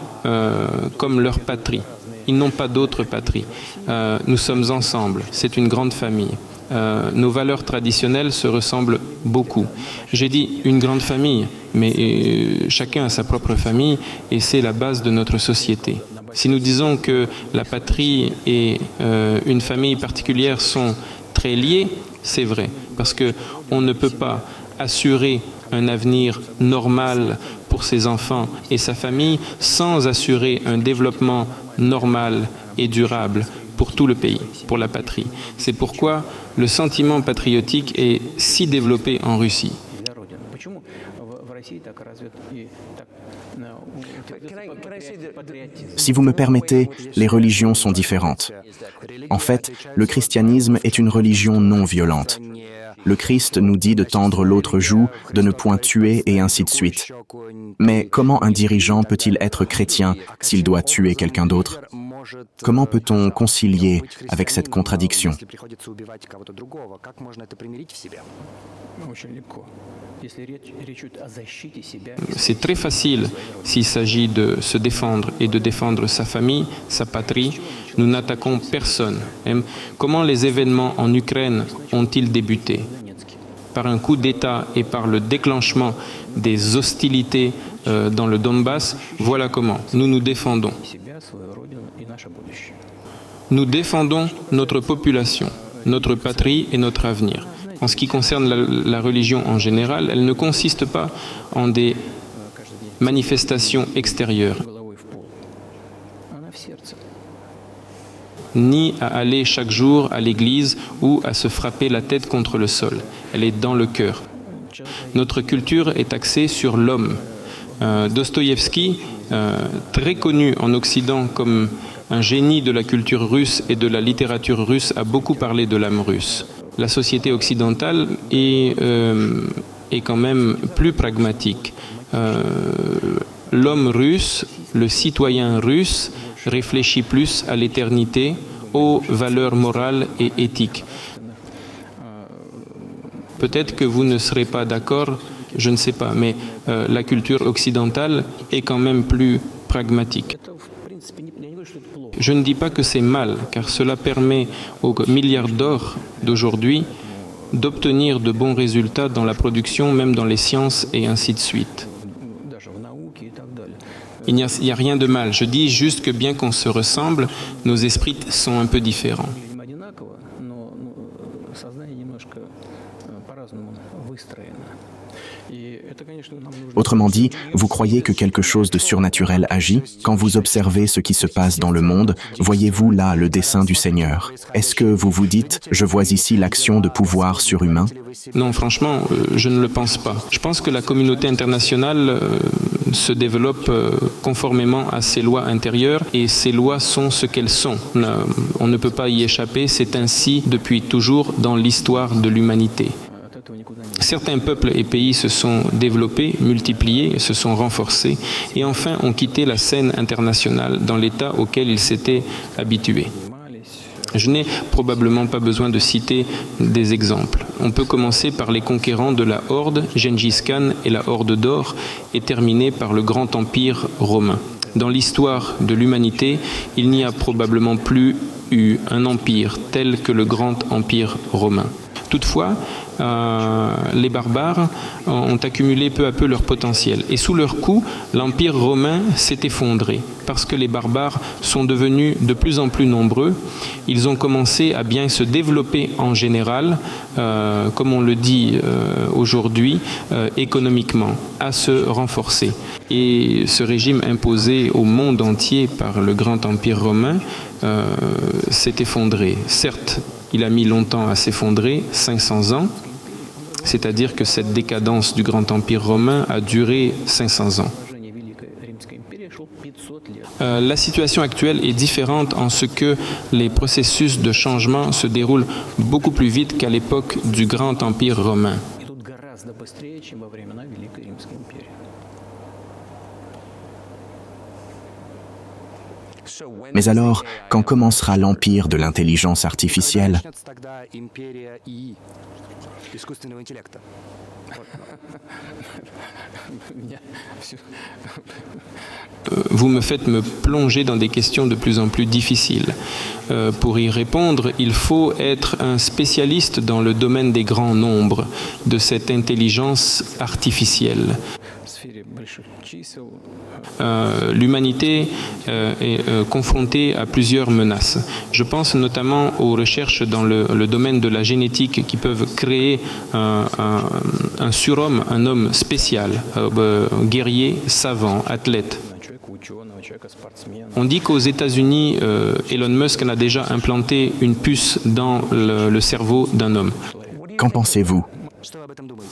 Speaker 4: comme leur patrie. Ils n'ont pas d'autre patrie. nous sommes ensemble. C'est une grande famille. Euh, nos valeurs traditionnelles se ressemblent beaucoup. J'ai dit une grande famille, mais euh, chacun a sa propre famille et c'est la base de notre société. Si nous disons que la patrie et euh, une famille particulière sont très liés, c'est vrai, parce qu'on ne peut pas assurer un avenir normal pour ses enfants et sa famille sans assurer un développement normal et durable pour tout le pays, pour la patrie. C'est pourquoi le sentiment patriotique est si développé en Russie.
Speaker 3: Si vous me permettez, les religions sont différentes. En fait, le christianisme est une religion non violente. Le Christ nous dit de tendre l'autre joue, de ne point tuer et ainsi de suite. Mais comment un dirigeant peut-il être chrétien s'il doit tuer quelqu'un d'autre? Comment peut-on concilier avec cette contradiction?
Speaker 4: C'est très facile s'il s'agit de se défendre et de défendre sa famille, sa patrie. Nous n'attaquons personne. Hein? Comment les événements en Ukraine ont-ils débuté? Par un coup d'État et par le déclenchement des hostilités euh, dans le Donbass, voilà comment nous nous défendons. Nous défendons notre population, notre patrie et notre avenir en ce qui concerne la, religion en général, elle ne consiste pas en des manifestations extérieures, ni à aller chaque jour à l'église ou à se frapper la tête contre le sol. Elle est dans le cœur. Notre culture est axée sur l'homme. Euh, euh très connu en Occident comme un génie de la culture russe et de la littérature russe, a beaucoup parlé de l'âme russe. La société occidentale est, euh, est quand même plus pragmatique. Euh, L'homme russe, le citoyen russe, réfléchit plus à l'éternité, aux valeurs morales et éthiques. Peut-être que vous ne serez pas d'accord, je ne sais pas, mais euh, la culture occidentale est quand même plus pragmatique. Je ne dis pas que c'est mal, car cela permet aux milliards d'or d'aujourd'hui d'obtenir de bons résultats dans la production, même dans les sciences et ainsi de suite. Il n'y a, rien de mal. Je dis juste que bien qu'on se ressemble, nos esprits sont un peu différents.
Speaker 3: Autrement dit, vous croyez que quelque chose de surnaturel agit Quand vous observez ce qui se passe dans le monde, voyez-vous là le dessein du Seigneur? Est-ce que vous vous dites, je vois ici l'action de pouvoir surhumain
Speaker 4: Non, franchement, euh, je ne le pense pas. Je pense que la communauté internationale euh, se développe euh, conformément à ses lois intérieures et ces lois sont ce qu'elles sont. On ne peut pas y échapper, c'est ainsi depuis toujours dans l'histoire de l'humanité. Certains peuples et pays se sont développés, multipliés, se sont renforcés et enfin ont quitté la scène internationale dans l'état auquel ils s'étaient habitués. Je n'ai probablement pas besoin de citer des exemples. On peut commencer par les conquérants de la Horde, Gengis Khan et la Horde d'Or, et terminer par le grand empire romain. Dans l'histoire de l'humanité, il n'y a probablement plus eu un empire tel que le grand empire romain. Toutefois, euh, les barbares ont accumulé peu à peu leur potentiel. Et sous leur coup, l'Empire romain s'est effondré parce que les barbares sont devenus de plus en plus nombreux. Ils ont commencé à bien se développer en général, euh, comme on le dit euh, aujourd'hui, économiquement, à se renforcer. Et ce régime imposé au monde entier par le grand Empire romain s'est effondré. Certes, il a mis longtemps à s'effondrer, 500 ans, c'est-à-dire que cette décadence du grand empire romain a duré 500 ans. Euh, la situation actuelle est différente en ce que les processus de changement se déroulent beaucoup plus vite qu'à l'époque du grand empire romain.
Speaker 3: Mais alors, quand commencera l'empire de l'intelligence artificielle
Speaker 4: euh, vous me faites me plonger dans des questions de plus en plus difficiles. Euh, pour y répondre, il faut être un spécialiste dans le domaine des grands nombres, de cette intelligence artificielle euh, l'humanité euh, est euh, confrontée à plusieurs menaces. Je pense notamment aux recherches dans le, le domaine de la génétique qui peuvent créer un, un, un surhomme, un homme spécial, euh, guerrier, savant, athlète. On dit qu'aux États-Unis, euh, Elon Musk a déjà implanté une puce dans le, le cerveau d'un homme.
Speaker 3: Qu'en pensez-vous?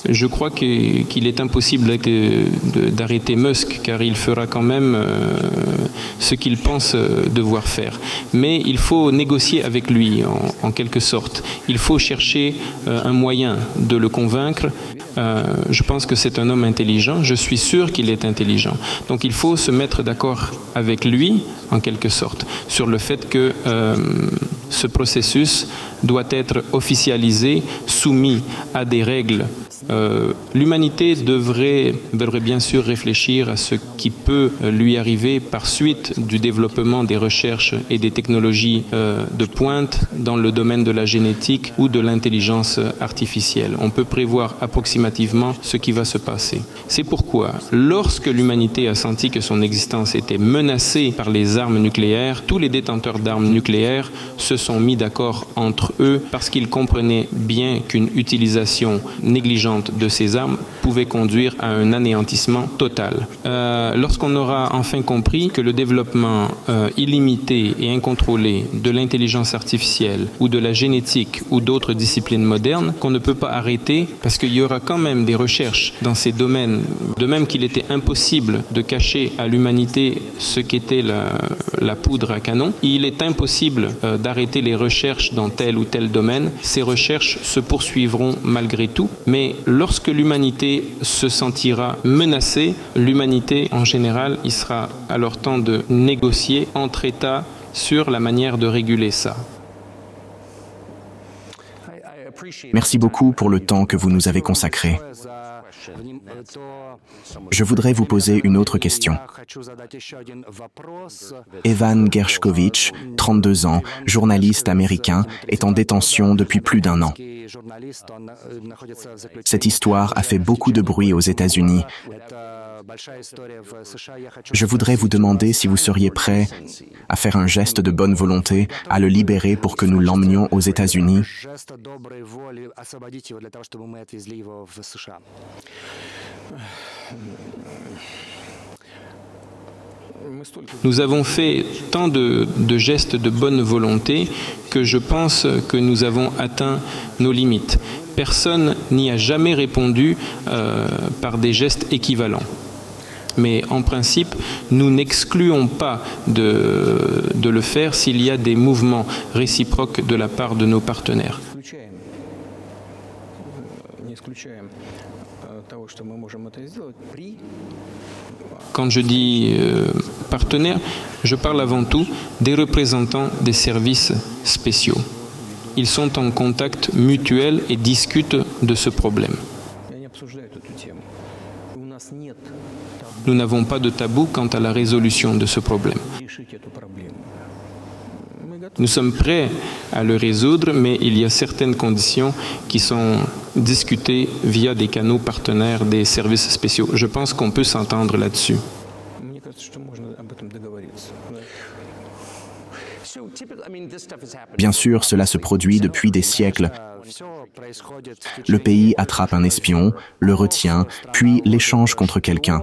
Speaker 4: Je crois qu'il est impossible d'arrêter Musk car il fera quand même euh, ce qu'il pense euh, devoir faire. Mais il faut négocier avec lui en, quelque sorte. Il faut chercher euh, un moyen de le convaincre. Je pense que c'est un homme intelligent. Je suis sûr qu'il est intelligent. Donc il faut se mettre d'accord avec lui en quelque sorte sur le fait que ce processus doit être officialisé, soumis à des règles. Euh, L'humanité devrait, devrait bien sûr réfléchir à ce qui peut euh, lui arriver par suite du développement des recherches et des technologies euh, de pointe dans le domaine de la génétique ou de l'intelligence artificielle. On peut prévoir approximativement ce qui va se passer. C'est pourquoi, lorsque l'humanité a senti que son existence était menacée par les armes nucléaires, tous les détenteurs d'armes nucléaires se sont mis d'accord entre eux parce qu'ils comprenaient bien qu'une utilisation négligente de ces armes pouvait conduire à un anéantissement total. Euh, Lorsqu'on aura enfin compris que le développement euh, illimité et incontrôlé de l'intelligence artificielle ou de la génétique ou d'autres disciplines modernes, qu'on ne peut pas arrêter parce qu'il y aura quand même des recherches dans ces domaines, de même qu'il était impossible de cacher à l'humanité ce qu'était la, poudre à canon, il est impossible euh, d'arrêter les recherches dans tel ou tel domaine. Ces recherches se poursuivront malgré tout, mais lorsque l'humanité se sentira menacée, l'humanité en général, il sera alors temps de négocier entre États sur la manière de réguler ça.
Speaker 3: Merci beaucoup pour le temps que vous nous avez consacré. Je voudrais vous poser une autre question. Evan Gershkovich, 32 ans, journaliste américain, est en détention depuis plus d'un an. Cette histoire a fait beaucoup de bruit aux États-Unis. Je voudrais vous demander si vous seriez prêt à faire un geste de bonne volonté, à le libérer pour que nous l'emmenions aux États-Unis.
Speaker 4: Nous avons fait tant de, gestes de bonne volonté que je pense que nous avons atteint nos limites. Personne n'y a jamais répondu euh, par des gestes équivalents mais en principe, nous n'excluons pas de, le faire s'il y a des mouvements réciproques de la part de nos partenaires. Quand je dis euh, partenaires, je parle avant tout des représentants des services spéciaux. Ils sont en contact mutuel et discutent de ce problème. Nous n'avons pas de tabou quant à la résolution de ce problème. Nous sommes prêts à le résoudre, mais il y a certaines conditions qui sont discutées via des canaux partenaires des services spéciaux. Je pense qu'on peut s'entendre là-dessus.
Speaker 3: Bien sûr, cela se produit depuis des siècles. Le pays attrape un espion, le retient, puis l'échange contre quelqu'un.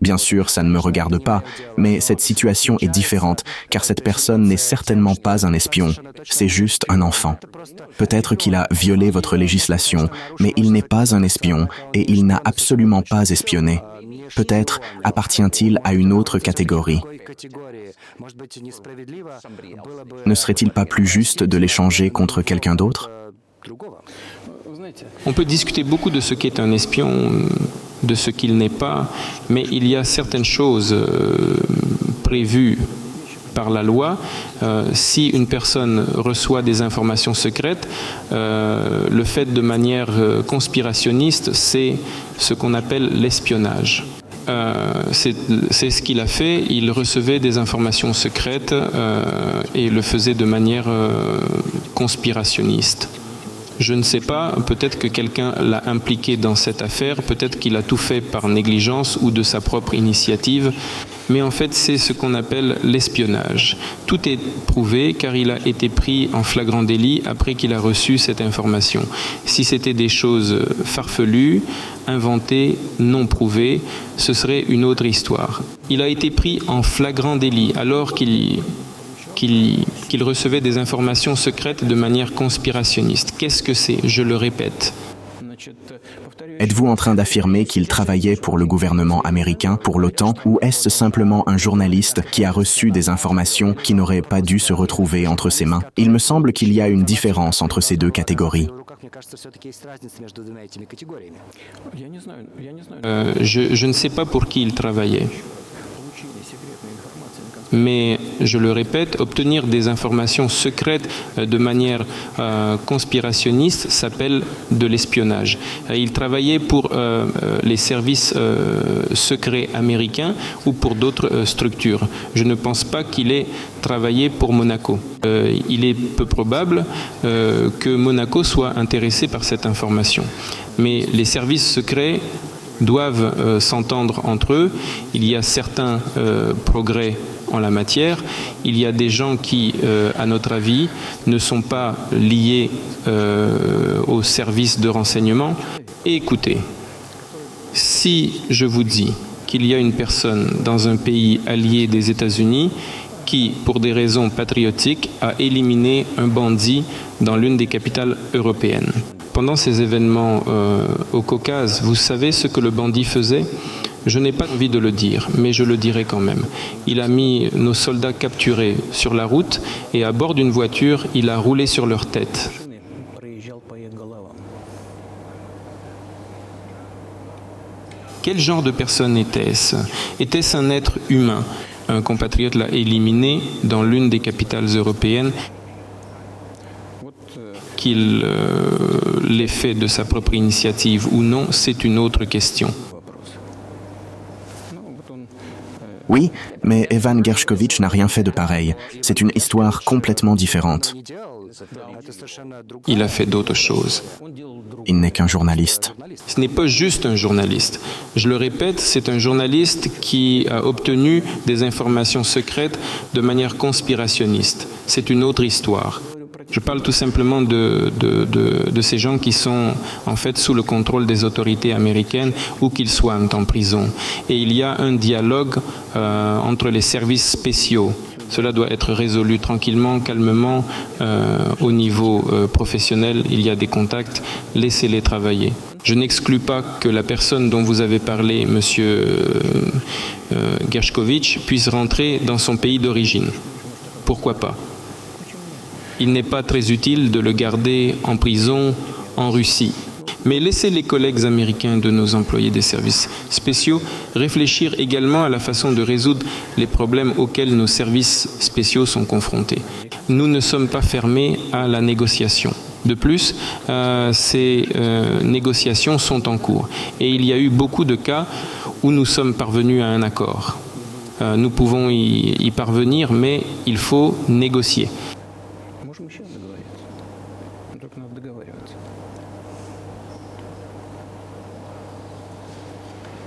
Speaker 3: Bien sûr, ça ne me regarde pas, mais cette situation est différente, car cette personne n'est certainement pas un espion, c'est juste un enfant. Peut-être qu'il a violé votre législation, mais il n'est pas un espion et il n'a absolument pas espionné. Peut-être appartient-il à une autre catégorie. Ne serait-il pas plus juste de l'échanger contre quelqu'un d'autre?
Speaker 4: On peut discuter beaucoup de ce qu'est un espion, de ce qu'il n'est pas, mais il y a certaines choses euh, prévues par la loi, euh, si une personne reçoit des informations secrètes, euh, le fait de manière conspirationniste, c'est ce qu'on appelle l'espionnage. Euh, c'est ce qu'il a fait. Il recevait des informations secrètes euh, et le faisait de manière euh, conspirationniste. Je ne sais pas, peut-être que quelqu'un l'a impliqué dans cette affaire, peut-être qu'il a tout fait par négligence ou de sa propre initiative, mais en fait c'est ce qu'on appelle l'espionnage. Tout est prouvé car il a été pris en flagrant délit après qu'il a reçu cette information. Si c'était des choses farfelues, inventées, non prouvées, ce serait une autre histoire. Il a été pris en flagrant délit alors qu'il qu'il recevait des informations secrètes de manière conspirationniste. Qu'est-ce que c'est? Je le répète.
Speaker 3: Êtes-vous en train d'affirmer qu'il travaillait pour le gouvernement américain, pour l'OTAN, ou est-ce simplement un journaliste qui a reçu des informations qui n'auraient pas dû se retrouver entre ses mains? Il me semble qu'il y a une différence entre ces deux catégories.
Speaker 4: Euh, je, je ne sais pas pour qui il travaillait. Mais, je le répète, obtenir des informations secrètes euh, de manière euh, conspirationniste s'appelle de l'espionnage. Euh, il travaillait pour les services secrets américains ou pour d'autres structures. Je ne pense pas qu'il ait travaillé pour Monaco. Il est peu probable que Monaco soit intéressé par cette information. Mais les services secrets doivent s'entendre entre eux. Il y a certains progrès en la matière. Il y a des gens qui, euh, à notre avis, ne sont pas liés euh, aux services de renseignement. Et écoutez, si je vous dis qu'il y a une personne dans un pays allié des États-Unis qui, pour des raisons patriotiques, a éliminé un bandit dans l'une des capitales européennes. Pendant ces événements euh, au Caucase, vous savez ce que le bandit faisait? Je n'ai pas envie de le dire, mais je le dirai quand même. Il a mis nos soldats capturés sur la route et à bord d'une voiture, il a roulé sur leur tête. Quel genre de personne était-ce? Était-ce un être humain? Un compatriote l'a éliminé dans l'une des capitales européennes qu'il euh, l'ait fait de sa propre initiative ou non, c'est une autre question.
Speaker 3: Oui, mais Evan Gershkovitch n'a rien fait de pareil. C'est une histoire complètement différente.
Speaker 4: Il a fait d'autres choses.
Speaker 3: Il n'est qu'un journaliste.
Speaker 4: Ce n'est pas juste un journaliste. Je le répète, c'est un journaliste qui a obtenu des informations secrètes de manière conspirationniste. C'est une autre histoire. Je parle tout simplement de, de, de, ces gens qui sont en fait sous le contrôle des autorités américaines ou qu'ils soient en prison. Et il y a un dialogue euh, entre les services spéciaux. Cela doit être résolu tranquillement, calmement, euh, au niveau euh, professionnel. Il y a des contacts, laissez-les travailler. Je n'exclus pas que la personne dont vous avez parlé, M. Gershkovitch, puisse rentrer dans son pays d'origine. Pourquoi pas? Il n'est pas très utile de le garder en prison en Russie. Mais laissez les collègues américains de nos employés des services spéciaux réfléchir également à la façon de résoudre les problèmes auxquels nos services spéciaux sont confrontés. Nous ne sommes pas fermés à la négociation. De plus, euh, ces euh, négociations sont en cours et il y a eu beaucoup de cas où nous sommes parvenus à un accord. Euh, nous pouvons y, y parvenir, mais il faut négocier.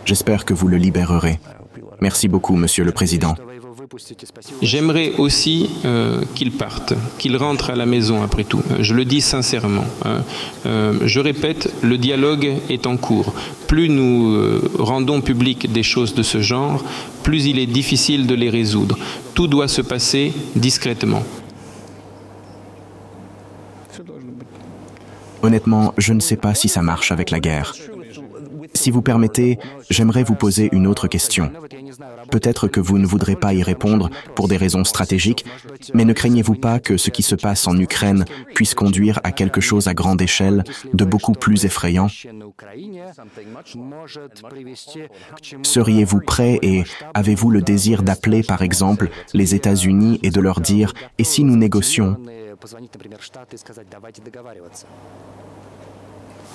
Speaker 3: J'espère que vous le libérerez. Merci beaucoup, Monsieur le Président.
Speaker 4: J'aimerais aussi euh, qu'il parte, qu'il rentre à la maison après tout. Je le dis sincèrement. Hein. Euh, je répète, le dialogue est en cours. Plus nous euh, rendons public des choses de ce genre, plus il est difficile de les résoudre. Tout doit se passer discrètement.
Speaker 3: Honnêtement, je ne sais pas si ça marche avec la guerre. Si vous permettez, j'aimerais vous poser une autre question. Peut-être que vous ne voudrez pas y répondre pour des raisons stratégiques, mais ne craignez-vous pas que ce qui se passe en Ukraine puisse conduire à quelque chose à grande échelle de beaucoup plus effrayant? Seriez-vous prêt et avez-vous le désir d'appeler, par exemple, les États-Unis et de leur dire « et si nous négocions »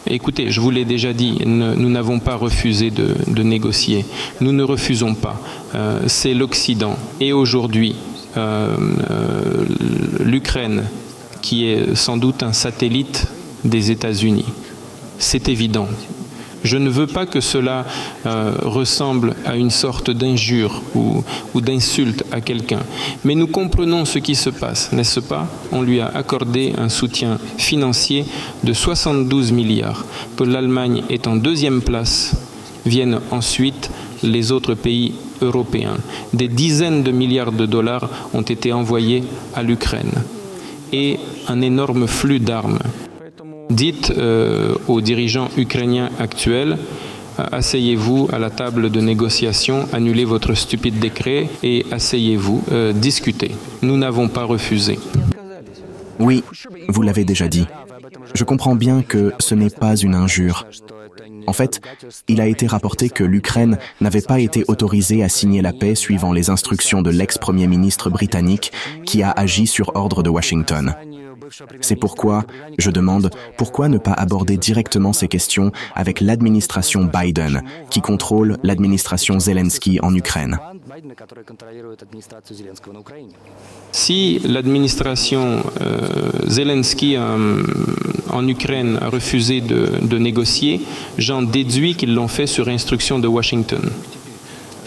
Speaker 4: Écoutez, je vous l'ai déjà dit, nous n'avons pas refusé de, négocier. Nous ne refusons pas. Euh, C'est l'Occident. Et aujourd'hui, euh, euh, l'Ukraine, qui est sans doute un satellite des États-Unis. C'est évident. Je ne veux pas que cela euh, ressemble à une sorte d'injure ou, ou d'insulte à quelqu'un. Mais nous comprenons ce qui se passe, n'est-ce pas? On lui a accordé un soutien financier de 72 milliards. Que l'Allemagne est en deuxième place, viennent ensuite les autres pays européens. Des dizaines de milliards de dollars ont été envoyés à l'Ukraine et un énorme flux d'armes. Dites euh, aux dirigeants ukrainiens actuels, asseyez-vous à la table de négociation, annulez votre stupide décret et asseyez-vous, euh, discutez. Nous n'avons pas refusé.
Speaker 3: Oui, vous l'avez déjà dit. Je comprends bien que ce n'est pas une injure. En fait, il a été rapporté que l'Ukraine n'avait pas été autorisée à signer la paix suivant les instructions de l'ex-premier ministre britannique qui a agi sur ordre de Washington. C'est pourquoi je demande pourquoi ne pas aborder directement ces questions avec l'administration Biden, qui contrôle l'administration Zelensky en Ukraine.
Speaker 4: Si l'administration euh, Zelensky euh, en Ukraine a refusé de, de négocier, j'en déduis qu'ils l'ont fait sur instruction de Washington.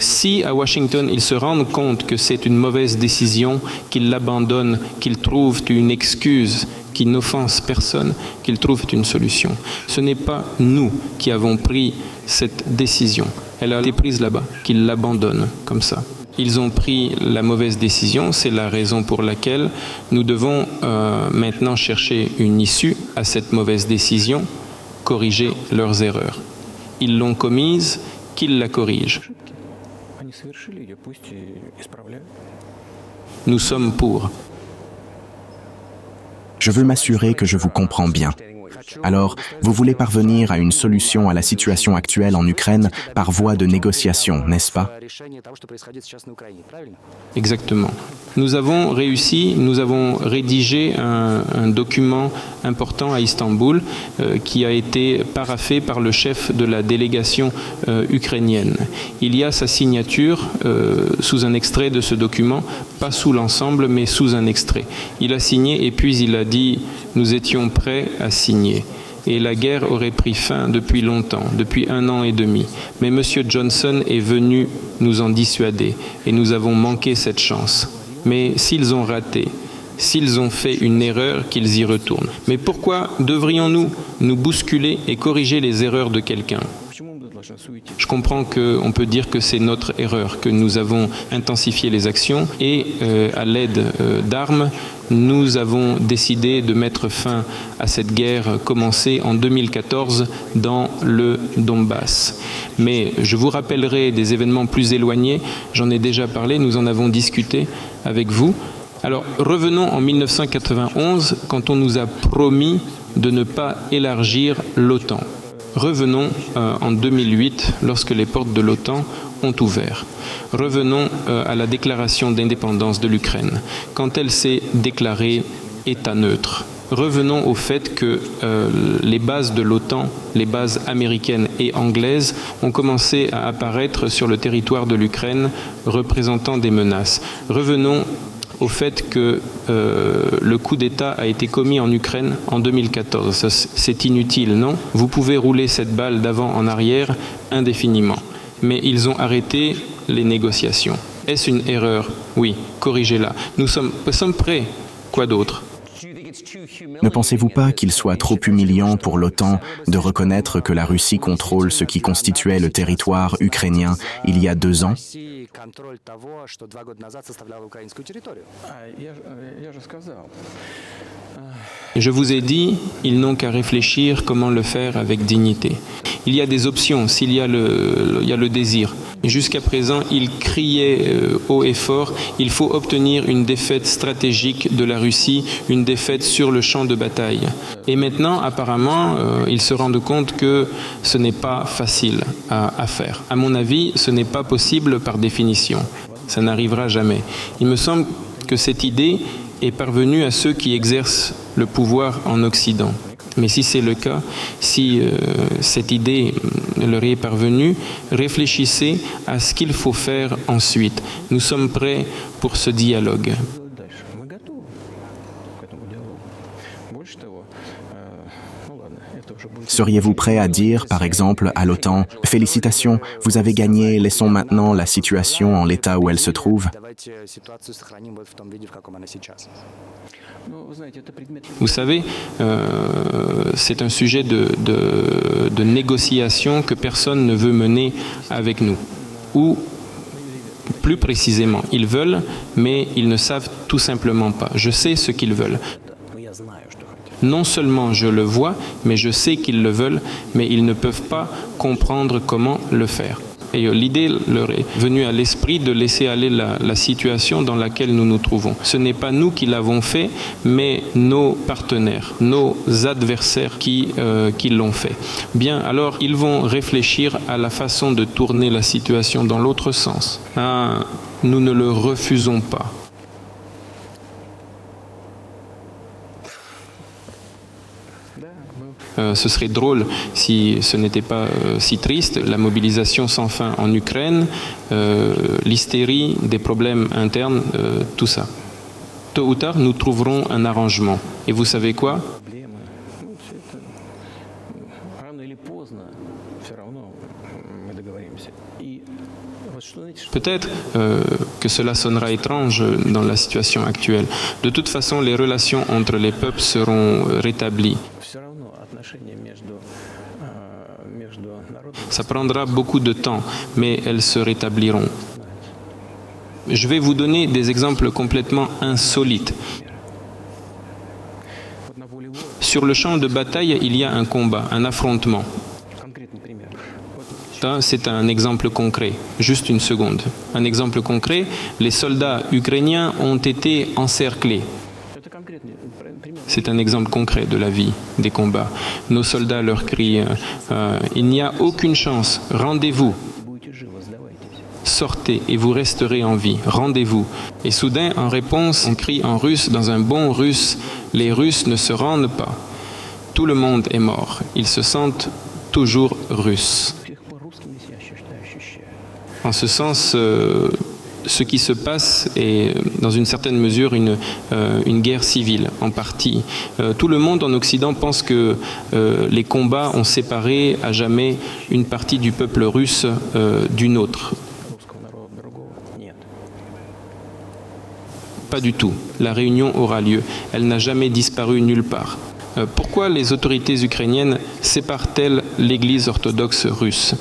Speaker 4: Si à Washington ils se rendent compte que c'est une mauvaise décision, qu'ils l'abandonnent, qu'ils trouvent une excuse qui n'offense personne, qu'ils trouvent une solution. Ce n'est pas nous qui avons pris cette décision. Elle a été prise là-bas, qu'ils l'abandonnent comme ça. Ils ont pris la mauvaise décision, c'est la raison pour laquelle nous devons euh, maintenant chercher une issue à cette mauvaise décision, corriger leurs erreurs. Ils l'ont commise, qu'ils la corrigent. Nous sommes pour.
Speaker 3: Je veux m'assurer que je vous comprends bien. Alors, vous voulez parvenir à une solution à la situation actuelle en Ukraine par voie de négociation, n'est-ce pas?
Speaker 4: Exactement. Nous avons réussi, nous avons rédigé un, un document important à Istanbul euh, qui a été paraffé par le chef de la délégation euh, ukrainienne. Il y a sa signature euh, sous un extrait de ce document, pas sous l'ensemble, mais sous un extrait. Il a signé et puis il a dit nous étions prêts à signer et la guerre aurait pris fin depuis longtemps, depuis un an et demi. Mais M. Johnson est venu nous en dissuader et nous avons manqué cette chance. Mais s'ils ont raté, s'ils ont fait une erreur, qu'ils y retournent. Mais pourquoi devrions-nous nous bousculer et corriger les erreurs de quelqu'un? Je comprends qu'on peut dire que c'est notre erreur, que nous avons intensifié les actions et euh, à l'aide euh, d'armes, nous avons décidé de mettre fin à cette guerre commencée en 2014 dans le Donbass. Mais je vous rappellerai des événements plus éloignés, j'en ai déjà parlé, nous en avons discuté avec vous. Alors revenons en 1991 quand on nous a promis de ne pas élargir l'OTAN. Revenons euh, en 2008 lorsque les portes de l'OTAN ont ouvert. Revenons euh, à la déclaration d'indépendance de l'Ukraine, quand elle s'est déclarée État neutre. Revenons au fait que euh, les bases de l'OTAN, les bases américaines et anglaises, ont commencé à apparaître sur le territoire de l'Ukraine, représentant des menaces. Revenons au fait que euh, le coup d'État a été commis en Ukraine en 2014. C'est inutile, non? Vous pouvez rouler cette balle d'avant en arrière indéfiniment. Mais ils ont arrêté les négociations. Est-ce une erreur? Oui, corrigez-la. Nous sommes, nous sommes prêts. Quoi d'autre?
Speaker 3: Ne pensez-vous pas qu'il soit trop humiliant pour l'OTAN de reconnaître que la Russie contrôle ce qui constituait le territoire ukrainien il y a deux ans?
Speaker 2: контроль того, что два года назад составляло украинскую территорию.
Speaker 4: Je vous ai dit, ils n'ont qu'à réfléchir comment le faire avec dignité. Il y a des options s'il y a le, il y a le désir. Jusqu'à présent, ils criaient euh, haut et fort, il faut obtenir une défaite stratégique de la Russie, une défaite sur le champ de bataille. Et maintenant, apparemment, euh, ils se rendent compte que ce n'est pas facile à, à faire. À mon avis, ce n'est pas possible par définition. ça n'arrivera jamais. Il me semble que cette idée est parvenue à ceux qui exercent le pouvoir en Occident. Mais si c'est le cas, si euh, cette idée leur est parvenue, réfléchissez à ce qu'il faut faire ensuite. Nous sommes prêts pour ce dialogue.
Speaker 3: Seriez-vous prêt à dire, par exemple, à l'OTAN, Félicitations, vous avez gagné, laissons maintenant la situation en l'état où elle se trouve
Speaker 4: Vous savez, euh, c'est un sujet de, négociation que personne ne veut mener avec nous. Ou plus précisément, ils veulent, mais ils ne savent tout simplement pas. Je sais ce qu'ils veulent. Non seulement je le vois, mais je sais qu'ils le veulent, mais ils ne peuvent pas comprendre comment le faire. Et l'idée leur est venue à l'esprit de laisser aller la, la, situation dans laquelle nous nous trouvons. Ce n'est pas nous qui l'avons fait, mais nos partenaires, nos adversaires qui, euh, qui l'ont fait. Bien, alors ils vont réfléchir à la façon de tourner la situation dans l'autre sens. Ah, nous ne le refusons pas. Euh, ce serait drôle si ce n'était pas euh, si triste. La mobilisation sans fin en Ukraine, euh, l'hystérie, des problèmes internes, tout ça. Tôt ou tard, nous trouverons un arrangement. Et vous savez quoi? Peut-être que cela sonnera étrange dans la situation actuelle. De toute façon, les relations entre les peuples seront rétablies. Ça prendra beaucoup de temps, mais elles se rétabliront. Je vais vous donner des exemples complètement insolites. Sur le champ de bataille, il y a un combat, un affrontement. C'est un exemple concret. Juste une seconde. Un exemple concret, les soldats ukrainiens ont été encerclés. C'est un exemple concret de la vie, des combats. Nos soldats leur crient euh, Il n'y a aucune chance, rendez-vous. Sortez et vous resterez en vie, rendez-vous. Et soudain, en réponse, on crie en russe, dans un bon russe Les Russes ne se rendent pas. Tout le monde est mort. Ils se sentent toujours russes. En ce sens, euh, ce qui se passe est dans une certaine mesure une, euh, guerre civile en partie. Euh, tout le monde en Occident pense que euh, les combats ont séparé à jamais une partie du peuple russe d'une autre. Pas du tout. La réunion aura lieu. Elle n'a jamais disparu nulle part. pourquoi les autorités ukrainiennes séparent-elles l'Église orthodoxe russe?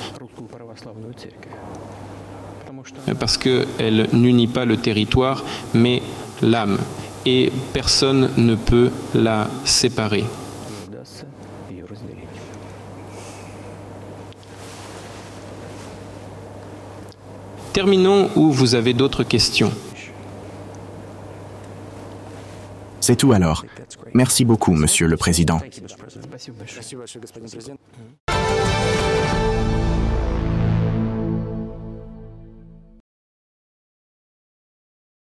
Speaker 4: Parce qu'elle n'unit pas le territoire, mais l'âme. Et personne ne peut la séparer. Terminons où vous avez d'autres questions.
Speaker 3: C'est tout alors. Merci beaucoup, Monsieur le Président.